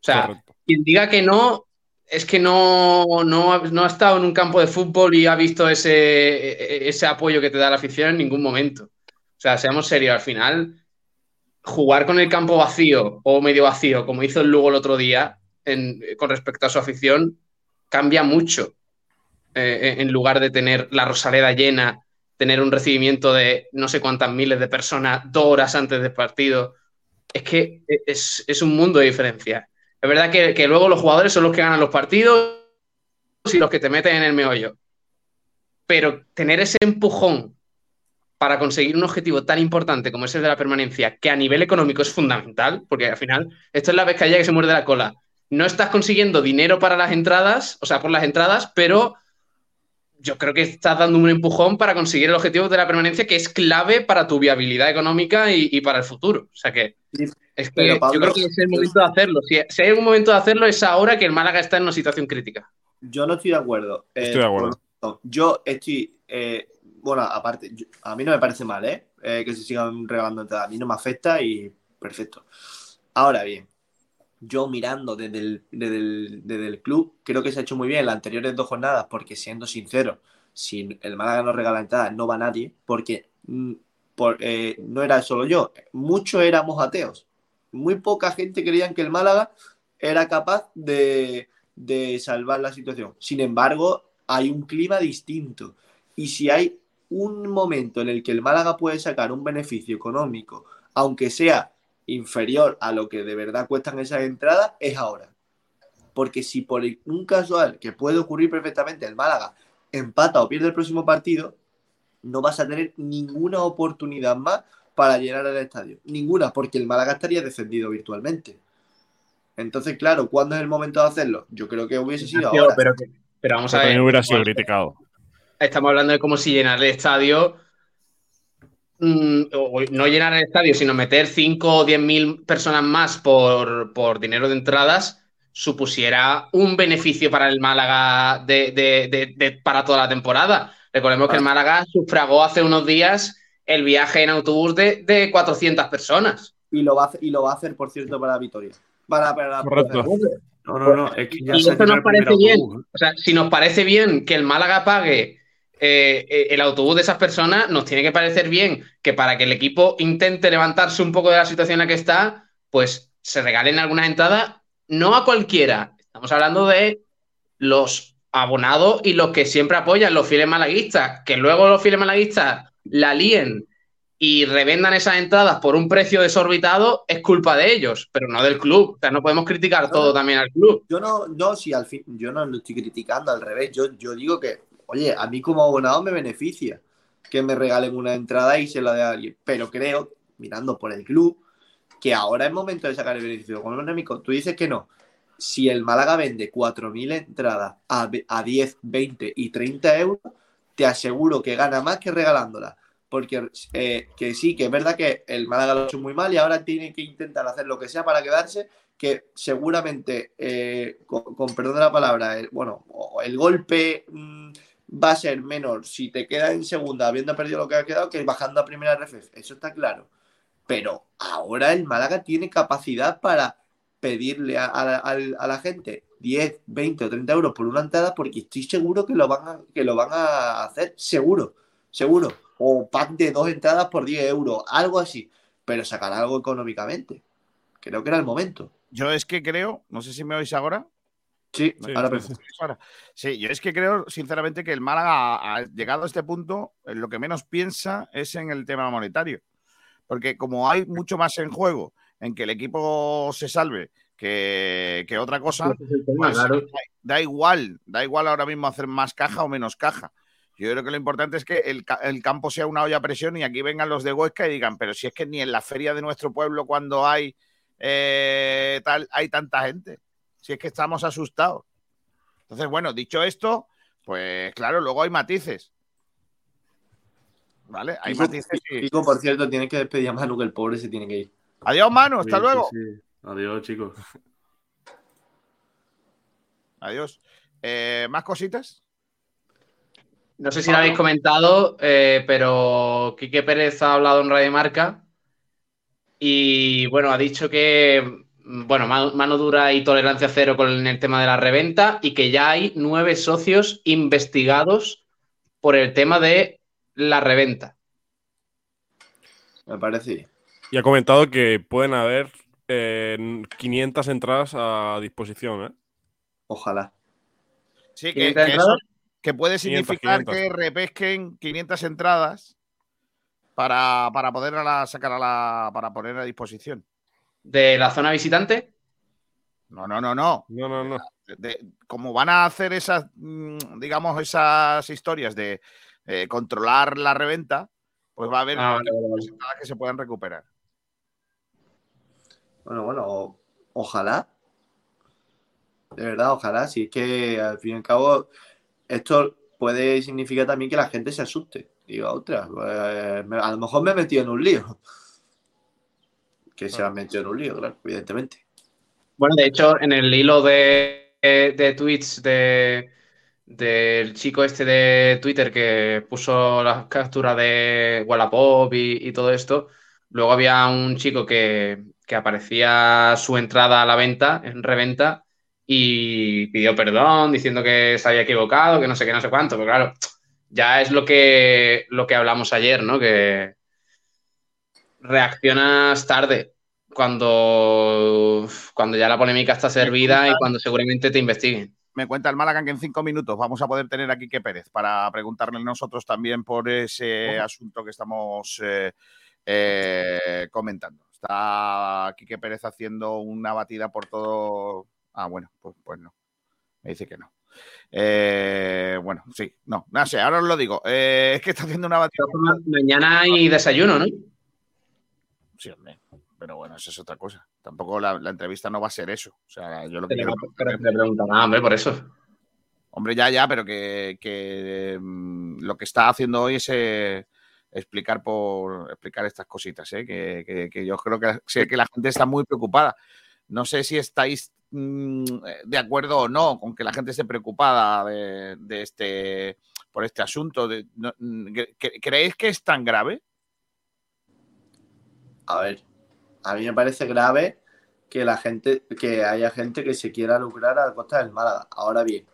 O sea, quien diga que no, es que no, no, ha- no ha estado en un campo de fútbol y ha visto ese, ese apoyo que te da la afición en ningún momento. O sea, seamos serios, al final, jugar con el campo vacío o medio vacío, como hizo el Lugo el otro día, en- con respecto a su afición, cambia mucho. Eh, en lugar de tener la Rosaleda llena, tener un recibimiento de no sé cuántas miles de personas dos horas antes del partido, es que es, es un mundo de diferencia. Es verdad que, luego los jugadores son los que ganan los partidos y los que te meten en el meollo. Pero tener ese empujón para conseguir un objetivo tan importante como es el de la permanencia, que a nivel económico es fundamental, porque al final esto es la pescadilla que se muerde la cola. No estás consiguiendo dinero para las entradas, o sea, por las entradas, pero yo creo que estás dando un empujón para conseguir el objetivo de la permanencia, que es clave para tu viabilidad económica y, y para el futuro. O sea que es que Pero, Pablo, yo creo que es el momento de hacerlo. Si, si hay un momento de hacerlo, es ahora que el Málaga está en una situación crítica. Yo no estoy de acuerdo. Eh, Estoy de acuerdo. Yo estoy. eh, bueno, aparte, yo- a mí no me parece mal, ¿eh? Eh, que se sigan regalando entradas. A mí no me afecta y perfecto. Ahora bien, yo mirando desde el, desde el- desde el club, creo que se ha hecho muy bien las anteriores dos jornadas, porque siendo sincero, si el Málaga no regala entradas, no va nadie, porque mm, eh, no era solo yo, muchos éramos ateos. Muy poca gente creían que el Málaga era capaz de, de salvar la situación. Sin embargo, hay un clima distinto. Y si hay un momento en el que el Málaga puede sacar un beneficio económico, aunque sea inferior a lo que de verdad cuestan esas entradas, es ahora. Porque si por un casual que puede ocurrir perfectamente el Málaga empata o pierde el próximo partido, no vas a tener ninguna oportunidad más para llenar el estadio. Ninguna, porque el Málaga estaría descendido virtualmente. Entonces, claro, ¿cuándo es el momento de hacerlo? Yo creo que hubiese sido ahora. pero, pero vamos a ver. también hubiera sido criticado. Estamos hablando de como si llenar el estadio. Mm, no llenar el estadio, sino meter 5 o 10 mil personas más por, por dinero de entradas, supusiera un beneficio para el Málaga de, de- de- de- para toda la temporada. Recordemos que el Málaga sufragó hace unos días el viaje en autobús de, de 400 personas. Y lo, va a, hacer- y lo va a hacer, por cierto, para Vitoria. Para, para, Correcto. No, no, no, es que ya Y se esto nos parece bien. autobús, ¿eh? O sea, si nos parece bien que el Málaga pague eh, eh, el autobús de esas personas, nos tiene que parecer bien que para que el equipo intente levantarse un poco de la situación en la que está, pues se regalen algunas entradas, no a cualquiera. Estamos hablando de los abonados y los que siempre apoyan, los fieles malaguistas, que luego los fieles malaguistas la líen y revendan esas entradas por un precio desorbitado, es culpa de ellos, pero no del club. O sea, no podemos criticar todo también al club. Yo no, no, si al fin, yo no lo estoy criticando, al revés. Yo, yo digo que, oye, a mí como abonado me beneficia que me regalen una entrada y se la dé a alguien. Pero creo, mirando por el club, que ahora es momento de sacar el beneficio económico. Tú dices que no. Si el Málaga vende 4.000 entradas a, a 10, 20 y 30 euros, te aseguro que gana más que regalándolas. Porque eh, que sí, que es verdad que el Málaga lo ha hecho muy mal y ahora tiene que intentar hacer lo que sea para quedarse, que seguramente, eh, con, perdón de la palabra, bueno, el golpe mm, va a ser menor si te quedas en segunda habiendo perdido lo que ha quedado que bajando a primera RFF. Eso está claro. Pero ahora el Málaga tiene capacidad para pedirle a, a- la gente 10, 20 o 30 euros por una entrada porque estoy seguro que lo van a, que lo van a hacer. Seguro, seguro. O pack de dos entradas por 10 euros, algo así. Pero sacar algo económicamente. Creo que era el momento. Yo es que creo, no sé si me oís ahora. Sí, ¿Me- ahora? Sí, yo es que creo, sinceramente, que el Málaga, ha- llegado a este punto, lo que menos piensa es en el tema monetario. Porque como hay mucho más en juego en que el equipo se salve que, que otra cosa, pues claro. da, da igual, da igual ahora mismo hacer más caja o menos caja. Yo creo que lo importante es que el, el campo sea una olla a presión y aquí vengan los de Huesca y digan, pero si es que ni en la feria de nuestro pueblo cuando hay eh, tal, hay tanta gente. Si es que estamos asustados. Entonces, bueno, dicho esto, pues claro, luego hay matices. ¿Vale? Hay Pico, matices. y- Pico, por cierto, tienes que despedir a Manu, que el pobre se tiene que ir. Adiós, Manu, hasta Sí, luego. sí. Adiós, chicos. [laughs] Adiós. Eh, ¿Más cositas? No sé si lo habéis comentado, eh, pero Quique Pérez ha hablado en Radio Marca y bueno, ha dicho que bueno, mano, mano dura y tolerancia cero con el tema de la reventa y que ya hay nueve socios investigados por el tema de la reventa. Me parece bien. Y ha comentado que pueden haber eh, 500 entradas a disposición. ¿eh? Ojalá. Sí, que, 500 que eso- entradas. que puede 500, significar 500. que repesquen 500 entradas para, para poder a la- sacar a la, para poner a disposición. ¿De la zona visitante? No, no, no, no. No, no, no. De- como van a hacer esas, mm, digamos, esas historias de eh, controlar la reventa, pues va a haber Ah, vale, vale, que se puedan recuperar. Bueno, bueno, o- ojalá. De verdad, ojalá. Si es que al fin y al cabo, esto puede significar también que la gente se asuste. Digo, otra, pues, a lo mejor me he metido en un lío. Que se han metido en un lío, claro, evidentemente. Bueno, de hecho, en el hilo de, de tweets de, del chico este de Twitter que puso las capturas de Wallapop y, y todo esto, luego había un chico que, que aparecía su entrada a la venta, en reventa, y pidió perdón diciendo que se había equivocado, que no sé qué, no sé cuánto, pero claro, ya es lo que, lo que hablamos ayer, ¿no? Que reaccionas tarde cuando, cuando ya la polémica está servida y cuando seguramente te investiguen. Me cuenta el Málaga que en cinco minutos vamos a poder tener a Quique Pérez para preguntarle nosotros también por ese asunto que estamos eh, eh, comentando. Está Quique Pérez haciendo una batida por todo. Ah, bueno, pues, pues no. Me dice que no. Eh, bueno, sí, no, no sé, ahora os lo digo. Es que está haciendo una batida. Mañana hay desayuno, ¿no? Sí, hombre. Pero bueno, eso es otra cosa. Tampoco la, la entrevista no va a ser eso. O sea, yo lo que quiero- pero te preguntará, hombre, por eso. Hombre, ya, ya, pero que, que, mm, lo que está haciendo hoy es eh, explicar por explicar estas cositas, ¿eh? que, que- que yo creo que sé que la gente está muy preocupada. No sé si estáis mm, de acuerdo o no con que la gente esté preocupada de, de este por este asunto. de- no- mm, ¿cre- ¿Creéis que es tan grave? A ver, a mí me parece grave que la gente, que haya gente que se quiera lucrar a costa del Málaga. Ahora bien,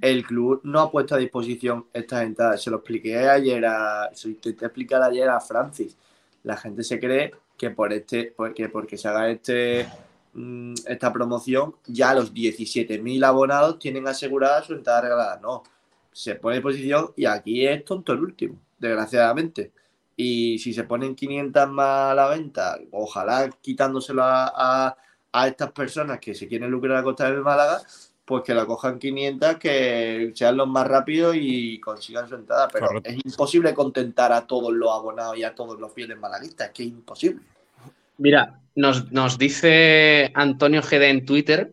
el club no ha puesto a disposición estas entradas. Se lo expliqué ayer a, se lo intenté explicar ayer a Francis. La gente se cree que por este, porque, porque se haga este mm, esta promoción, ya los 17.000 abonados tienen asegurada su entrada regalada. No, se pone a disposición y aquí es tonto el último, desgraciadamente. Y si se ponen 500 más a la venta, ojalá quitándoselo a, a- a estas personas que se quieren lucrar a costa del Málaga, pues que la cojan 500, que sean los más rápidos y consigan su entrada. Pero Correcto. es imposible contentar a todos los abonados y a todos los fieles malaguistas, es que es imposible. Mira, nos, nos dice Antonio GD en Twitter,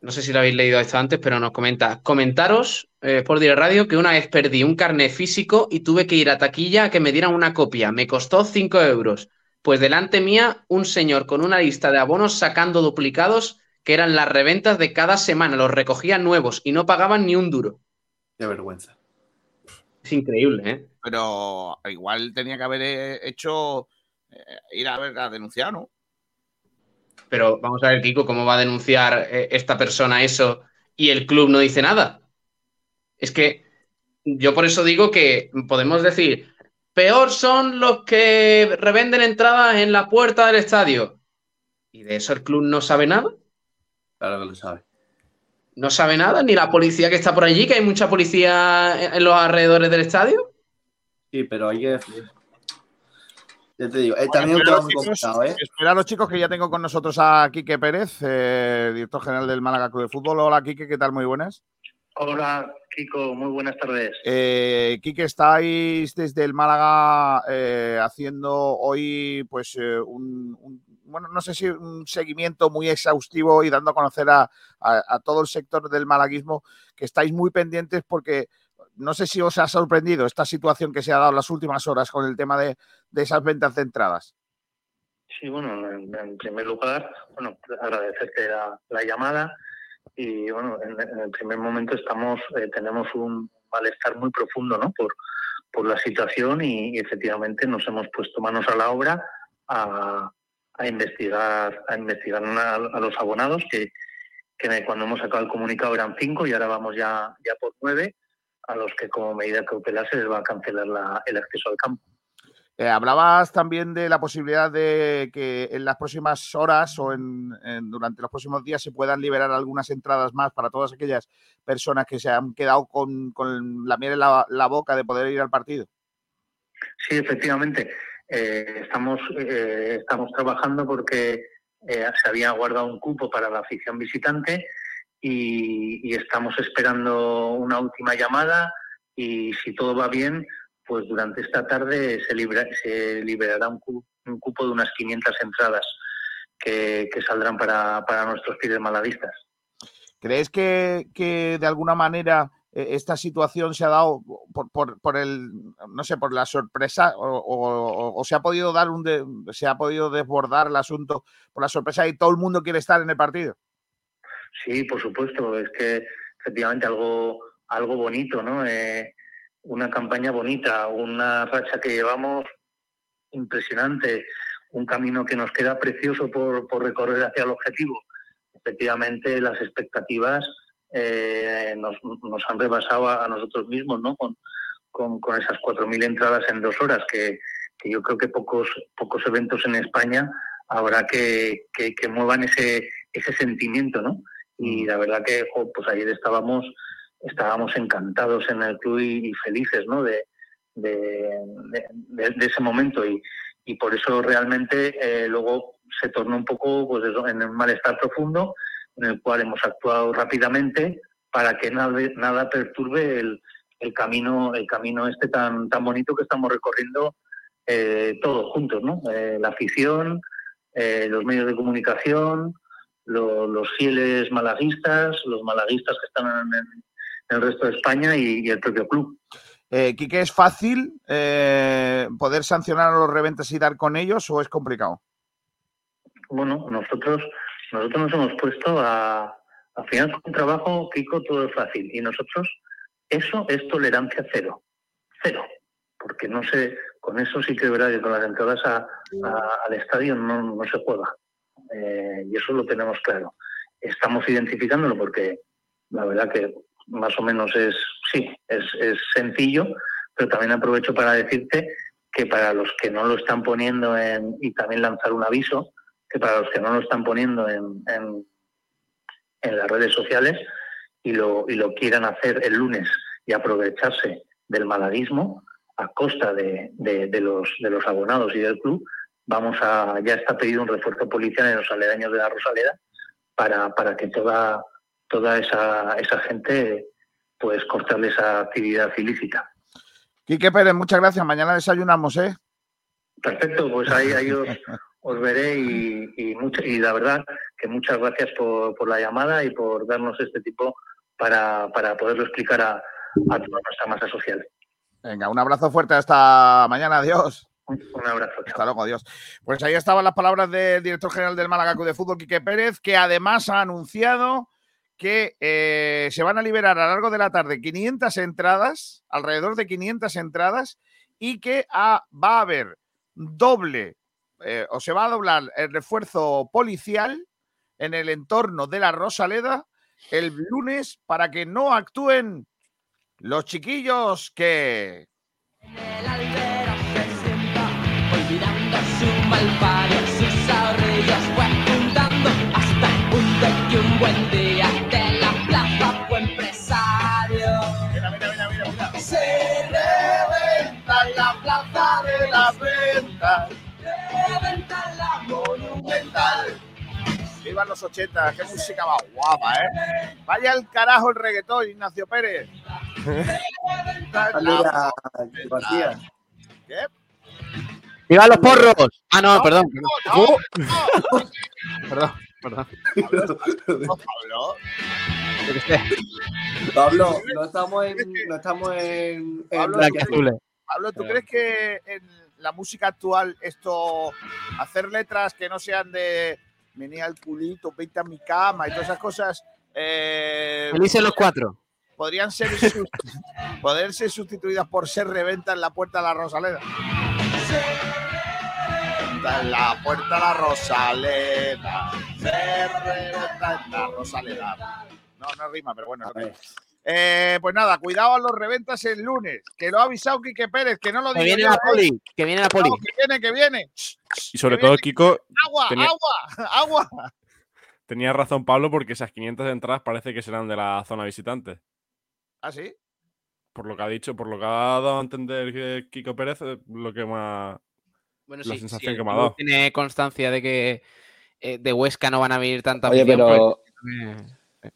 no sé si lo habéis leído esto antes, pero nos comenta, comentaros eh, por Dire Radio que una vez perdí un carnet físico y tuve que ir a taquilla a que me dieran una copia. Me costó 5 euros. Pues delante mía, un señor con una lista de abonos sacando duplicados que eran las reventas de cada semana. Los recogían nuevos y no pagaban ni un duro. Qué vergüenza. Es increíble, ¿eh? Pero igual tenía que haber eh, hecho eh, ir a ver a denunciar, ¿no? Pero vamos a ver, Kiko, ¿cómo va a denunciar eh, esta persona eso y el club no dice nada? Es que yo por eso digo que podemos decir, peor son los que revenden entradas en la puerta del estadio. ¿Y de eso el club no sabe nada? Claro que lo sabe. ¿No sabe nada? ¿Ni la policía que está por allí, que hay mucha policía en en los alrededores del estadio? Sí, pero hay que. Ya te digo, eh, también un Bueno, muy chicos, complicado, ¿eh? Espera a los chicos que ya tengo con nosotros a Quique Pérez, eh, director general del Málaga Club de Fútbol. Hola, Quique, ¿qué tal? Muy buenas. Hola, Kiko, muy buenas tardes. Eh, Quique, estáis desde el Málaga eh, haciendo hoy, pues, eh, un, un- bueno, no sé si un seguimiento muy exhaustivo y dando a conocer a, a- a todo el sector del malaguismo que estáis muy pendientes porque no sé si os ha sorprendido esta situación que se ha dado las últimas horas con el tema de, de esas ventas de entradas. Sí, bueno, en, primer lugar, bueno, agradecerte la, la llamada y bueno, en, el primer momento estamos, eh, tenemos un malestar muy profundo, ¿no? Por, por la situación y, y efectivamente nos hemos puesto manos a la obra a, a investigar, a investigar a, a los abonados que, que cuando hemos sacado el comunicado eran cinco y ahora vamos ya, ya por nueve a los que como medida cautelar se les va a cancelar la- el acceso al campo. Eh, hablabas también de la posibilidad de que en las próximas horas o en, en- durante los próximos días se puedan liberar algunas entradas más para todas aquellas personas que se han quedado con, con la miel en la, la boca de poder ir al partido. Sí, efectivamente. Eh, estamos, eh, estamos trabajando porque eh, se había guardado un cupo para la afición visitante y, estamos esperando una última llamada y si todo va bien, pues durante esta tarde se, libra- se liberará un, cu- un cupo de unas 500 entradas que, saldrán para, nuestros pibes malaguistas. ¿Crees que, de alguna manera eh, esta situación se ha dado por, por- por el, no sé, por la sorpresa o, o- o se ha podido dar un, de- se ha podido desbordar el asunto por la sorpresa y todo el mundo quiere estar en el partido? Sí, por supuesto, es que efectivamente algo, algo bonito, ¿no? Eh, una campaña bonita, una racha que llevamos impresionante, un camino que nos queda precioso por, por recorrer hacia el objetivo. Efectivamente, las expectativas eh, nos, nos han rebasado a, nosotros mismos, ¿no? Con, con, con esas 4.000 entradas en dos horas, que, que yo creo que pocos, pocos eventos en España habrá que, que, que muevan ese, ese sentimiento, ¿no? Y la verdad que jo, pues ayer estábamos estábamos encantados en el club y, y felices, ¿no? De, de, de- de ese momento y, y por eso realmente eh, luego se tornó un poco pues eso, en un malestar profundo en el cual hemos actuado rápidamente para que nada, nada perturbe el, el camino el camino este tan tan bonito que estamos recorriendo eh, todos juntos, ¿no? Eh, la afición, los medios de comunicación, lo- los fieles malaguistas, los malaguistas que están en, en el resto de España y, y el propio club. Eh, Quique, ¿es fácil eh, poder sancionar a los reventas y dar con ellos o es complicado? Bueno, nosotros nosotros nos hemos puesto a al final con trabajo, Kiko, todo es fácil y nosotros eso es tolerancia cero, cero, porque no sé, con eso sí que verdad que con las entradas a- a- al estadio no, no se juega Eh, y eso lo tenemos claro. Estamos identificándolo porque la verdad que más o menos es, sí, es, es sencillo, pero también aprovecho para decirte que para los que no lo están poniendo en, y también lanzar un aviso, que para los que no lo están poniendo en, en, las redes sociales y lo, y lo quieran hacer el lunes y aprovecharse del malaguismo a costa de- de los, de los abonados y del club, vamos a, ya está pedido un refuerzo policial en los aledaños de la Rosaleda para, para que toda, toda esa, esa gente pues cortarle esa actividad ilícita. Quique Pérez, muchas gracias. Mañana desayunamos, ¿eh? Perfecto, pues ahí, ahí os, [laughs] os veré y, y, mucho- y la verdad que muchas gracias por, por la llamada y por darnos este tipo para, para poderlo explicar a, a toda nuestra masa social. Venga, un abrazo fuerte hasta mañana. Adiós. Un abrazo. Hasta luego, adiós. Pues ahí estaban las palabras del director general del Málaga Club de Fútbol, Quique Pérez, que además ha anunciado que eh, se van a liberar a lo largo de la tarde 500 entradas, alrededor de 500 entradas, y que ah, va a haber doble, eh, o se va a doblar el refuerzo policial en el entorno de la Rosaleda el lunes para que no actúen los chiquillos que... los 80, qué música más guapa, ¿eh? Vaya el carajo el reggaetón, Ignacio Pérez. Saluda, García. ¿Qué? ¡Viva los porros! Ah, no, perdón. no, Perdón, [laughs] perdón. Sé. Pablo, no estamos en. No estamos en. en Pablo. Pablo, ¿tú crees que en la música actual esto, hacer letras que no sean de venía el culito, pinta mi cama y todas esas cosas, eh, Felices los cuatro. podrían ser, [laughs] poder ser sustituidas por ser reventa en la puerta de la Rosaleda? Reventa en la puerta de la Rosaleda. Se reventa en la Rosaleda. No, no rima, pero bueno. no. Eh, pues nada, cuidado a los reventas el lunes, que lo ha avisado Quique Pérez, que no lo Que digo viene la ¿eh? poli. Que viene la poli. Que viene, que viene. Y sobre todo, Kiko, Agua, tenía, agua, agua. [laughs] tenía razón Pablo porque esas 500 entradas parece que serán de la zona visitante. ¿Ah, sí? Por lo que ha dicho, por lo que ha dado a entender que Kiko Pérez, eh, lo que más. Bueno, la sí, sensación sí, que me ha el club dado. Tiene constancia de que eh, de Huesca no van a venir tanta Oye, afición, pero- pues,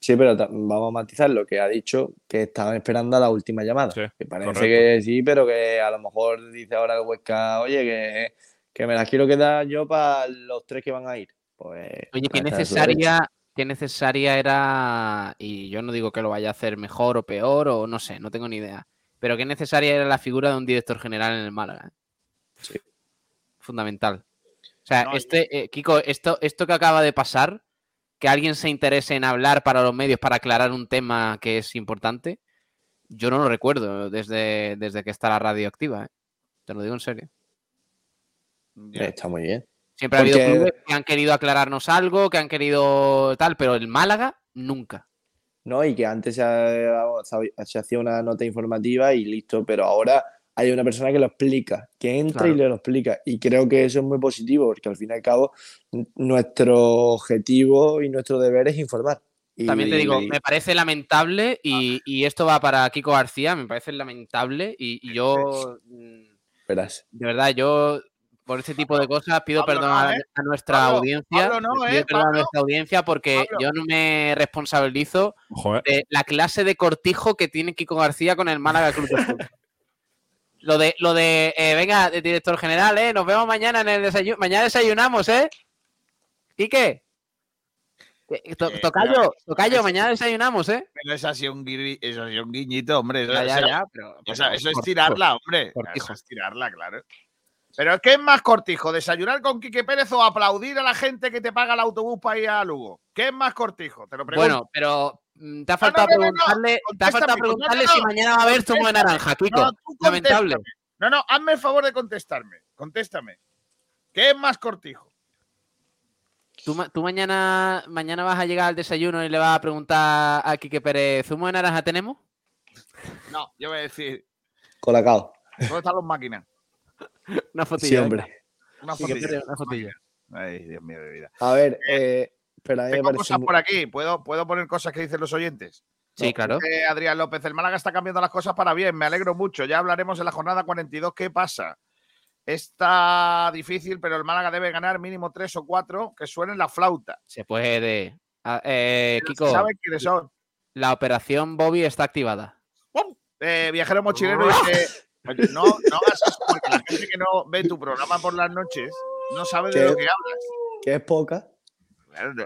Sí, pero vamos a matizar lo que ha dicho, que estaban esperando a la última llamada. que parece correcto. que sí, pero que a lo mejor dice ahora el Huesca, oye, que, que me las quiero quedar yo para los tres que van a ir. Pues, Oye, qué su necesaria, qué necesaria era, y yo no digo que lo vaya a hacer mejor o peor, o no sé, no tengo ni idea, pero qué necesaria era la figura de un director general en el Málaga. ¿eh? Fundamental. O sea, este, eh, Kiko, esto, esto que acaba de pasar, que alguien se interese en hablar para los medios para aclarar un tema que es importante, yo no lo recuerdo desde, desde que está la radio activa. ¿eh? Te lo digo en serio. Eh, Está muy bien. Siempre ha habido clubes que han querido aclararnos algo, que han querido tal, pero el Málaga nunca. ¿no? Y que antes se, ha- se hacía una nota informativa y listo, pero ahora hay una persona que lo explica, que entra y Claro. le lo explica. Y creo que eso es muy positivo, porque al fin y al cabo nuestro objetivo y nuestro deber es informar. Y- También te digo, y- me parece lamentable y, y esto va para Kiko García, me parece lamentable y, y yo, mm, verás. de verdad, yo por este tipo de cosas pido Pablo, perdón no, a, ¿eh? a nuestra Pablo, audiencia, Pablo, no, pido ¿eh? perdón a nuestra audiencia porque Pablo. yo no me responsabilizo eh. de la clase de cortijo que tiene Kiko García con el Málaga Club de Fútbol. [laughs] Lo de, lo de eh, venga, de director general, ¿eh? Nos vemos mañana en el desayuno. Mañana desayunamos, ¿eh? ¿Quique? Eh, to- Eh, tocayo, tocayo, mañana desayunamos, ¿eh? Pero es así un, ha sido un guiñito, hombre. Eso, Ya, ya, pero- o sea, pero eso es tirarla, hombre. cortijo. Eso es tirarla, claro. Pero ¿qué es más cortijo? ¿Desayunar con Quique Pérez o aplaudir a la gente que te paga el autobús para ir a Lugo? ¿Qué es más cortijo? Te lo pregunto. Bueno, pero te ha faltado no, no, no, preguntarle, te ha faltado preguntarle no, no. si mañana va a haber zumo de naranja, Kiko. Lamentable. No, no, hazme el favor de contestarme. Contéstame. ¿Qué es más cortijo? ¿Tú, ma- tú mañana, mañana vas a llegar al desayuno y le vas a preguntar a Quique Pérez, ¿zumo de naranja tenemos? No, yo voy a decir, Colacao. ¿dónde están los máquinas? [laughs] Una fotilla. Sí, hombre. Una fotilla. Una fotilla. Ay, Dios mío de vida. A ver, eh, pero a mí me Tengo cosas muy- por aquí. ¿Puedo, ¿Puedo poner cosas que dicen los oyentes? Sí, claro. Dice Adrián López, el Málaga está cambiando las cosas para bien. Me alegro mucho. Ya hablaremos en la jornada 42. ¿Qué pasa? Está difícil, pero el Málaga debe ganar mínimo tres o cuatro que suenen la flauta. Se puede. Ah, eh, Kiko, ¿Saben quiénes son? la operación Bobby está activada. Eh, viajero mochilero [laughs] dice: "Oye, No, no hagas eso porque la gente que no ve tu programa por las noches no sabe de lo que hablas. que es poca.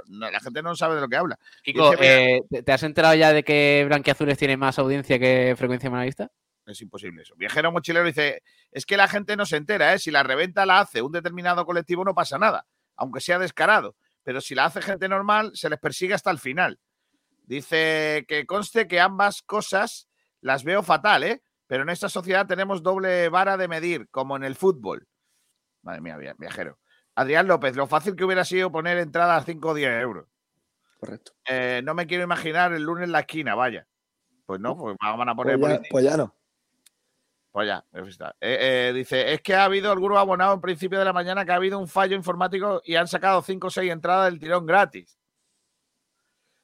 La gente no sabe de lo que habla. Kiko, eh, ¿te- ¿te has enterado ya de que Blanquiazules tiene más audiencia que Frecuencia Manavista? Es imposible eso. Viajero mochilero dice, es que la gente no se entera, ¿eh? Si la reventa la hace un determinado colectivo no pasa nada, aunque sea descarado. Pero si la hace gente normal, se les persigue hasta el final. Dice que conste que ambas cosas las veo fatal, ¿eh? Pero en esta sociedad tenemos doble vara de medir, como en el fútbol. Madre mía, via- viajero. Adrián López, lo fácil que hubiera sido poner entrada a 5 o 10 euros. Correcto. Eh, no me quiero imaginar el lunes en la esquina, vaya. Pues no, pues van a poner Pues ya, pues ya no. Pues ya. Eh, eh, dice, es que ha habido algunos abonados en principio de la mañana que ha habido un fallo informático y han sacado 5 o 6 entradas del tirón gratis.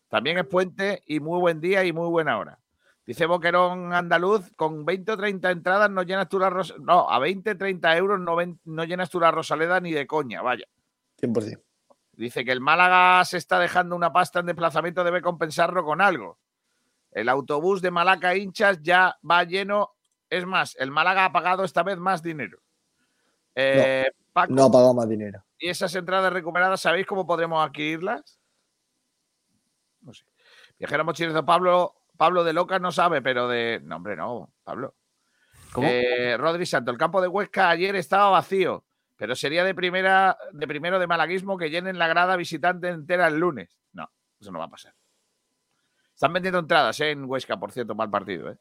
También es puente y muy buen día y muy buena hora. Dice Boquerón Andaluz, con 20 o 30 entradas no llenas tú la Ros- No, a 20, 30 euros no, ven- no llenas tú la Rosaleda ni de coña, vaya. 100%. Dice que el Málaga se está dejando una pasta en desplazamiento, debe compensarlo con algo. El autobús de Malaca hinchas ya va lleno. Es más, el Málaga ha pagado esta vez más dinero. Eh, Paco, No ha pagado más dinero. ¿y esas entradas recuperadas sabéis cómo podremos adquirirlas? No sé. Viajero mochilero Pablo, Pablo de Loca no sabe, pero de. No, hombre, no, Pablo. ¿Cómo? Eh, Rodri Santo, el campo de Huesca ayer estaba vacío, pero sería de primera, de primero de malaguismo que llenen la grada visitante entera el lunes. No, eso no va a pasar. Están vendiendo entradas ¿eh? en Huesca, por cierto, para el partido. ¿eh?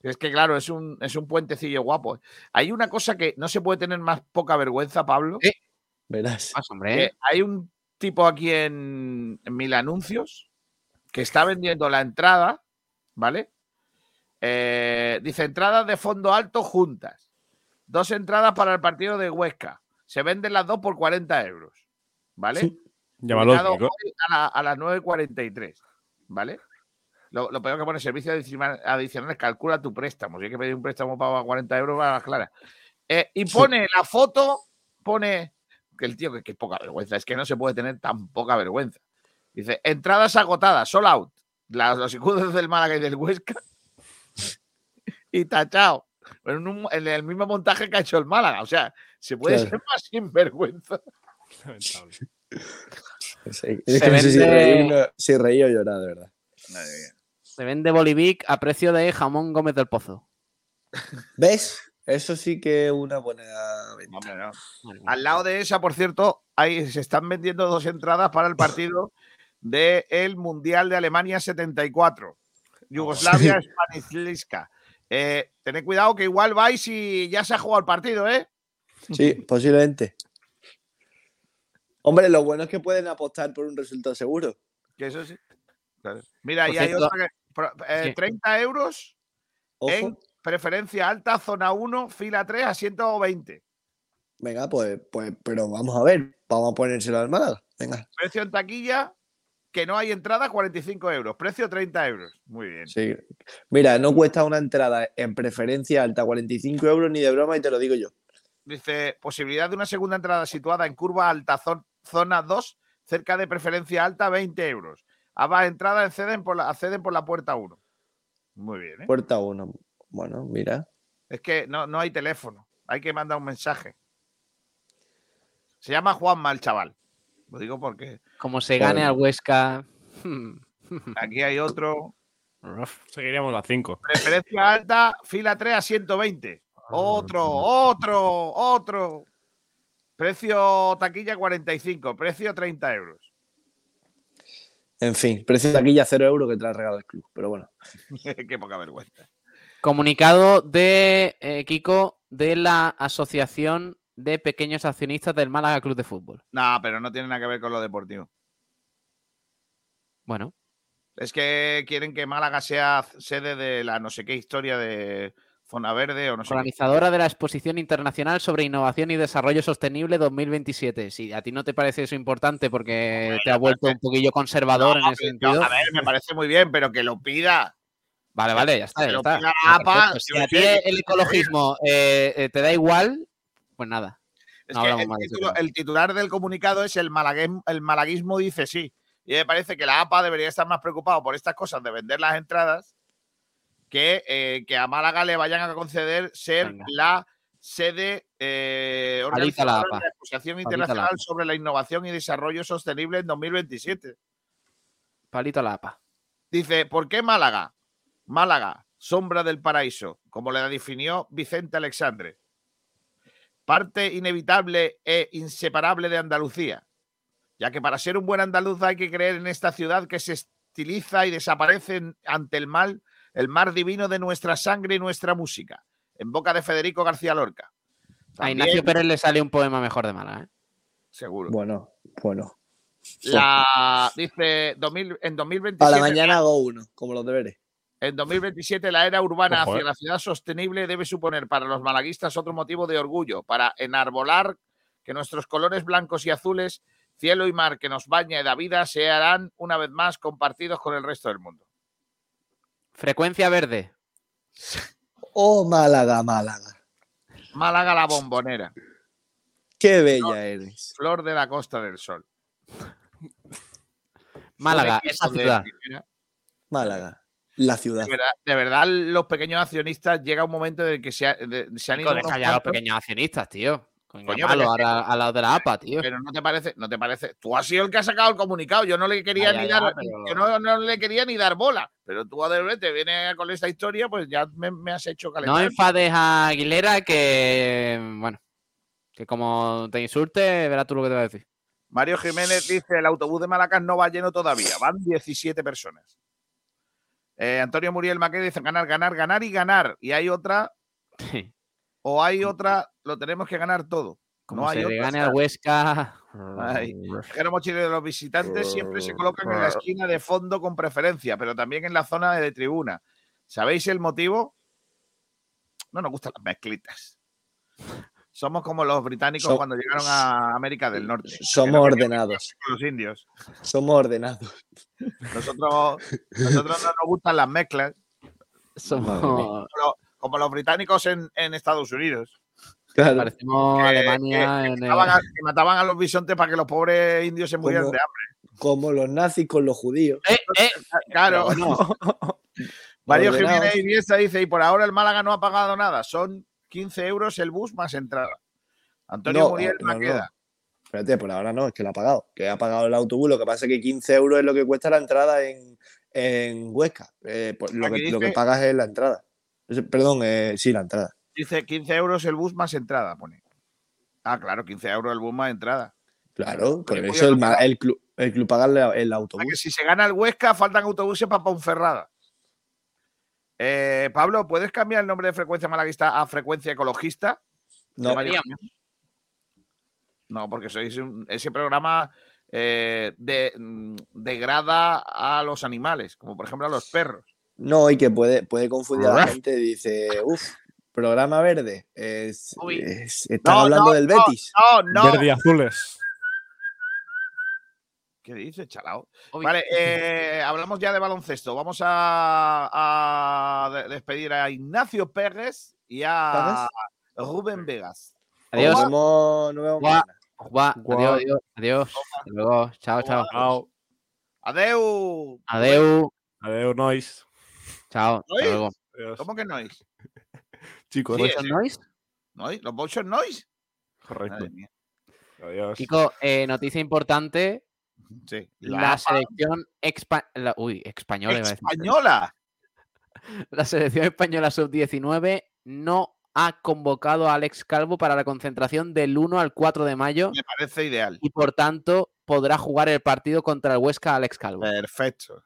Es que, claro, es un, es un puentecillo guapo. Hay una cosa que no se puede tener más poca vergüenza, Pablo. Verás. Más, hombre. hay un tipo aquí en, en Mil Anuncios que está vendiendo la entrada, ¿vale? Eh, dice entradas de fondo alto juntas. Dos entradas para el partido de Huesca. Se venden las dos por 40 euros, ¿vale? Llámalo, Kiko. hoy a, la- a las 9.43, ¿vale? Lo, lo peor que pone servicios adicional- adicionales, calcula tu préstamo. Si hay que pedir un préstamo para 40 euros, va a las claras. Eh, y pone la foto, pone que el tío, que, que poca vergüenza, es que no se puede tener tan poca vergüenza. Dice, entradas agotadas, sold out. Las, los escudos del Málaga y del Huesca. [laughs] y tachado. En, un- en el mismo montaje que ha hecho el Málaga. O sea, se puede Claro. ser más sinvergüenza. [laughs] Es que Se no sé si vende- reír, o- si reír o llorar, de verdad. Se vende Bolivic a precio de jamón Gómez del Pozo. ¿Ves? Eso sí que es una buena venta. Hombre, no. Al lado de esa, por cierto, ahí se están vendiendo dos entradas para el partido del Mundial de Alemania 74. Yugoslavia, Spanishliska. Eh, tened cuidado que igual vais y ya se ha jugado el partido, ¿eh? Sí, posiblemente. Hombre, lo bueno es que pueden apostar por un resultado seguro. Que eso sí. Mira, y hay otra que. pro- eh, Sí. 30 euros en preferencia alta, zona 1, fila 3 a 120. Venga, pues, pues, pero vamos a ver. Vamos a ponérselo al Málaga. Venga. Precio en taquilla, que no hay entrada, 45 euros. Precio 30 euros. Muy bien. Sí. Mira, no cuesta una entrada en preferencia alta 45 euros ni de broma y te lo digo yo. Dice, posibilidad de una segunda entrada situada en curva alta, zon- zona 2, cerca de preferencia alta, 20 euros. Ambas entradas acceden por la, acceden por la puerta 1. Muy bien, ¿eh? Puerta 1. Bueno, mira. Es que no, no hay teléfono. Hay que mandar un mensaje. Se llama Juanma el chaval. Lo digo porque Como se gane al Huesca. [laughs] aquí hay otro. Seguiríamos las 5. Preferencia alta, fila 3 a 120. Otro, otro, otro. Precio taquilla 45, precio 30 euros. En fin, precio de taquilla 0 euros que te la regala el club. Pero bueno. [laughs] Qué poca vergüenza. Comunicado de eh, Kiko de la Asociación de Pequeños Accionistas del Málaga Club de Fútbol. No, pero no tiene nada que ver con lo deportivo. Bueno, Es que quieren que Málaga sea sede de la no sé qué historia de Zona Verde o no sé qué. organizadora de la Exposición Internacional sobre Innovación y Desarrollo Sostenible 2027. Si a ti no te parece eso importante porque te ha vuelto un poquillo conservador en ese No, sentido. a ver, me parece muy bien, pero que lo pida. Vale, vale, ya está. Ya APA. Si a ti el ecologismo eh, eh, te da igual, pues nada. Es no que el, título- titular del comunicado es el, malaguem- el malaguismo dice sí. Y me parece que la APA debería estar más preocupado por estas cosas de vender las entradas que, eh, que a Málaga le vayan a conceder ser Venga. la sede eh, la APA. de la Asociación la Internacional sobre la Innovación y Desarrollo Sostenible en 2027. Palito a la APA. Dice, ¿por qué Málaga? Málaga, sombra del paraíso, como la definió Vicente Alexandre. Parte inevitable e inseparable de Andalucía, ya que para ser un buen andaluz hay que creer en esta ciudad que se estiliza y desaparece ante el mal, el mar divino de nuestra sangre y nuestra música, en boca de Federico García Lorca. A Ignacio Pérez le sale un poema mejor de Málaga. ¿eh? Seguro. Bueno, bueno. La, dice 2000 en 2027. Para la mañana hago uno, como los deberes. En 2027, la era urbana Ojo, hacia eh. la ciudad sostenible debe suponer para los malaguistas otro motivo de orgullo, para enarbolar que nuestros colores blancos y azules, cielo y mar que nos baña y da vida, se harán una vez más compartidos con el resto del mundo. Frecuencia verde. Oh, Málaga, Málaga. Málaga la bombonera, Qué bella eres. flor de la Costa del Sol. Málaga, esa ciudad. Málaga, la ciudad. De verdad, de verdad, los pequeños accionistas llega un momento en el que se, ha- de- se han ido deja ya a los pequeños accionistas, tío. Coño, Coño, malo, ahora al lado de la APA, tío. Pero no te parece, no te parece. Tú has sido el que ha sacado el comunicado. Yo no le quería ni ya, dar, pero- yo no, no le quería ni dar bola. Pero tú de repente vienes con esta historia, pues ya me, me has hecho No calentar. enfades a Aguilera que, bueno, que como te insulte, verás tú lo que te va a decir. Mario Jiménez dice: el autobús de Malacas no va lleno todavía. Van 17 personas. Eh, Antonio Muriel Maqué dice: ganar, ganar, ganar y ganar. Y hay otra, o hay otra, lo tenemos que ganar todo. Como no hay se le otra, gane al Huesca. Ay, el mochilero de los visitantes siempre se colocan en la esquina de fondo con preferencia, pero también en la zona de tribuna. ¿Sabéis el motivo? No nos gustan las mezclitas. Somos como los británicos So- cuando llegaron a América del Norte. Somos ordenados. los indios. Somos ordenados. Nosotros, nosotros no nos gustan las mezclas. Somos- Como, los- como los británicos en, en Estados Unidos. Parecemos Que- Alemania que, en que el- mataban a, que mataban a los bisontes para que los pobres indios se murieran Como- de hambre. Como los nazis con los judíos. Claro. Pero no. Mario. Jiménez Iniesta dice, y por ahora el Málaga no ha pagado nada, son 15 euros el bus más entrada. Antonio No, Muriel no, no. Maqueda. Espérate, por ahora no, es que lo ha pagado. Que ha pagado el autobús. Lo que pasa es que 15 euros es lo que cuesta la entrada en, en Huesca. Eh, pues lo, que, lo que dice- pagas es la entrada. Perdón, eh, sí, la entrada. Dice 15 euros el bus más entrada, pone. Ah, claro, 15 euros el bus más entrada. Claro, por Oye, eso el, el club, el club paga el, el O autobús. sea que si se gana el Huesca, faltan autobuses para Ponferrada. Eh, Pablo, ¿puedes cambiar el nombre de frecuencia malaguista a frecuencia ecologista? No. No, porque sois un- ese programa eh, de- mm, degrada a los animales, como por ejemplo a los perros. No, y que puede, puede confundir a la gente. Dice, uff, programa verde. Es, es- están No, hablando no, del no, Betis. No, no. Verde y azules. ¿Qué dice, chalao? Uy. Vale, eh, hablamos ya de baloncesto. Vamos a, a de- despedir a Ignacio Pérez y a Rubén Vegas. Adiós. Nos vemos, vemos. Adiós, adiós, adiós. Hasta luego. Chao, chao. Chao. Adeu. Adeu. Adeu, noise. Chao. Hasta luego. Adiós. ¿Cómo que noise? [laughs] Chicos, Sí, ¿Bolson sí. Noise? ¿Noise? ¿Los bolsos noise? correcto. Adiós. Chico, eh, noticia importante. Sí. La, selección expa- la- uy, española. española. [laughs] La selección española sub-19 no ha convocado a Alex Calvo para la concentración del 1 al 4 de mayo Me parece ideal. y por tanto podrá jugar el partido contra el Huesca Alex Calvo. Perfecto.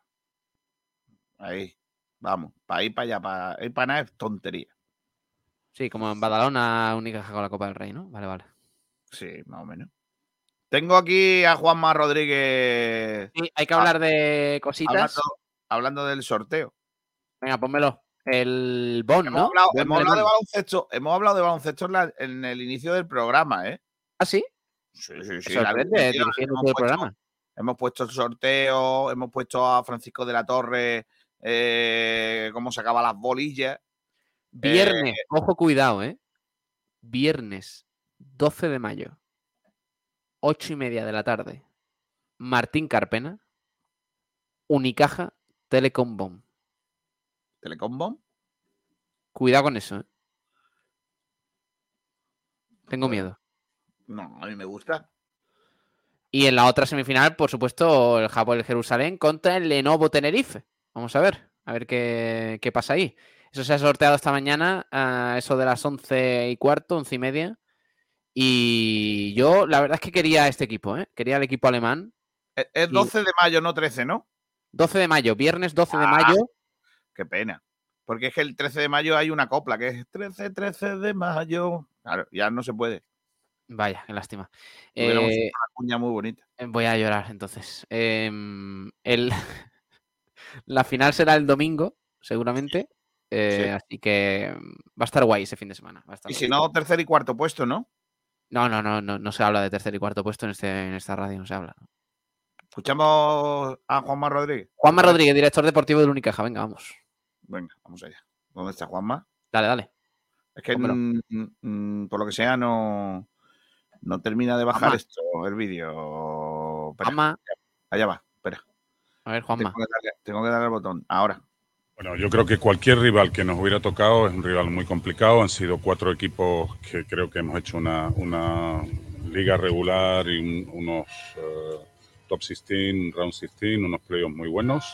Ahí. Vamos. Para ir para allá. Para ir para nada es tontería. Sí, como en Badalona, única con la Copa del Rey, ¿no? Vale, vale. Sí, más o menos. Tengo aquí a Juanma Rodríguez Sí, hay que hablar de cositas. hablando, hablando del sorteo. Venga, pónmelo. El Bon, Hemos ¿no? hablado, hemos hablado de baloncesto, hemos hablado de baloncesto en, la- en el inicio del programa, ¿eh? ¿Ah, sí? Sí, sí, sí. La dirigiendo hemos puesto- programa. Hemos puesto el sorteo, hemos puesto a Francisco de la Torre eh, cómo sacaba las bolillas. Viernes, ojo, cuidado, ¿eh? Viernes 12 de mayo, 8 y media de la tarde. Martín Carpena, Unicaja, Telecom Bomb. Telecom Bomb. Cuidado con eso, ¿eh? Tengo miedo. No, a mí me gusta. Y en la otra semifinal, por supuesto, el Japón el Jerusalén contra el Lenovo Tenerife. Vamos a ver, a ver qué, qué pasa ahí. Eso se ha sorteado esta mañana, a eso de las once y cuarto, once y media. Y yo, la verdad es que quería este equipo, ¿eh? Quería el equipo alemán. Es, es Y- 12 de mayo, no 13, ¿no? 12 de mayo, viernes 12 de Ah. mayo. Qué pena. Porque es que el 13 de mayo hay una copla que es 13, 13 de mayo. Claro, ya no se puede. Vaya, qué lástima. Eh, una cuña muy bonita. Voy a llorar entonces. Em, el- [laughs] la final será el domingo, seguramente. Eh, Así que va a estar guay ese fin de semana. Y guay. si no, tercer y cuarto puesto, ¿no? No, no, no, no, no se habla de tercer y cuarto puesto en, este, en esta radio, no se habla. Escuchamos a Juanma Rodríguez. Juanma Rodríguez, director deportivo del Unicaja, venga, vamos. Venga, vamos allá. ¿Dónde está Juanma? Dale, dale. Es que mm, por lo que sea no, no termina de bajar Juanma. esto, el vídeo. Juanma. Allá va, espera. A ver, Juanma. Tengo que, darle, tengo que darle al botón. Ahora. Bueno, yo creo que cualquier rival que nos hubiera tocado es un rival muy complicado. Han sido cuatro equipos que creo que hemos hecho una, una liga regular y un- unos eh, top 16, round 16, unos playoffs muy buenos.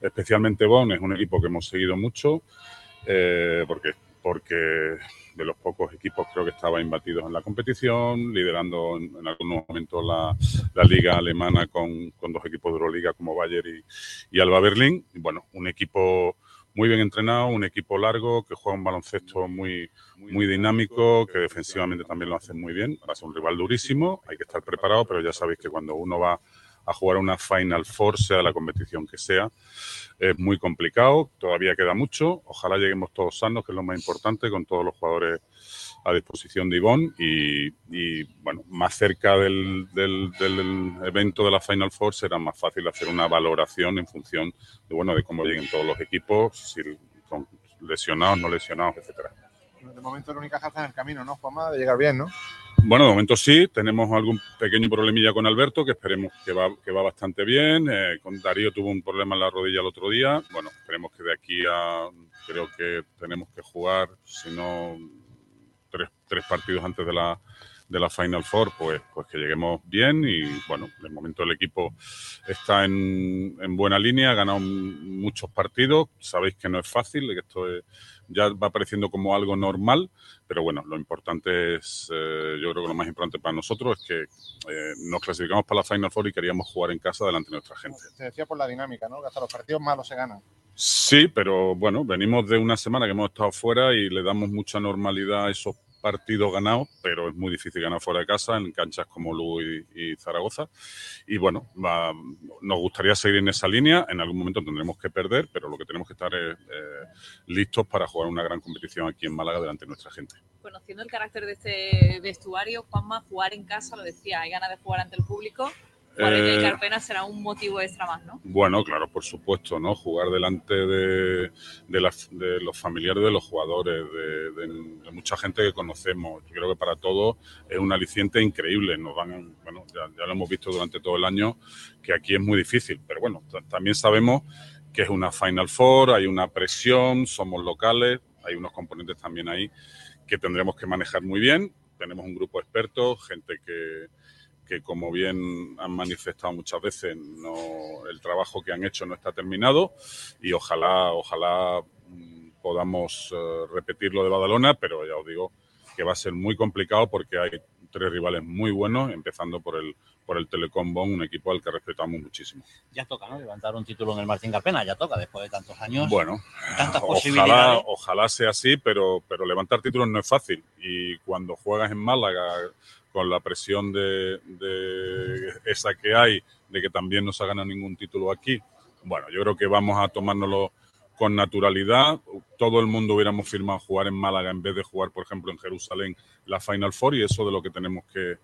Especialmente Bonn es un equipo que hemos seguido mucho eh, porque, porque de los pocos equipos creo que estaba imbatidos en la competición, liderando en, en algunos momentos la, liga alemana con, dos equipos de Euroliga como Bayern y, Alba Berlín. Bueno, un equipo muy bien entrenado, un equipo largo que juega un baloncesto muy, dinámico, que defensivamente también lo hacen muy bien. Va a un rival durísimo, hay que estar preparado, pero ya sabéis que cuando uno va a jugar una Final Four, sea la competición que sea, es muy complicado, todavía queda mucho. Ojalá lleguemos todos sanos, que es lo más importante, con todos los jugadores a disposición de Ivonne y, y, bueno, más cerca del, del- del evento de la Final Four será más fácil hacer una valoración en función de, bueno, de cómo lleguen todos los equipos, si con lesionados, no lesionados, etcétera. De momento el Unicaja está en el camino, ¿no, Juanma? De llegar bien, ¿no? Bueno, de momento sí, tenemos algún pequeño problemilla con Alberto, que esperemos que va, que va bastante bien. Eh, con Darío tuvo un problema en la rodilla el otro día. Bueno, esperemos que de aquí a, creo que tenemos que jugar, si no, tres, tres partidos antes de la, de la Final Four, pues, pues que lleguemos bien y bueno, de momento el equipo está en, en buena línea, ha ganado muchos partidos, sabéis que no es fácil, que esto es- ya va apareciendo como algo normal, pero bueno, lo importante es, eh, yo creo que lo más importante para nosotros es que eh, nos clasificamos para la Final Four y queríamos jugar en casa delante de nuestra gente. Te decía por la dinámica, ¿no? Que hasta los partidos malos se ganan. Sí, pero bueno, venimos de una semana que hemos estado fuera y le damos mucha normalidad a esos partidos ganados, pero es muy difícil ganar fuera de casa en canchas como Lugo y, Zaragoza. Y bueno, nos gustaría seguir en esa línea. En algún momento tendremos que perder, pero lo que tenemos que estar es eh, listos para jugar una gran competición aquí en Málaga delante de nuestra gente. Conociendo el carácter de este vestuario, Juanma, jugar en casa, lo decía, hay ganas de jugar ante el público. En el Eh, Carpena será un motivo extra más, ¿no? Bueno, claro, por supuesto, ¿no? Jugar delante de, de, las- de los familiares de los jugadores, de, mucha gente que conocemos. Yo creo que para todos es un aliciente increíble. Nos van, bueno, ya, ya lo hemos visto durante todo el año, que aquí es muy difícil, pero bueno, ta- también sabemos que es una Final Four, hay una presión, somos locales, hay unos componentes también ahí que tendremos que manejar muy bien. Tenemos un grupo de expertos, gente que, que como bien han manifestado muchas veces, no, el trabajo que han hecho no está terminado y ojalá, ojalá mm, podamos eh, repetir lo de Badalona, pero ya os digo que va a ser muy complicado porque hay tres rivales muy buenos, empezando por el, por el Telecom Bonn, un equipo al que respetamos muchísimo. Ya toca, ¿no? Levantar un título en el Martín Carpena, ya toca después de tantos años. Bueno, tantas ojalá, posibilidades. ojalá sea así, pero, pero levantar títulos no es fácil. Y cuando juegas en Málaga con la presión de, de esa que hay, de que también no se ha ganado ningún título aquí, bueno, yo creo que vamos a tomárnoslo con naturalidad. Todo el mundo hubiéramos firmado jugar en Málaga en vez de jugar, por ejemplo, en Jerusalén la Final Four y eso de lo que tenemos que,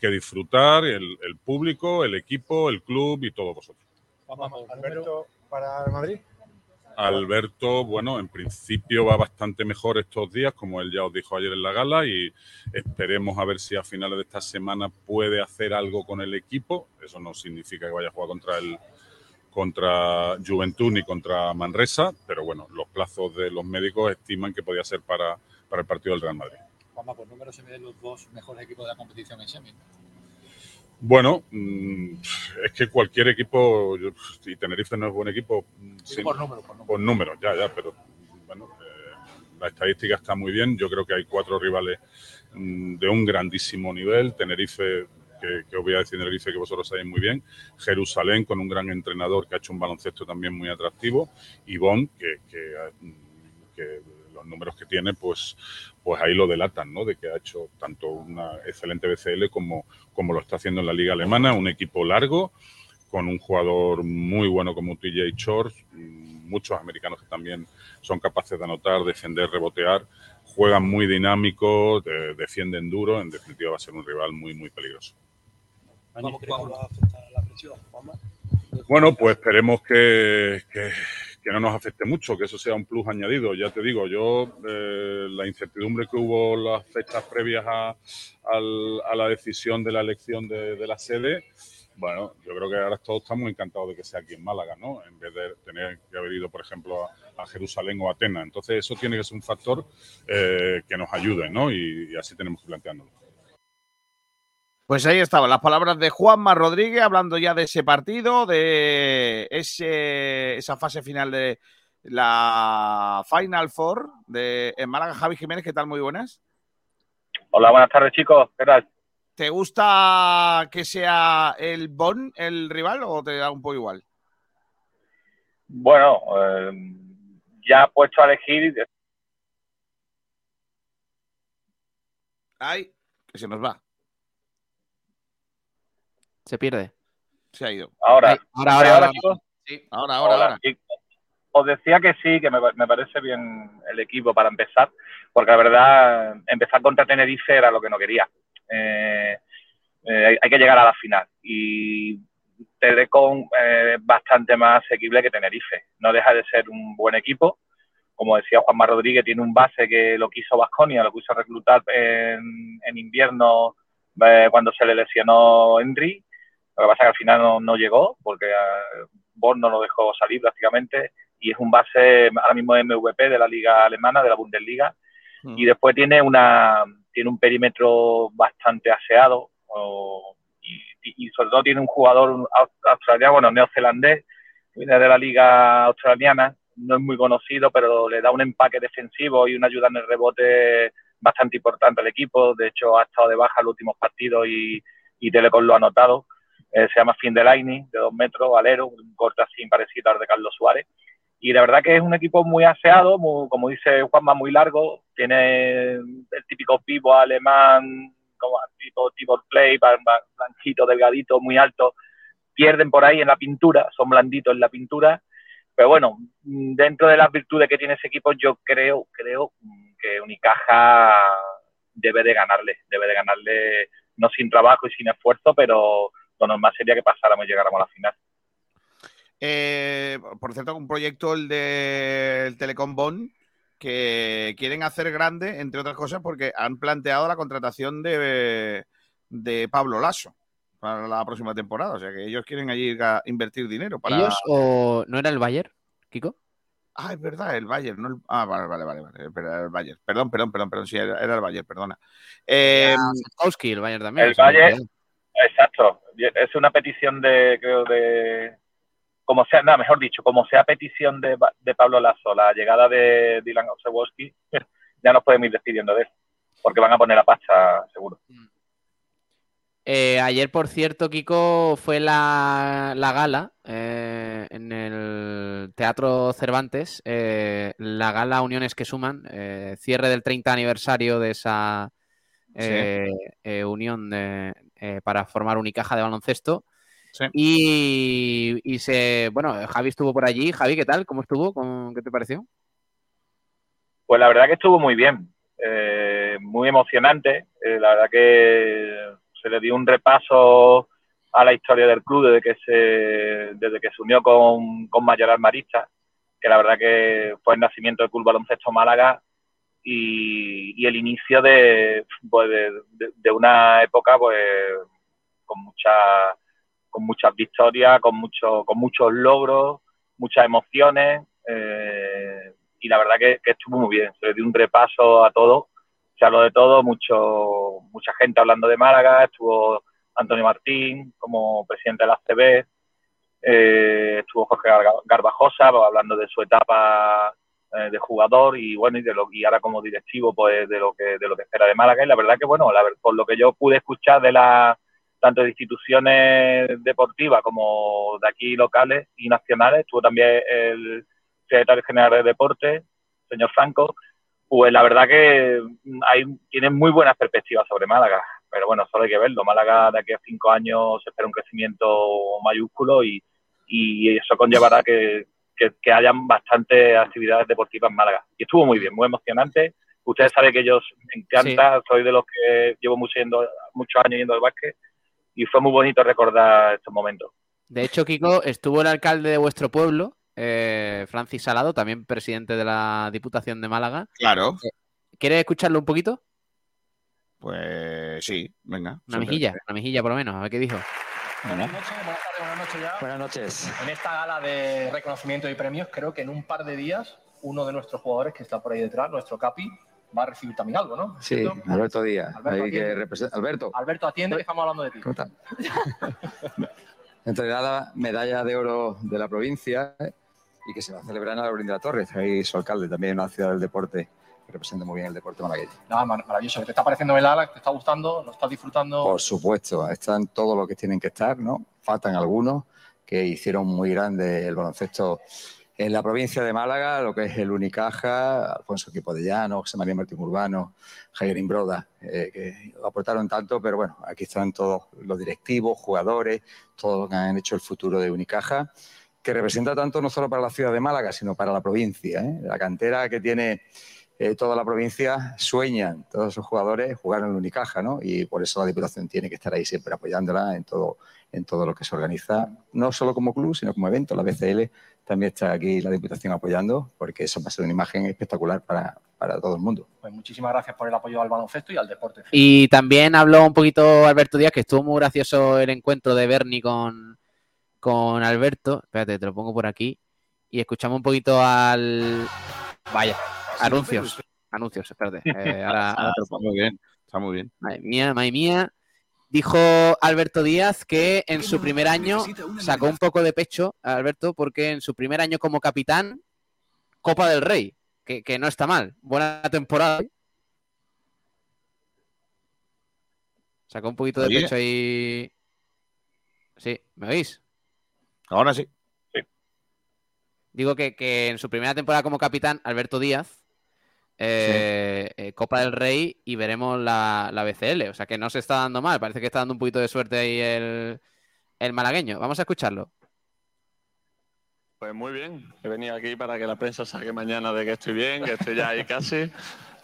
que disfrutar, el, el público, el equipo, el club y todos vosotros. Alberto, para Madrid. Alberto, bueno, en principio va bastante mejor estos días, como él ya os dijo ayer en la gala, y esperemos a ver si a finales de esta semana puede hacer algo con el equipo. Eso no significa que vaya a jugar contra el contra Juventud ni contra Manresa, pero bueno, los plazos de los médicos estiman que podía ser para, para el partido del Real Madrid. Juanma, por número se miden los dos mejores equipos de la competición en semi. Bueno, mm, es que cualquier equipo, y Tenerife no es buen equipo, mm, sí, por número, por número. por número, ya, ya, pero bueno, eh, la estadística está muy bien. Yo creo que hay cuatro rivales mm, de un grandísimo nivel. Tenerife, que, que os voy a decir Tenerife que vosotros sabéis muy bien. Jerusalén, con un gran entrenador que ha hecho un baloncesto también muy atractivo. Y Bonn, que, que, que los números que tiene, pues, pues ahí lo delatan, ¿no? De que ha hecho tanto una excelente BCL como, como lo está haciendo en la liga alemana, un equipo largo, con un jugador muy bueno como TJ Shorts, muchos americanos que también son capaces de anotar, defender, rebotear, juegan muy dinámico, de- defienden duro, en definitiva va a ser un rival muy, muy peligroso. ¿Cómo, cómo va a afectar la presión, Juanma? Bueno, pues esperemos que, que- que no nos afecte mucho, que eso sea un plus añadido. Ya te digo, yo eh, la incertidumbre que hubo las fechas previas a, a la decisión de la elección de, la sede, bueno, yo creo que ahora todos estamos encantados de que sea aquí en Málaga, ¿no? En vez de tener que haber ido, por ejemplo, a, Jerusalén o a Atenas. Entonces, eso tiene que ser un factor eh, que nos ayude, ¿no? Y, y así tenemos que planteárnoslo. Pues ahí estaban las palabras de Juanma Rodríguez hablando ya de ese partido, de ese, esa fase final de la Final Four de en Málaga. Javi Jiménez, ¿qué tal? Muy buenas. Hola, buenas tardes, chicos. ¿Qué tal? ¿Te gusta que sea el Bonn el rival o te da un poco igual? Bueno, eh, ya puesto a elegir, Ay, que se nos va. Se pierde. Se ha ido. ahora. Ahora, ¿Sí, ahora, ahora. chicos? Sí, ahora, ahora, ahora. Os decía que sí, que me, me parece bien el equipo para empezar, porque la verdad, empezar contra Tenerife era lo que no quería. Eh, eh, hay, que llegar a la final. Y Telecom eh, es bastante más asequible que Tenerife. No deja de ser un buen equipo, como decía Juanma Rodríguez, tiene un base que lo quiso Vasconia, lo quiso reclutar en, en invierno eh, cuando se le lesionó Henry. Lo que pasa es que al final no, no llegó porque eh, Born no lo dejó salir prácticamente y es un base ahora mismo MVP de la liga alemana, de la Bundesliga. Y después tiene una tiene un perímetro bastante aseado o- y, sobre todo tiene un jugador aus- australiano, bueno, neozelandés, viene de la liga australiana, no es muy conocido, pero le da un empaque defensivo y una ayuda en el rebote bastante importante al equipo. De hecho, ha estado de baja en los últimos partidos y, y Telecom lo ha notado. Eh, se llama Findelaini, de dos metros, alero, un corte así parecido al de Carlos Suárez. Y la verdad que es un equipo muy aseado, como dice Juanma, muy largo. Tiene el típico pivo alemán, como tipo, tipo play, blanquito, delgadito, muy alto. Pierden por ahí en la pintura, son blanditos en la pintura. Pero bueno, dentro de las virtudes que tiene ese equipo, yo creo, creo que Unicaja debe de ganarle, debe de ganarle, no sin trabajo y sin esfuerzo, pero lo normal sería que pasáramos y llegáramos a la final. Eh, por cierto, un proyecto el del Telecom Bonn que quieren hacer grande, entre otras cosas, porque han planteado la contratación de, de Pablo Lasso para la próxima temporada. O sea que ellos quieren allí a invertir dinero para. ¿Ellos o no era el Bayern, Kiko? Ah, es verdad, el Bayern. No el- Ah, vale, vale, vale. vale. Era el Bayern. Perdón, perdón, perdón, perdón. Sí, era, el Bayern, perdona. Eh, el Bayern también. El olvidó. Exacto. Es una petición de, creo, de. Como sea, nada, mejor dicho, como sea petición de, Ba- de Pablo Lasso, la llegada de Dylan Osewoski, [laughs] ya nos podemos ir despidiendo de él. Porque van a poner la pasta, seguro. Eh, ayer, por cierto, Kiko, fue la, la gala eh, en el Teatro Cervantes, eh, la gala Uniones que Suman, eh, cierre del 30 aniversario de esa eh, eh, unión de- eh, para formar Unicaja de baloncesto. Y, y se, bueno, Javi estuvo por allí. Javi, ¿qué tal? ¿Cómo estuvo? ¿Cómo- ¿Qué te pareció? Pues la verdad que estuvo muy bien, eh, muy emocionante. Eh, la verdad que se le dio un repaso a la historia del club desde que se, desde que se unió con, con Mayoral Marista, que la verdad que fue el nacimiento del Club Baloncesto Málaga y, y el inicio de, pues, de, una época pues con mucha con muchas victorias, con mucho, con muchos logros, muchas emociones eh, y la verdad que, estuvo muy bien. Se dio un repaso a todo, se habló de todo, mucho, mucha gente hablando de Málaga, estuvo Antonio Martín como presidente de la CB, eh, estuvo Jorge Garbajosa pues, hablando de su etapa eh, de jugador y bueno y de lo y ahora como directivo pues de lo que de lo que espera de Málaga. Y la verdad que bueno la por lo que yo pude escuchar de la tanto de instituciones deportivas como de aquí locales y nacionales estuvo también el secretario general de deporte señor Franco pues la verdad que hay tienen muy buenas perspectivas sobre Málaga. Pero bueno solo hay que verlo. Málaga de aquí a cinco años espera un crecimiento mayúsculo y y eso conllevará que, que, que hayan bastantes actividades deportivas en Málaga. Y estuvo muy bien, muy emocionante. Ustedes saben que yo me encanta, soy de los que llevo mucho yendo, muchos años yendo al básquet y fue muy bonito recordar estos momentos. De hecho, Kiko, estuvo el alcalde de vuestro pueblo, eh, Francis Salado, también presidente de la Diputación de Málaga. Claro. ¿Quieres escucharlo un poquito? Pues sí, venga. Una mejilla, una mejilla por lo menos, a ver qué dijo. Buenas noches, buenas tardes, buenas noches ya. Buenas noches. En esta gala de reconocimiento y premios, creo que en un par de días, uno de nuestros jugadores que está por ahí detrás, nuestro Capi, va a recibir también algo, ¿no? Sí, ¿Cierto? Alberto Díaz. Alberto ahí que representa- Alberto, Alberto, atiende que estamos hablando de ti. ¿cómo estás? [laughs] entregada medalla de oro de la provincia ¿eh? y que se va a celebrar en Alaurín de la Torre. Ahí su alcalde, también una ciudad del deporte representa muy bien el deporte malagueño. Nada, mar- maravilloso. ¿Qué te está pareciendo el ala? ¿Te está gustando? ¿Lo estás disfrutando? Por supuesto, están todos los que tienen que estar, ¿no? Faltan algunos que hicieron muy grande el baloncesto en la provincia de Málaga, lo que es el Unicaja, Alfonso Quipodellano, José María Martín Urbano, Javier Imbroda, eh, que aportaron tanto, pero bueno, aquí están todos los directivos, jugadores, todos los que han hecho el futuro de Unicaja, que representa tanto no solo para la ciudad de Málaga, sino para la provincia. ¿eh? La cantera que tiene eh, toda la provincia sueñan, todos sus jugadores, jugar en el Unicaja, ¿no? Y por eso la Diputación tiene que estar ahí siempre apoyándola en todo, en todo lo que se organiza, no solo como club, sino como evento. La BCL también está aquí la Diputación apoyando, porque eso va a ser una imagen espectacular para, para todo el mundo. Pues muchísimas gracias por el apoyo al baloncesto y al deporte. Y también habló un poquito Alberto Díaz, que estuvo muy gracioso el encuentro de Bernie con, con Alberto. Espérate, te lo pongo por aquí. Y escuchamos un poquito al. Vaya, anuncios. Anuncios, espérate. [laughs] Eh, ahora, ahora te lo Está muy bien, está muy bien. Madre mía, madre mía. Dijo Alberto Díaz que en su primer año sacó un poco de pecho a Alberto porque en su primer año como capitán, Copa del Rey, que, que no está mal. Buena temporada. Sacó un poquito de Oye. pecho ahí. Sí, ¿me oís? Ahora sí. Digo que, que en su primera temporada como capitán, Alberto Díaz, eh, eh, Copa del Rey y veremos la, la BCL. O sea que no se está dando mal. Parece que está dando un poquito de suerte ahí el, el malagueño. Vamos a escucharlo. Pues muy bien, he venido aquí para que la prensa saque mañana de que estoy bien, que estoy ya ahí casi.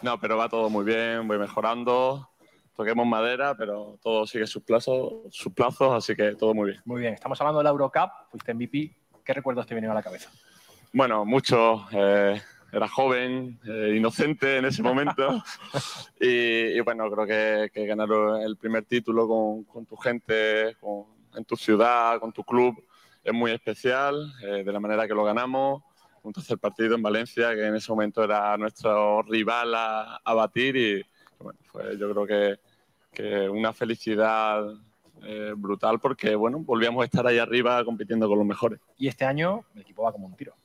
No, pero va todo muy bien, voy mejorando, toquemos madera, pero todo sigue sus plazos, sus plazos, así que todo muy bien. Muy bien, estamos hablando de la Eurocup, fuiste MVP. ¿Qué recuerdos te vienen a la cabeza? Bueno, mucho, eh, era joven, eh, inocente en ese momento [laughs] y, y bueno, creo que, que ganar el primer título con, con tu gente, con- en tu ciudad, con tu club, es muy especial, eh, de la manera que lo ganamos. Un tercer partido en Valencia, que en ese momento era nuestro rival a, a batir y bueno, fue yo creo que, que una felicidad eh, brutal porque bueno, volvíamos a estar ahí arriba compitiendo con los mejores. Y este año el equipo va como un tiro.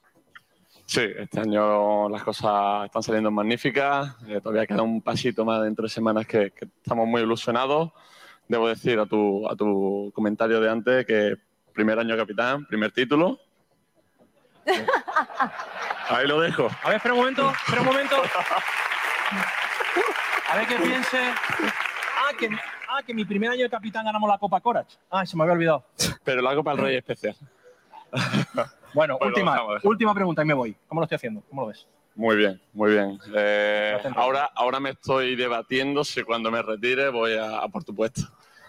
Sí, este año las cosas están saliendo magníficas. Eh, todavía queda un pasito más dentro de semanas que, que estamos muy ilusionados. Debo decir a tu, a tu comentario de antes que primer año capitán, primer título. [laughs] Ahí lo dejo. A ver, espera un momento, espera un momento. [laughs] A ver qué piense. Ah, que, ah, que mi primer año de capitán ganamos la Copa Corach. Ah, se me había olvidado. Pero la Copa del Rey es especial. [laughs] Bueno, Bueno, última, última pregunta y me voy. ¿Cómo lo estoy haciendo? ¿Cómo lo ves? Muy bien, muy bien. Eh, ahora, ahora me estoy debatiendo si cuando me retire voy a, a por tu puesto.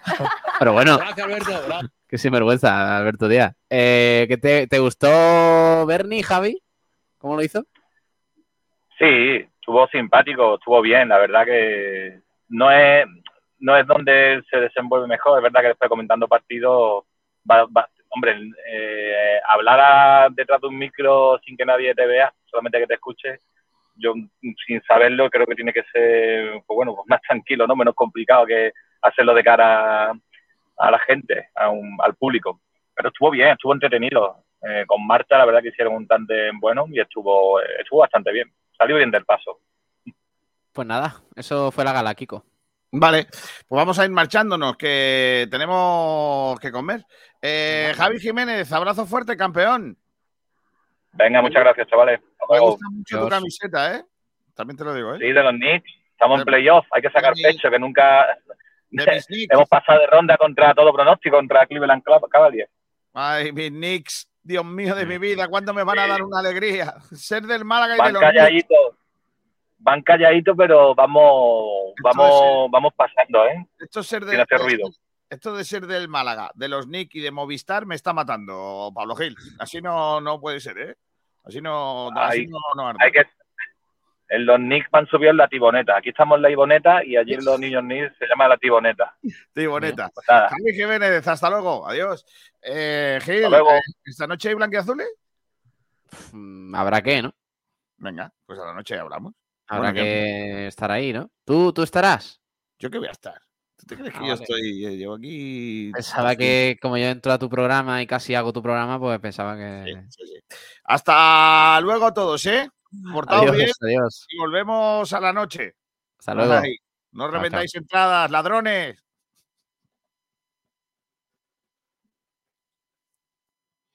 [laughs] Pero bueno, Gracias, Alberto. qué sinvergüenza, Alberto Díaz. Eh, ¿qué te, ¿Te gustó Bernie, Javi? ¿Cómo lo hizo? Sí, estuvo simpático, estuvo bien. La verdad que no es, no es donde se desenvuelve mejor. Es verdad que después comentando partidos, va- va- hombre, eh, hablar a- detrás de un micro sin que nadie te vea, solamente que te escuche, yo sin saberlo creo que tiene que ser, pues bueno, pues más tranquilo, ¿no? Menos complicado que hacerlo de cara a, a la gente, a un- al público. Pero estuvo bien, estuvo entretenido. Eh, con Marta, la verdad que hicieron un tándem bueno y estuvo, eh, estuvo bastante bien. Salió bien del paso. Pues nada, eso fue la gala, Kiko. Vale, pues vamos a ir marchándonos, que tenemos que comer. Eh, Javi Jiménez, abrazo fuerte, campeón. Venga, muchas gracias, chavales. Me gusta mucho tu camiseta, ¿eh? También te lo digo, ¿eh? Sí, de los Knicks. Estamos en playoff. Hay que sacar pecho, que nunca De mis [laughs] Knicks. hemos pasado de ronda contra todo pronóstico, contra Cleveland Club- Cavaliers. Ay, mis Knicks, Dios mío de mi vida, ¿cuándo me van a dar una alegría? [laughs] Ser del Málaga y de Van los Knicks. calladitos. Van calladitos, pero vamos, vamos, vamos pasando, ¿eh? Esto es ser Sin de, hacer ruido. Esto de ser del Málaga, de los Nick y de Movistar me está matando, Pablo Gil. Así no, no puede ser, ¿eh? Así no, así no, no arde. hay que... En los Knicks van subido en la Tiboneta. Aquí estamos en la Iboneta y allí en los niños Knicks se llama la Tiboneta. Tiboneta. Pues. Javi Jiménez, hasta luego. Adiós. Eh, Gil, Hasta luego. eh, ¿esta noche hay blanquiazules? Mm, Habrá que, ¿no? Venga, pues a la noche hablamos. Habrá Bueno, que estar ahí, ¿no? ¿Tú, tú estarás? ¿Yo qué voy a estar? ¿Tú te crees que Ah, yo vale. estoy, eh, llevo aquí... Pensaba que como yo entro a tu programa y casi hago tu programa, pues pensaba que... Hasta luego todos, ¿eh? Portaos Adiós, bien adiós. y volvemos a la noche. Hasta luego. no Chao, reventáis entradas, ladrones.